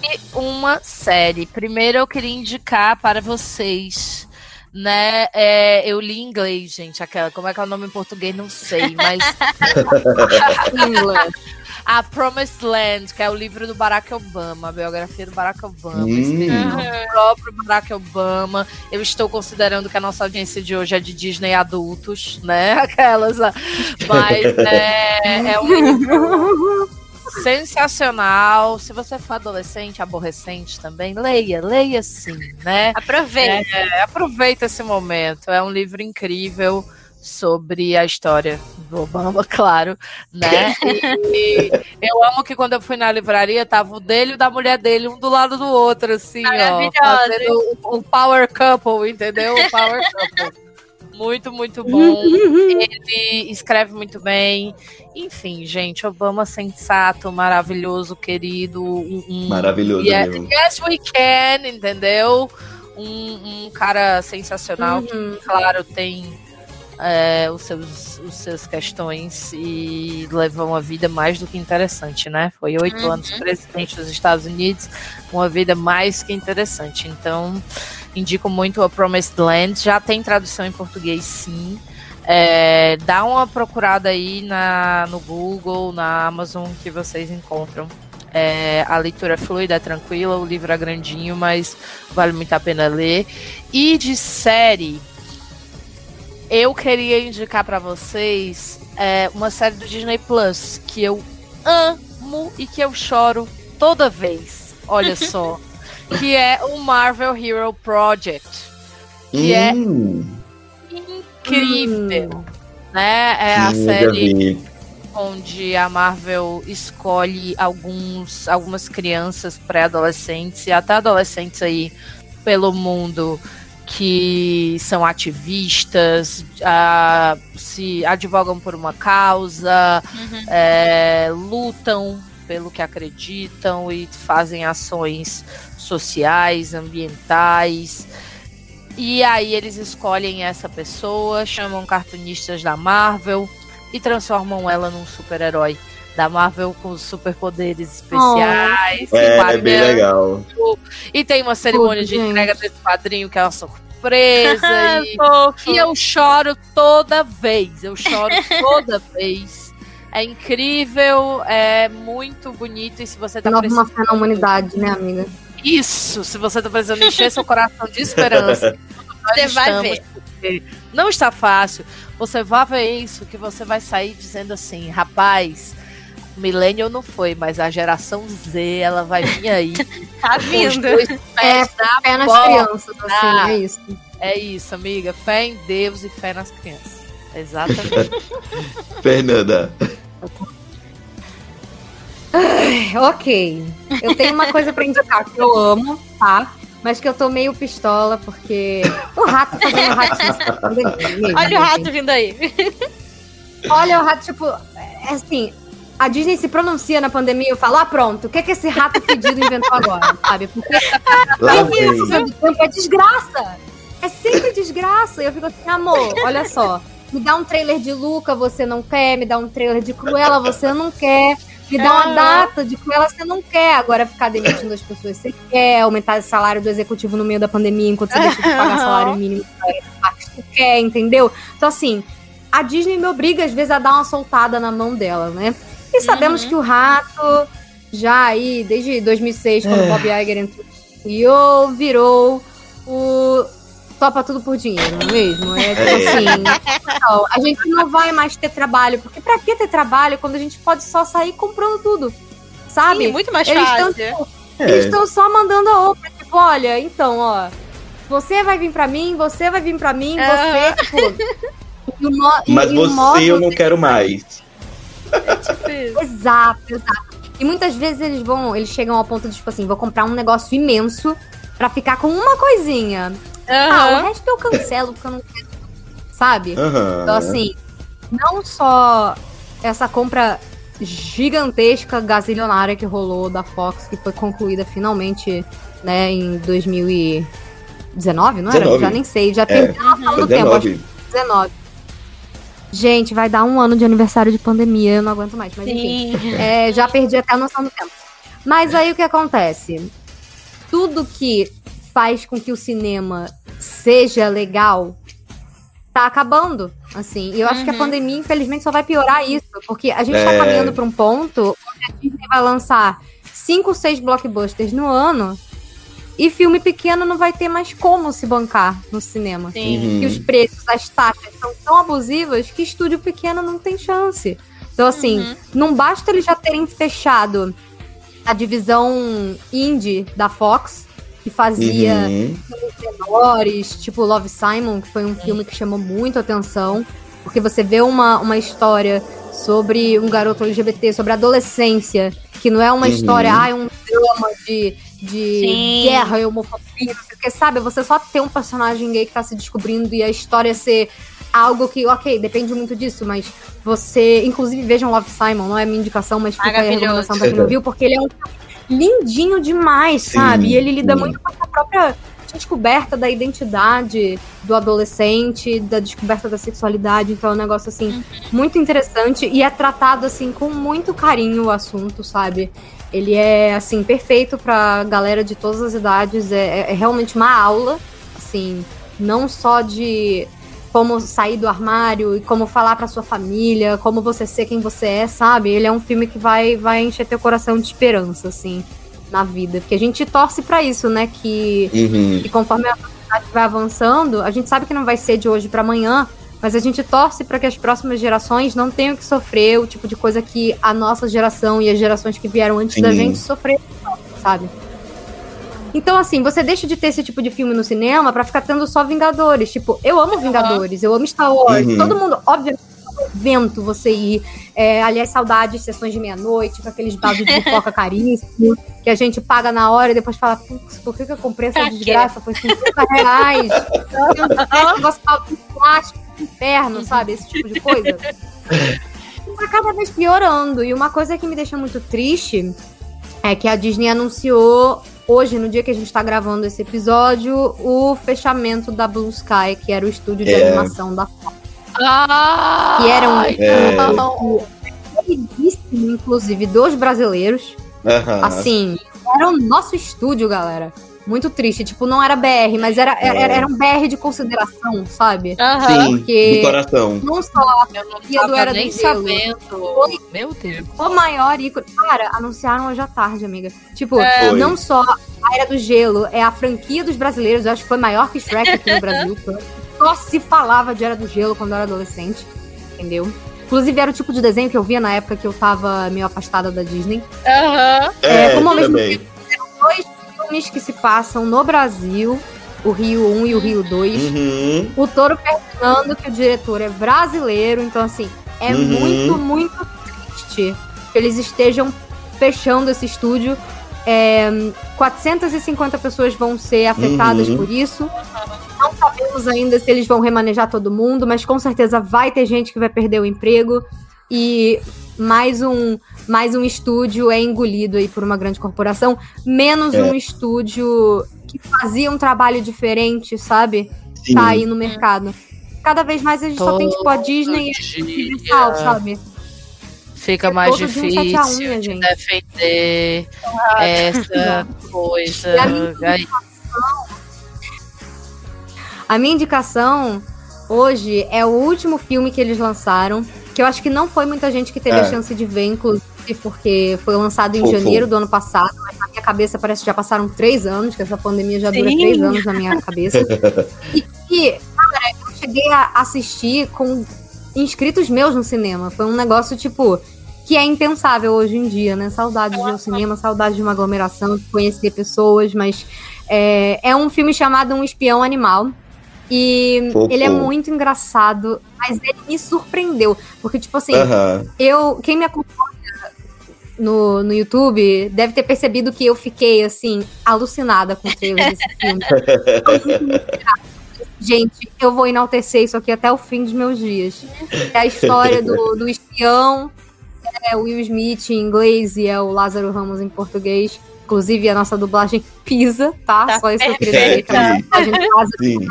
e uma série. Primeiro, eu queria indicar para vocês. Né, é, eu li em inglês, gente, aquela, como é que é o nome em português, não sei, mas a Promised Land, que é o livro do Barack Obama, a biografia do Barack Obama, Hum. pelo próprio Barack Obama. Eu estou considerando que a nossa audiência de hoje é de Disney adultos, né? Aquelas. Mas é, é um livro sensacional. Se você for adolescente, aborrecente também, leia, leia sim, né? Aproveita. É, aproveita esse momento. É um livro incrível sobre a história do Obama, claro, né? E, eu amo que quando eu fui na livraria, tava o dele e o da mulher dele, um do lado do outro, assim, ó. Fazendo o, o power couple, entendeu? O power couple. Muito, muito bom. Ele escreve muito bem. Enfim, gente, Obama sensato, maravilhoso, querido. Um, Maravilhoso yeah, mesmo. Yes, we can, entendeu? Um, um cara sensacional que, claro, tem é, os seus os seus questões e levou uma vida mais do que interessante, né? Foi oito Uhum. anos presidente dos Estados Unidos, uma vida mais que interessante. Então, indico muito a Promised Land. Já tem tradução em português, sim. É, dá uma procurada aí na, no Google, na Amazon, que vocês encontram. É, a leitura é fluida, é tranquila, o livro é grandinho, mas vale muito a pena ler. E de série, eu queria indicar pra vocês é, uma série do Disney Plus que eu amo e que eu choro toda vez. Olha só. que é o Marvel Hero Project. Que é Hum, incrível. Né? É a sim, série onde a Marvel escolhe alguns, algumas crianças pré-adolescentes e até adolescentes aí pelo mundo que são ativistas, ah, se advogam por uma causa, Uhum. é, lutam pelo que acreditam e fazem ações sociais, ambientais. E aí eles escolhem essa pessoa, chamam cartunistas da Marvel e transformam ela num super-herói da Marvel com superpoderes especiais. e É, é bem legal. E tem uma cerimônia Tudo, de entrega desse quadrinho que é uma surpresa. e e eu choro toda vez. Eu choro toda vez. É incrível, é muito bonito. E se você tá Nova precisando. uma fé na humanidade, né, amiga? Isso! Se você tá precisando encher seu coração de esperança. Você vai ver. Não está fácil. Você vai ver isso, que você vai sair dizendo assim, rapaz. Millennial não foi, mas a geração Z, ela vai vir aí. Tá vindo. na Fé nas bola. crianças, assim, é isso. É isso, amiga. Fé em Deus e fé nas crianças. Exatamente. Fernanda. Ok. Eu tenho uma coisa pra indicar que eu amo, tá? Mas que eu tô meio pistola, porque o rato fazendo ratinho. na pandemia mesmo, Olha o rato vindo aí. Olha o rato, tipo, é assim. A Disney se pronuncia na pandemia e eu falo, ah, pronto, o que, é que esse rato fedido inventou agora, sabe? Porque isso, tempo, é desgraça. É sempre desgraça. E eu fico assim, amor, olha só. Me dá um trailer de Luca, você não quer. Me dá um trailer de Cruella, você não quer. Me dá uma Aham. data de Cruella, você não quer. Agora ficar demitindo as pessoas, você quer. Aumentar o salário do executivo no meio da pandemia, enquanto você deixa de pagar salário mínimo você quer, entendeu? Então, assim, a Disney me obriga, às vezes, a dar uma soltada na mão dela, né? E sabemos Uhum. que o rato, já aí, desde 2006, quando o Bob Iger entrou e o virou o topa tudo por dinheiro, não é mesmo? É tipo É. assim, não, a gente não vai mais ter trabalho, porque pra que ter trabalho quando a gente pode só sair comprando tudo, sabe? Sim, muito mais Eles tão, fácil. tipo, eles É. estão só mandando a outra, tipo, olha, então, ó, você vai vir pra mim, você vai vir pra mim, Aham. você, tipo... e e- Mas e o você modo eu não quero mais. Tipo isso. Exato, exato. E muitas vezes eles vão, eles chegam ao ponto de, tipo assim, vou comprar um negócio imenso pra ficar com uma coisinha. Ah, o resto eu cancelo porque eu não quero. Sabe? Aham. Então, assim, não só essa compra gigantesca, gazilionária que rolou da Fox, que foi concluída finalmente, né, em 2019, não era? 19. Já nem sei, já É. tá no tempo, acho 19. 19. Gente, vai dar um ano de aniversário de pandemia, eu não aguento mais, mas enfim. Sim. É, já perdi até a noção do tempo. Mas aí o que acontece? Tudo que faz com que o cinema seja legal tá acabando. Assim, e eu acho que a Uhum. pandemia, infelizmente, só vai piorar isso. Porque a gente tá É. caminhando pra um ponto onde a Disney vai lançar cinco, seis blockbusters no ano e filme pequeno não vai ter mais como se bancar no cinema Sim. Uhum. que os preços, as taxas são tão abusivas que estúdio pequeno não tem chance. Então, Então, assim, Uhum. não basta eles já terem fechado a divisão indie da Fox, que fazia Uhum. menores, tipo Love Simon, que foi um filme que chamou muito atenção, porque você vê uma, uma história sobre um garoto LGBT, sobre adolescência, que não é uma Uhum. história, ah, é um drama de, de Sim. guerra e homofobia, porque sabe, você só ter um personagem gay que tá se descobrindo e a história ser algo que, ok, depende muito disso, mas você, inclusive vejam Love Simon, não é minha indicação, mas fica aí a recomendação pra quem não viu, porque ele é um lindinho demais, Sim, sabe? E ele lida sim. muito com essa própria descoberta da identidade do adolescente, da descoberta da sexualidade, então é um negócio assim muito interessante e é tratado assim com muito carinho o assunto, sabe? Ele é assim perfeito pra galera de todas as idades, é, é- é realmente uma aula, assim, não só de como sair do armário e como falar pra sua família, como você ser quem você é, sabe? Ele é um filme que vai vai encher teu coração de esperança, assim, na vida, porque a gente torce pra isso, né, que Uhum. e conforme a sociedade vai avançando, a gente sabe que não vai ser de hoje para amanhã, mas a gente torce para que as próximas gerações não tenham que sofrer o tipo de coisa que a nossa geração e as gerações que vieram antes da Sim. gente sofreram, sabe? Então, assim, você deixa de ter esse tipo de filme no cinema pra ficar tendo só Vingadores. Tipo, eu amo Vingadores, eu amo Star Wars. Uhum. Todo mundo, obviamente, é um evento você ir. É, aliás, saudades, sessões de meia-noite, com aqueles dados de pipoca caríssimos, que a gente paga na hora e depois fala, putz, por que, que eu comprei essa Pra quê? desgraça? Foi 50 reais. Esse negócio de plástico, inferno, sabe? Esse tipo de coisa. Tá cada vez piorando. E uma coisa que me deixa muito triste é que a Disney anunciou hoje, no dia que a gente tá gravando esse episódio, o fechamento da Blue Sky, que era o estúdio de É. animação da Ah, que era um queridíssimo, inclusive, dos brasileiros. Assim, era o nosso estúdio, galera. Muito triste. Tipo, não era BR, mas era, era, É. era um BR de consideração, sabe? Aham. Sim, porque- do coração. Não só Eu não a do tava Era do nem Gelo? sabendo. Meu Deus. o maior ícone. Cara, anunciaram hoje à tarde, amiga. Tipo, Foi. não só a Era do Gelo, é a franquia dos brasileiros. Eu acho que foi maior que Shrek aqui no Brasil. Só se falava de Era do Gelo quando eu era adolescente. Entendeu? Inclusive, era o tipo de desenho que eu via na época que eu tava meio afastada da Disney. Aham. É, É, como ao mesmo também. dois filmes que se passam no Brasil, o Rio 1 e o Rio 2. Uhum. O Toro Fernando, que o diretor é brasileiro, então assim, é Uhum. muito, muito triste que eles estejam fechando esse estúdio. É, 450 pessoas vão ser afetadas Uhum. por isso. Não sabemos ainda se eles vão remanejar todo mundo, mas com certeza vai ter gente que vai perder o emprego. E mais um, mais um estúdio é engolido aí por uma grande corporação, menos É. um estúdio que fazia um trabalho diferente, sabe? Sim. Tá aí no mercado. Cada vez mais a gente só tem tipo a Disney e a Universal, sabe? Fica É mais todo um a um, difícil né, de gente? defender essa coisa. A minha Aí- A minha indicação hoje é o último filme que eles lançaram, que eu acho que não foi muita gente que teve É. a chance de ver, inclusive, porque foi lançado em Fofo. janeiro do ano passado, mas na minha cabeça parece que já passaram três anos, que essa pandemia já dura Sim. três anos na minha cabeça. e, e, cara, eu cheguei a assistir com inscritos meus no cinema. Foi um negócio, tipo, que é impensável hoje em dia, né? Saudade de ao cinema, saudade de uma aglomeração, de conhecer pessoas, mas é, é um filme chamado Um Espião Animal. E Fofo. ele é muito engraçado, mas ele me surpreendeu. Porque, tipo assim, Aham. eu, quem me acompanha no, no YouTube deve ter percebido que eu fiquei, assim, alucinada com o trailer desse filme. Gente, eu vou enaltecer isso aqui até o fim dos meus dias. É a história do, do espião, é o Will Smith em inglês e é o Lázaro Ramos em português. Inclusive, a nossa dublagem pisa, tá? Tá Só isso que eu queria dizer, que a nossa dublagem pisa.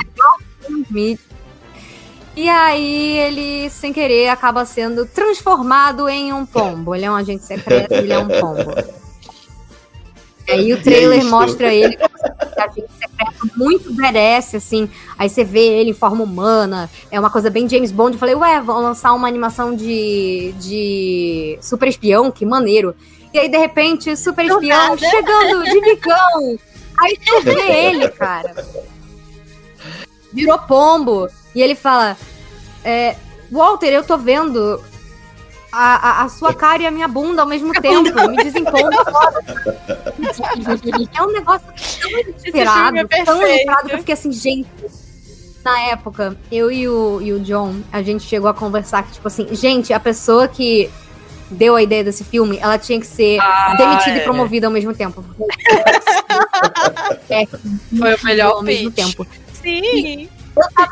E aí ele, sem querer, acaba sendo transformado em um pombo. Ele é um agente secreto, ele é um pombo. E aí o trailer isso? mostra ele como um agente secreto muito merece, assim. Aí você vê ele em forma humana. É uma coisa bem James Bond. Eu falei, ué, vão lançar uma animação de, de super espião, que maneiro. E aí, de repente, super espião chegando de bicão. Aí tu vê ele, cara. Virou pombo. E ele fala: é, Walter, eu tô vendo a, a, a sua cara e a minha bunda ao mesmo tempo. Me desempolga. é um negócio tão filme inesperado, é tão inesperado que eu fiquei assim, gente. Na época, eu e o, e o John, a gente chegou a conversar que, tipo assim, gente, a pessoa que deu a ideia desse filme, ela tinha que ser Ah, demitida é. e promovida ao mesmo tempo. é, Foi o melhor ao mesmo pitch. tempo. Sim.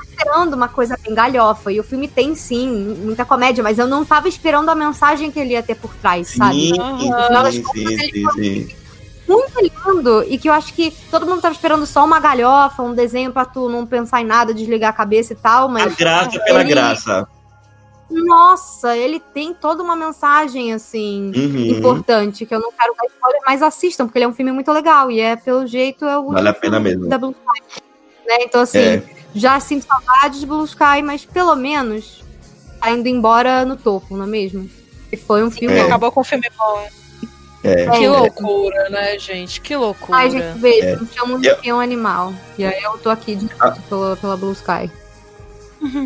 esperando uma coisa bem galhofa. E o filme tem, sim, muita comédia, mas eu não tava esperando a mensagem que ele ia ter por trás, sabe? Sim, Aham. sim, sim, sim, sim. Muito lindo. E que eu acho que todo mundo tava esperando só uma galhofa, um desenho pra tu não pensar em nada, desligar a cabeça e tal, A mas. graça pela ele- graça. Nossa, ele tem toda uma mensagem, assim. Uhum. Importante, que eu não quero dar spoiler, mas assistam, porque ele é um filme muito legal. E é, pelo jeito, é o Vale a pena mesmo. da Blue Sky. Né? Então, assim, É. já sinto saudades de Blue Sky, mas pelo menos tá indo embora no topo, não é mesmo? E foi um filme. É. Acabou com o filme bom. É. Que É. loucura, né, gente? Que loucura. Ai, gente, veja, É. me chamam Eu- um animal. E aí eu tô aqui de Ah. pela, pela Blue Sky.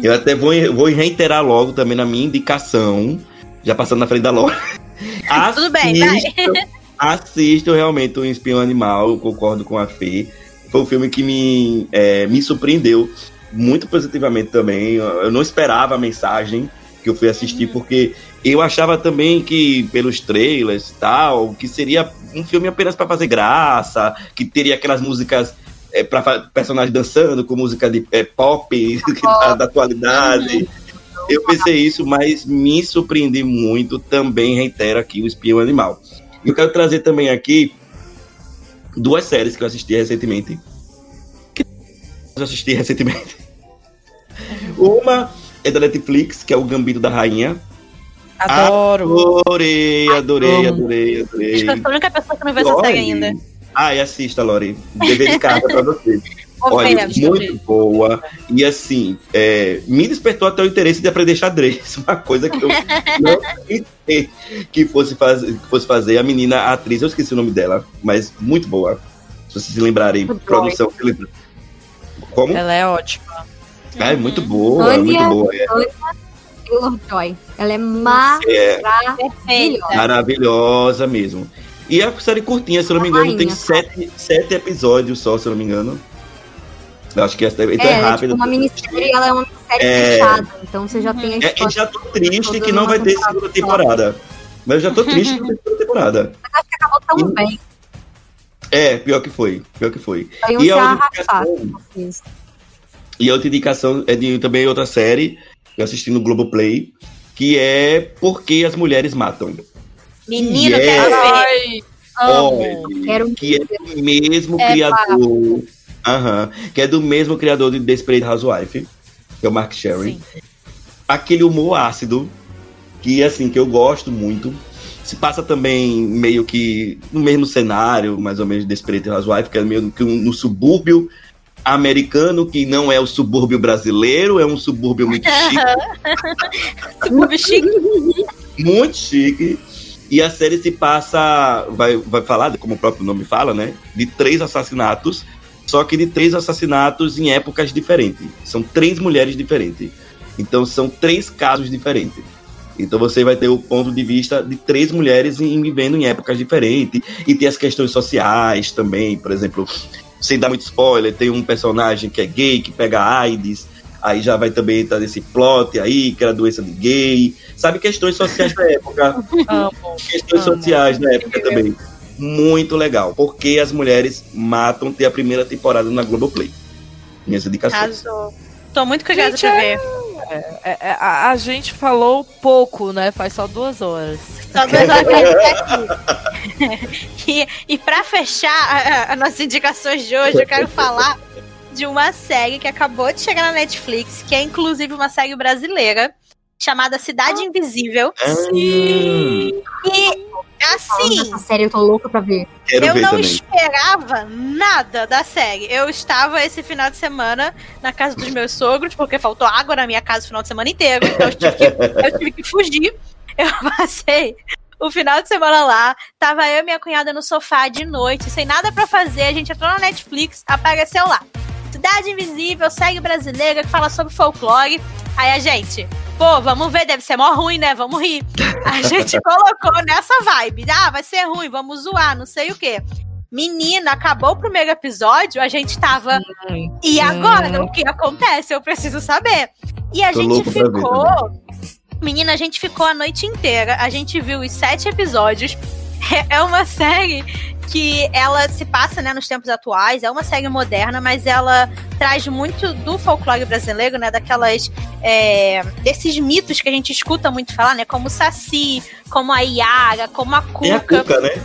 Eu até vou, vou reiterar logo também na minha indicação, já passando na frente da Laura. Tudo bem, vai. Assistam- Assistam realmente o Espião Animal, eu concordo com a Fê. Foi um filme que me, é, me surpreendeu muito positivamente também. Eu não esperava a mensagem que eu fui assistir, porque eu achava também que, pelos trailers e tal, que seria um filme apenas para fazer graça, que teria aquelas músicas é, para personagens dançando com música de é, pop da, da atualidade. Eu pensei isso, mas me surpreendi muito. Também reitero aqui o Espião Animal. E eu quero trazer também aqui duas séries que eu assisti recentemente. Que eu assisti recentemente. Uma é da Netflix, que é o Gambito da Rainha. Adoro. Adorei, adorei, amo. adorei, Acho que adorei. eu sou a única pessoa que não vê essa série ainda. Ai, assista, Lori. Dever de casa pra você. Olha, muito boa. E assim, é, me despertou até o interesse de aprender xadrez. Uma coisa que eu não pensei que fosse, fazer, que fosse fazer. A menina, a atriz, eu esqueci o nome dela, mas muito boa. Se vocês se lembrarem, Muito produção. se lembra- Como? Ela é ótima. Ah, é muito boa, é Anya- muito boa. É, Taylor Joy. Ela é é maravilhosa. Maravilhosa mesmo. E a série curtinha, se eu não me engano, tem sete, sete episódios só, se eu não me engano. Eu acho que essa então É, é, ela é rápido. tipo uma minissérie, ela é uma minissérie É. fechada. Então você já tem a É, e história. já tô triste que não vai ter temporada segunda só. temporada. Mas eu já tô triste que não tem segunda temporada. Acho que acabou tão Hum. bem. É, pior que foi. Pior que foi. Aí E a indicação, e a outra indicação é de também outra série que eu assisti no Globoplay, que é Por que as Mulheres Matam. Menino, Yeah. quero ver. Ai, amo. Olha, Quero que é do mesmo É, criador. Aham. que é do mesmo criador de Desperate Housewife, que é o Mark Sherry. Aquele humor ácido, que assim, que eu gosto muito. Se passa também meio que no mesmo cenário, mais ou menos, de Desperate Housewife, que é meio que um, no subúrbio americano, que não é o subúrbio brasileiro, é um subúrbio muito chique. Subúrbio chique. muito chique. E a série se passa, vai, vai falar, como o próprio nome fala, né? De três assassinatos, só que de três assassinatos em épocas diferentes. São três mulheres diferentes. Então são três casos diferentes. Então você vai ter o ponto de vista de três mulheres em, vivendo em épocas diferentes. E tem as questões sociais também, por exemplo, sem dar muito spoiler, tem um personagem que é gay, que pega AIDS. Aí já vai também estar nesse plot aí, que era doença de gay. Sabe, questões sociais da época. Questões sociais na época também. Muito legal. Porque as mulheres matam ter a primeira temporada na Globoplay. Minhas indicações. Arrasou. Tô muito curiosa Gente, pra ver. É, é, a, a gente falou pouco, né? Faz só duas horas. Só duas horas aqui. E, e pra fechar as nossas indicações de hoje, eu quero falar de uma série que acabou de chegar na Netflix, que é inclusive uma série brasileira, chamada Cidade Invisível. Ah, E assim, Essa série eu tô louca pra ver. quero eu ver não também. esperava nada da série. Eu estava esse final de semana na casa dos meus sogros, porque faltou água na minha casa o final de semana inteiro. Então eu tive que, eu tive que fugir. Eu passei o final de semana lá. Tava eu e minha cunhada no sofá de noite, sem nada pra fazer. A gente entrou na Netflix, apareceu lá. Cidade Invisível, série brasileira que fala sobre folclore. Aí a gente, pô, vamos ver, deve ser mó ruim, né? Vamos rir. A gente colocou nessa vibe. Ah, vai ser ruim, vamos zoar, não sei o quê. Menina, acabou o primeiro episódio, a gente tava. Hum, E hum. agora? O que acontece? Eu preciso saber. E a Tô gente louco pra ver ficou. Menina, a gente ficou a noite inteira. A gente viu os sete episódios. É uma série que ela se passa né, nos tempos atuais. É uma série moderna, mas ela traz muito do folclore brasileiro, né? Daquelas. é, desses mitos que a gente escuta muito falar, né? Como o Saci, como a Iara, como a Tem a Cuca. Cuca, né?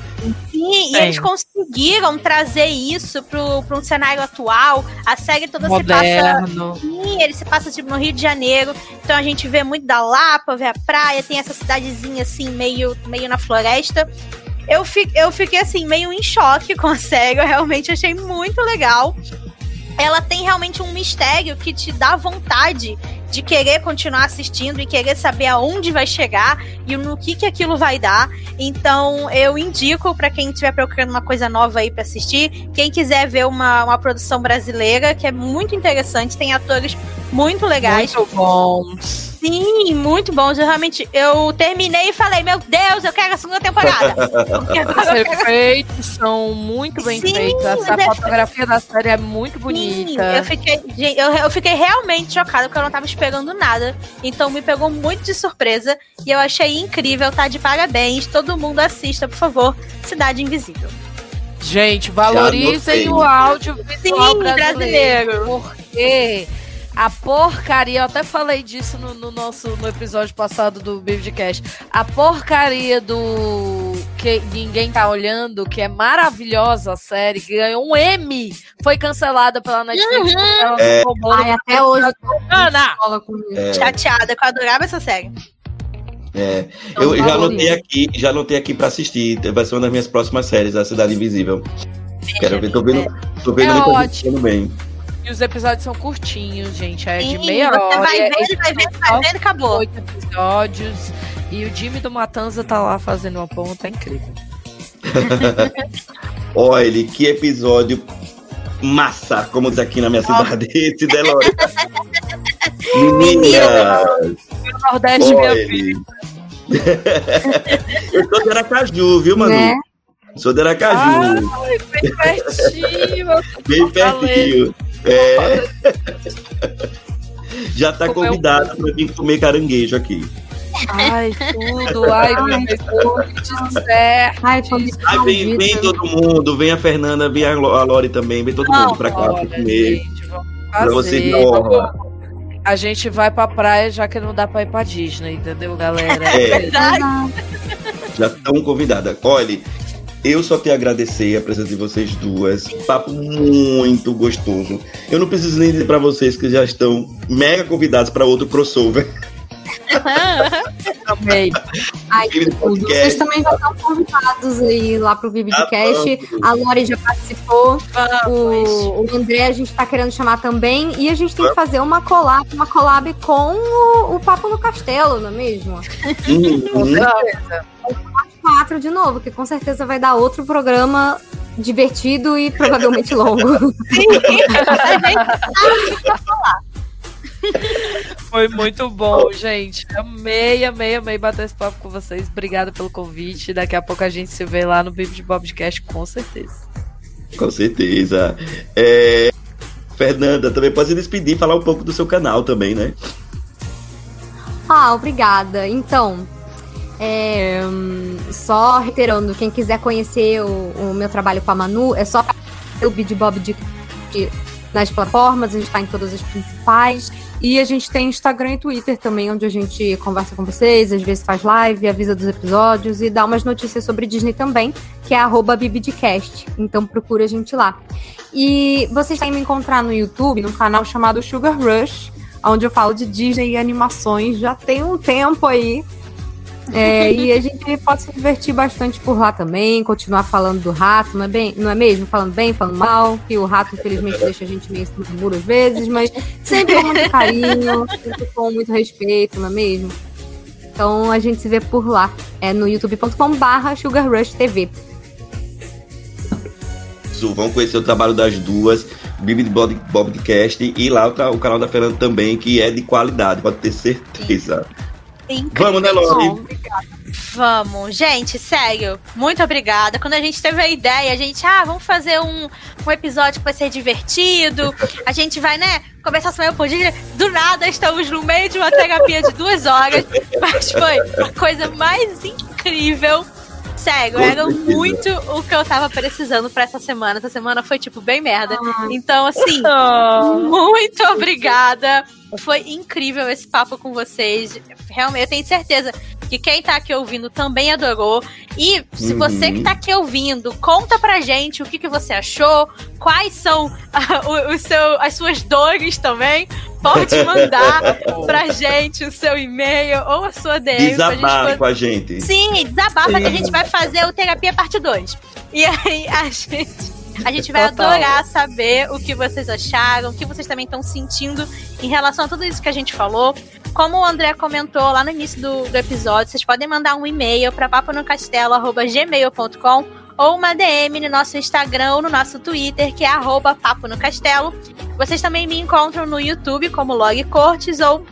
Sim, e eles conseguiram trazer isso pro, pro um cenário atual. A série toda se passa. Moderno. Sim, ele se passa tipo, no Rio de Janeiro. Então a gente vê muito da Lapa, vê a praia, tem essa cidadezinha assim, meio, meio na floresta. Eu, fi, eu fiquei assim, meio em choque com a série. Eu realmente achei muito legal. Ela tem realmente um mistério que te dá vontade de querer continuar assistindo e querer saber aonde vai chegar e no que que aquilo vai dar. Então, eu indico pra quem estiver procurando uma coisa nova aí pra assistir, quem quiser ver uma, uma produção brasileira, que é muito interessante, tem atores muito legais. Muito bons. Sim, muito bons. Eu realmente eu terminei e falei, meu Deus, eu quero a segunda temporada. Os quero efeitos são muito bem Sim, feitos. os A efeitos- fotografia da série é muito Sim, bonita. eu fiquei, eu, eu fiquei realmente chocada porque eu não tava esperando nada. Então me pegou muito de surpresa e eu achei incrível, tá de parabéns. Todo mundo assista, por favor. Cidade Invisível. Gente, valorizem o audiovisual Sim, brasileiro. Porque a porcaria, eu até falei disso no, no nosso no episódio passado do Biblicast. A porcaria do que ninguém tá olhando, que é maravilhosa a série, que ganhou um M, foi cancelada pela Netflix. porque ela não É. roubou Ai, até hoje Ana! É, Chateada, que eu adorava essa série. é. Então, Eu já anotei aqui, já anotei aqui pra assistir. Vai ser uma das minhas próximas séries, A Cidade Invisível. Quero ver, tô vendo, tô vendo É muita gente ótimo. falando bem. E os episódios são curtinhos, gente. É de Sim, meia você hora. vai é- vendo, vai vendo, vai vendo e acabou. oito episódios. E o Jimmy do Matanza tá lá fazendo uma ponta, é incrível. Olha, que episódio massa, como diz aqui na minha cidade, esse Delore. Meninas, O Nordeste, minha filha. Eu sou de Aracaju, viu, Manu? Né? Sou de Aracaju, Ai, bem pertinho. bem pertinho. É. Já tá Comeu- convidada para vir comer caranguejo aqui. Ai, tudo. Ai, meu Deus. certo. Ai, vem, vem todo mundo, vem a Fernanda, vem a Lo- a Lori também, vem todo mundo pra cá pra Olha, comer. vocês honra. A gente vai pra praia já que não dá pra ir pra Disney, entendeu, galera? É. Verdade. Já estão convidadas. Olha, eu só tenho a agradecer a presença de vocês duas. Papo muito gostoso. Eu não preciso nem dizer pra vocês que já estão mega convidados para outro crossover. Amei. Ai. Vocês também já estão convidados aí lá pro Biblicast. Ah, A Lori já participou. Vamos. O, o André a gente tá querendo chamar também. E a gente tem que fazer uma collab, uma collab com o, o Papo no Castelo, não é mesmo? Uhum. Quatro de novo, que com certeza vai dar outro programa divertido e provavelmente longo. Foi muito bom, gente. Amei, amei, amei bater esse papo com vocês. Obrigada pelo convite. Daqui a pouco a gente se vê lá no Bibi de Bobcast, com certeza. Com certeza. É, Fernanda, também pode se despedir e falar um pouco do seu canal também, né? Ah, obrigada. Então, é, só reiterando, quem quiser conhecer o, o meu trabalho com a Manu, é só o Bid Bob de, nas plataformas, a gente tá em todas as principais. E a gente tem Instagram e Twitter também, onde a gente conversa com vocês, às vezes faz live, avisa dos episódios e dá umas notícias sobre Disney também, que é arroba Bibidcast. Então procura a gente lá. E vocês podem me encontrar no YouTube, num canal chamado Sugar Rush, onde eu falo de Disney e animações já tem um tempo aí. É, e a gente pode se divertir bastante por lá também, continuar falando do rato, não é, bem, não é mesmo? Falando bem, falando mal, que o rato infelizmente deixa a gente meio cima do muro às vezes, mas sempre com muito carinho, sempre com muito respeito, não é mesmo? Então a gente se vê por lá, é no youtube.com barra sugarrushtv. Vão conhecer o trabalho das duas. Bibi Bobcast e lá o, o canal da Fernanda também, que é de qualidade, pode ter certeza. Incrível. Vamos, né, Lori? Vamos, gente, sério, muito obrigada. Quando a gente teve a ideia, a gente, ah, vamos fazer um, um episódio que vai ser divertido. A gente vai, né, começar a semana por dia. Do nada, estamos no meio de uma terapia de duas horas. Mas foi a coisa mais incrível. Sério, era muito o que eu tava precisando pra essa semana. Essa semana foi, tipo, bem merda. Então, assim, muito obrigada. Foi incrível esse papo com vocês. Realmente, eu tenho certeza que quem tá aqui ouvindo também adorou. E se Uhum. você que tá aqui ouvindo, conta pra gente o que, que você achou, quais são ah, o, o seu, as suas dores também. Pode mandar pra gente o seu e-mail ou a sua DM. gente poder- com a gente. Sim, desabafa que a gente vai fazer o Terapia Parte 2. E aí a gente. A gente vai Total. adorar saber o que vocês acharam, o que vocês também estão sentindo em relação a tudo isso que a gente falou. Como o André comentou lá no início do, do episódio, vocês podem mandar um e-mail para paponocastelo.gmail.com ou uma DM no nosso Instagram ou no nosso Twitter, que é arroba Papo no Castelo. Vocês também me encontram no YouTube como Log Cortes ou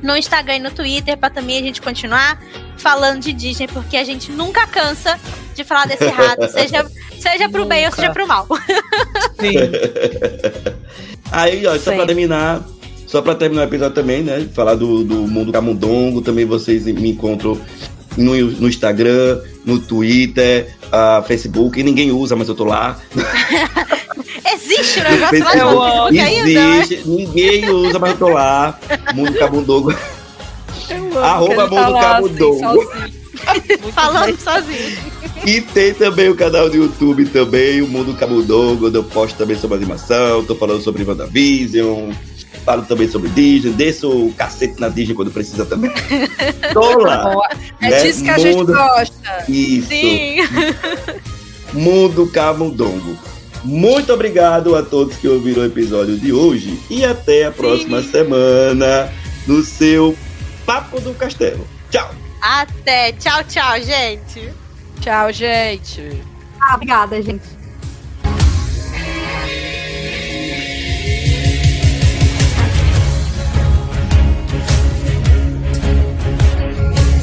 no Instagram e no Twitter para também a gente continuar falando de Disney, porque a gente nunca cansa de falar desse rato, seja, seja pro bem ou Nunca. seja pro mal. Sim. Aí, ó, só Sim. pra terminar, só pra terminar o episódio também, né? Falar do, do mundo camundongo, também vocês me encontram no, no Instagram, no Twitter, ah, Facebook, e ninguém usa, mas eu tô lá. Existe o negócio lá no Facebook ainda? né? existe, ninguém usa, mas eu tô lá. Mundo camundongo. Arroba tá Mundo assim, Camundongo. Falando sozinho. E tem também o canal do YouTube também, o Mundo Camundongo, onde eu posto também sobre animação, tô falando sobre WandaVision, falo também sobre Disney, desço o cacete na Disney quando precisa também. Tô lá. É né? disso que a gente gosta. Isso. Sim. Mundo Camundongo. Muito obrigado a todos que ouviram o episódio de hoje e até a próxima semana no seu Papo do Castelo. Tchau! Até. Tchau, tchau, gente. Tchau, gente. Ah, obrigada, gente.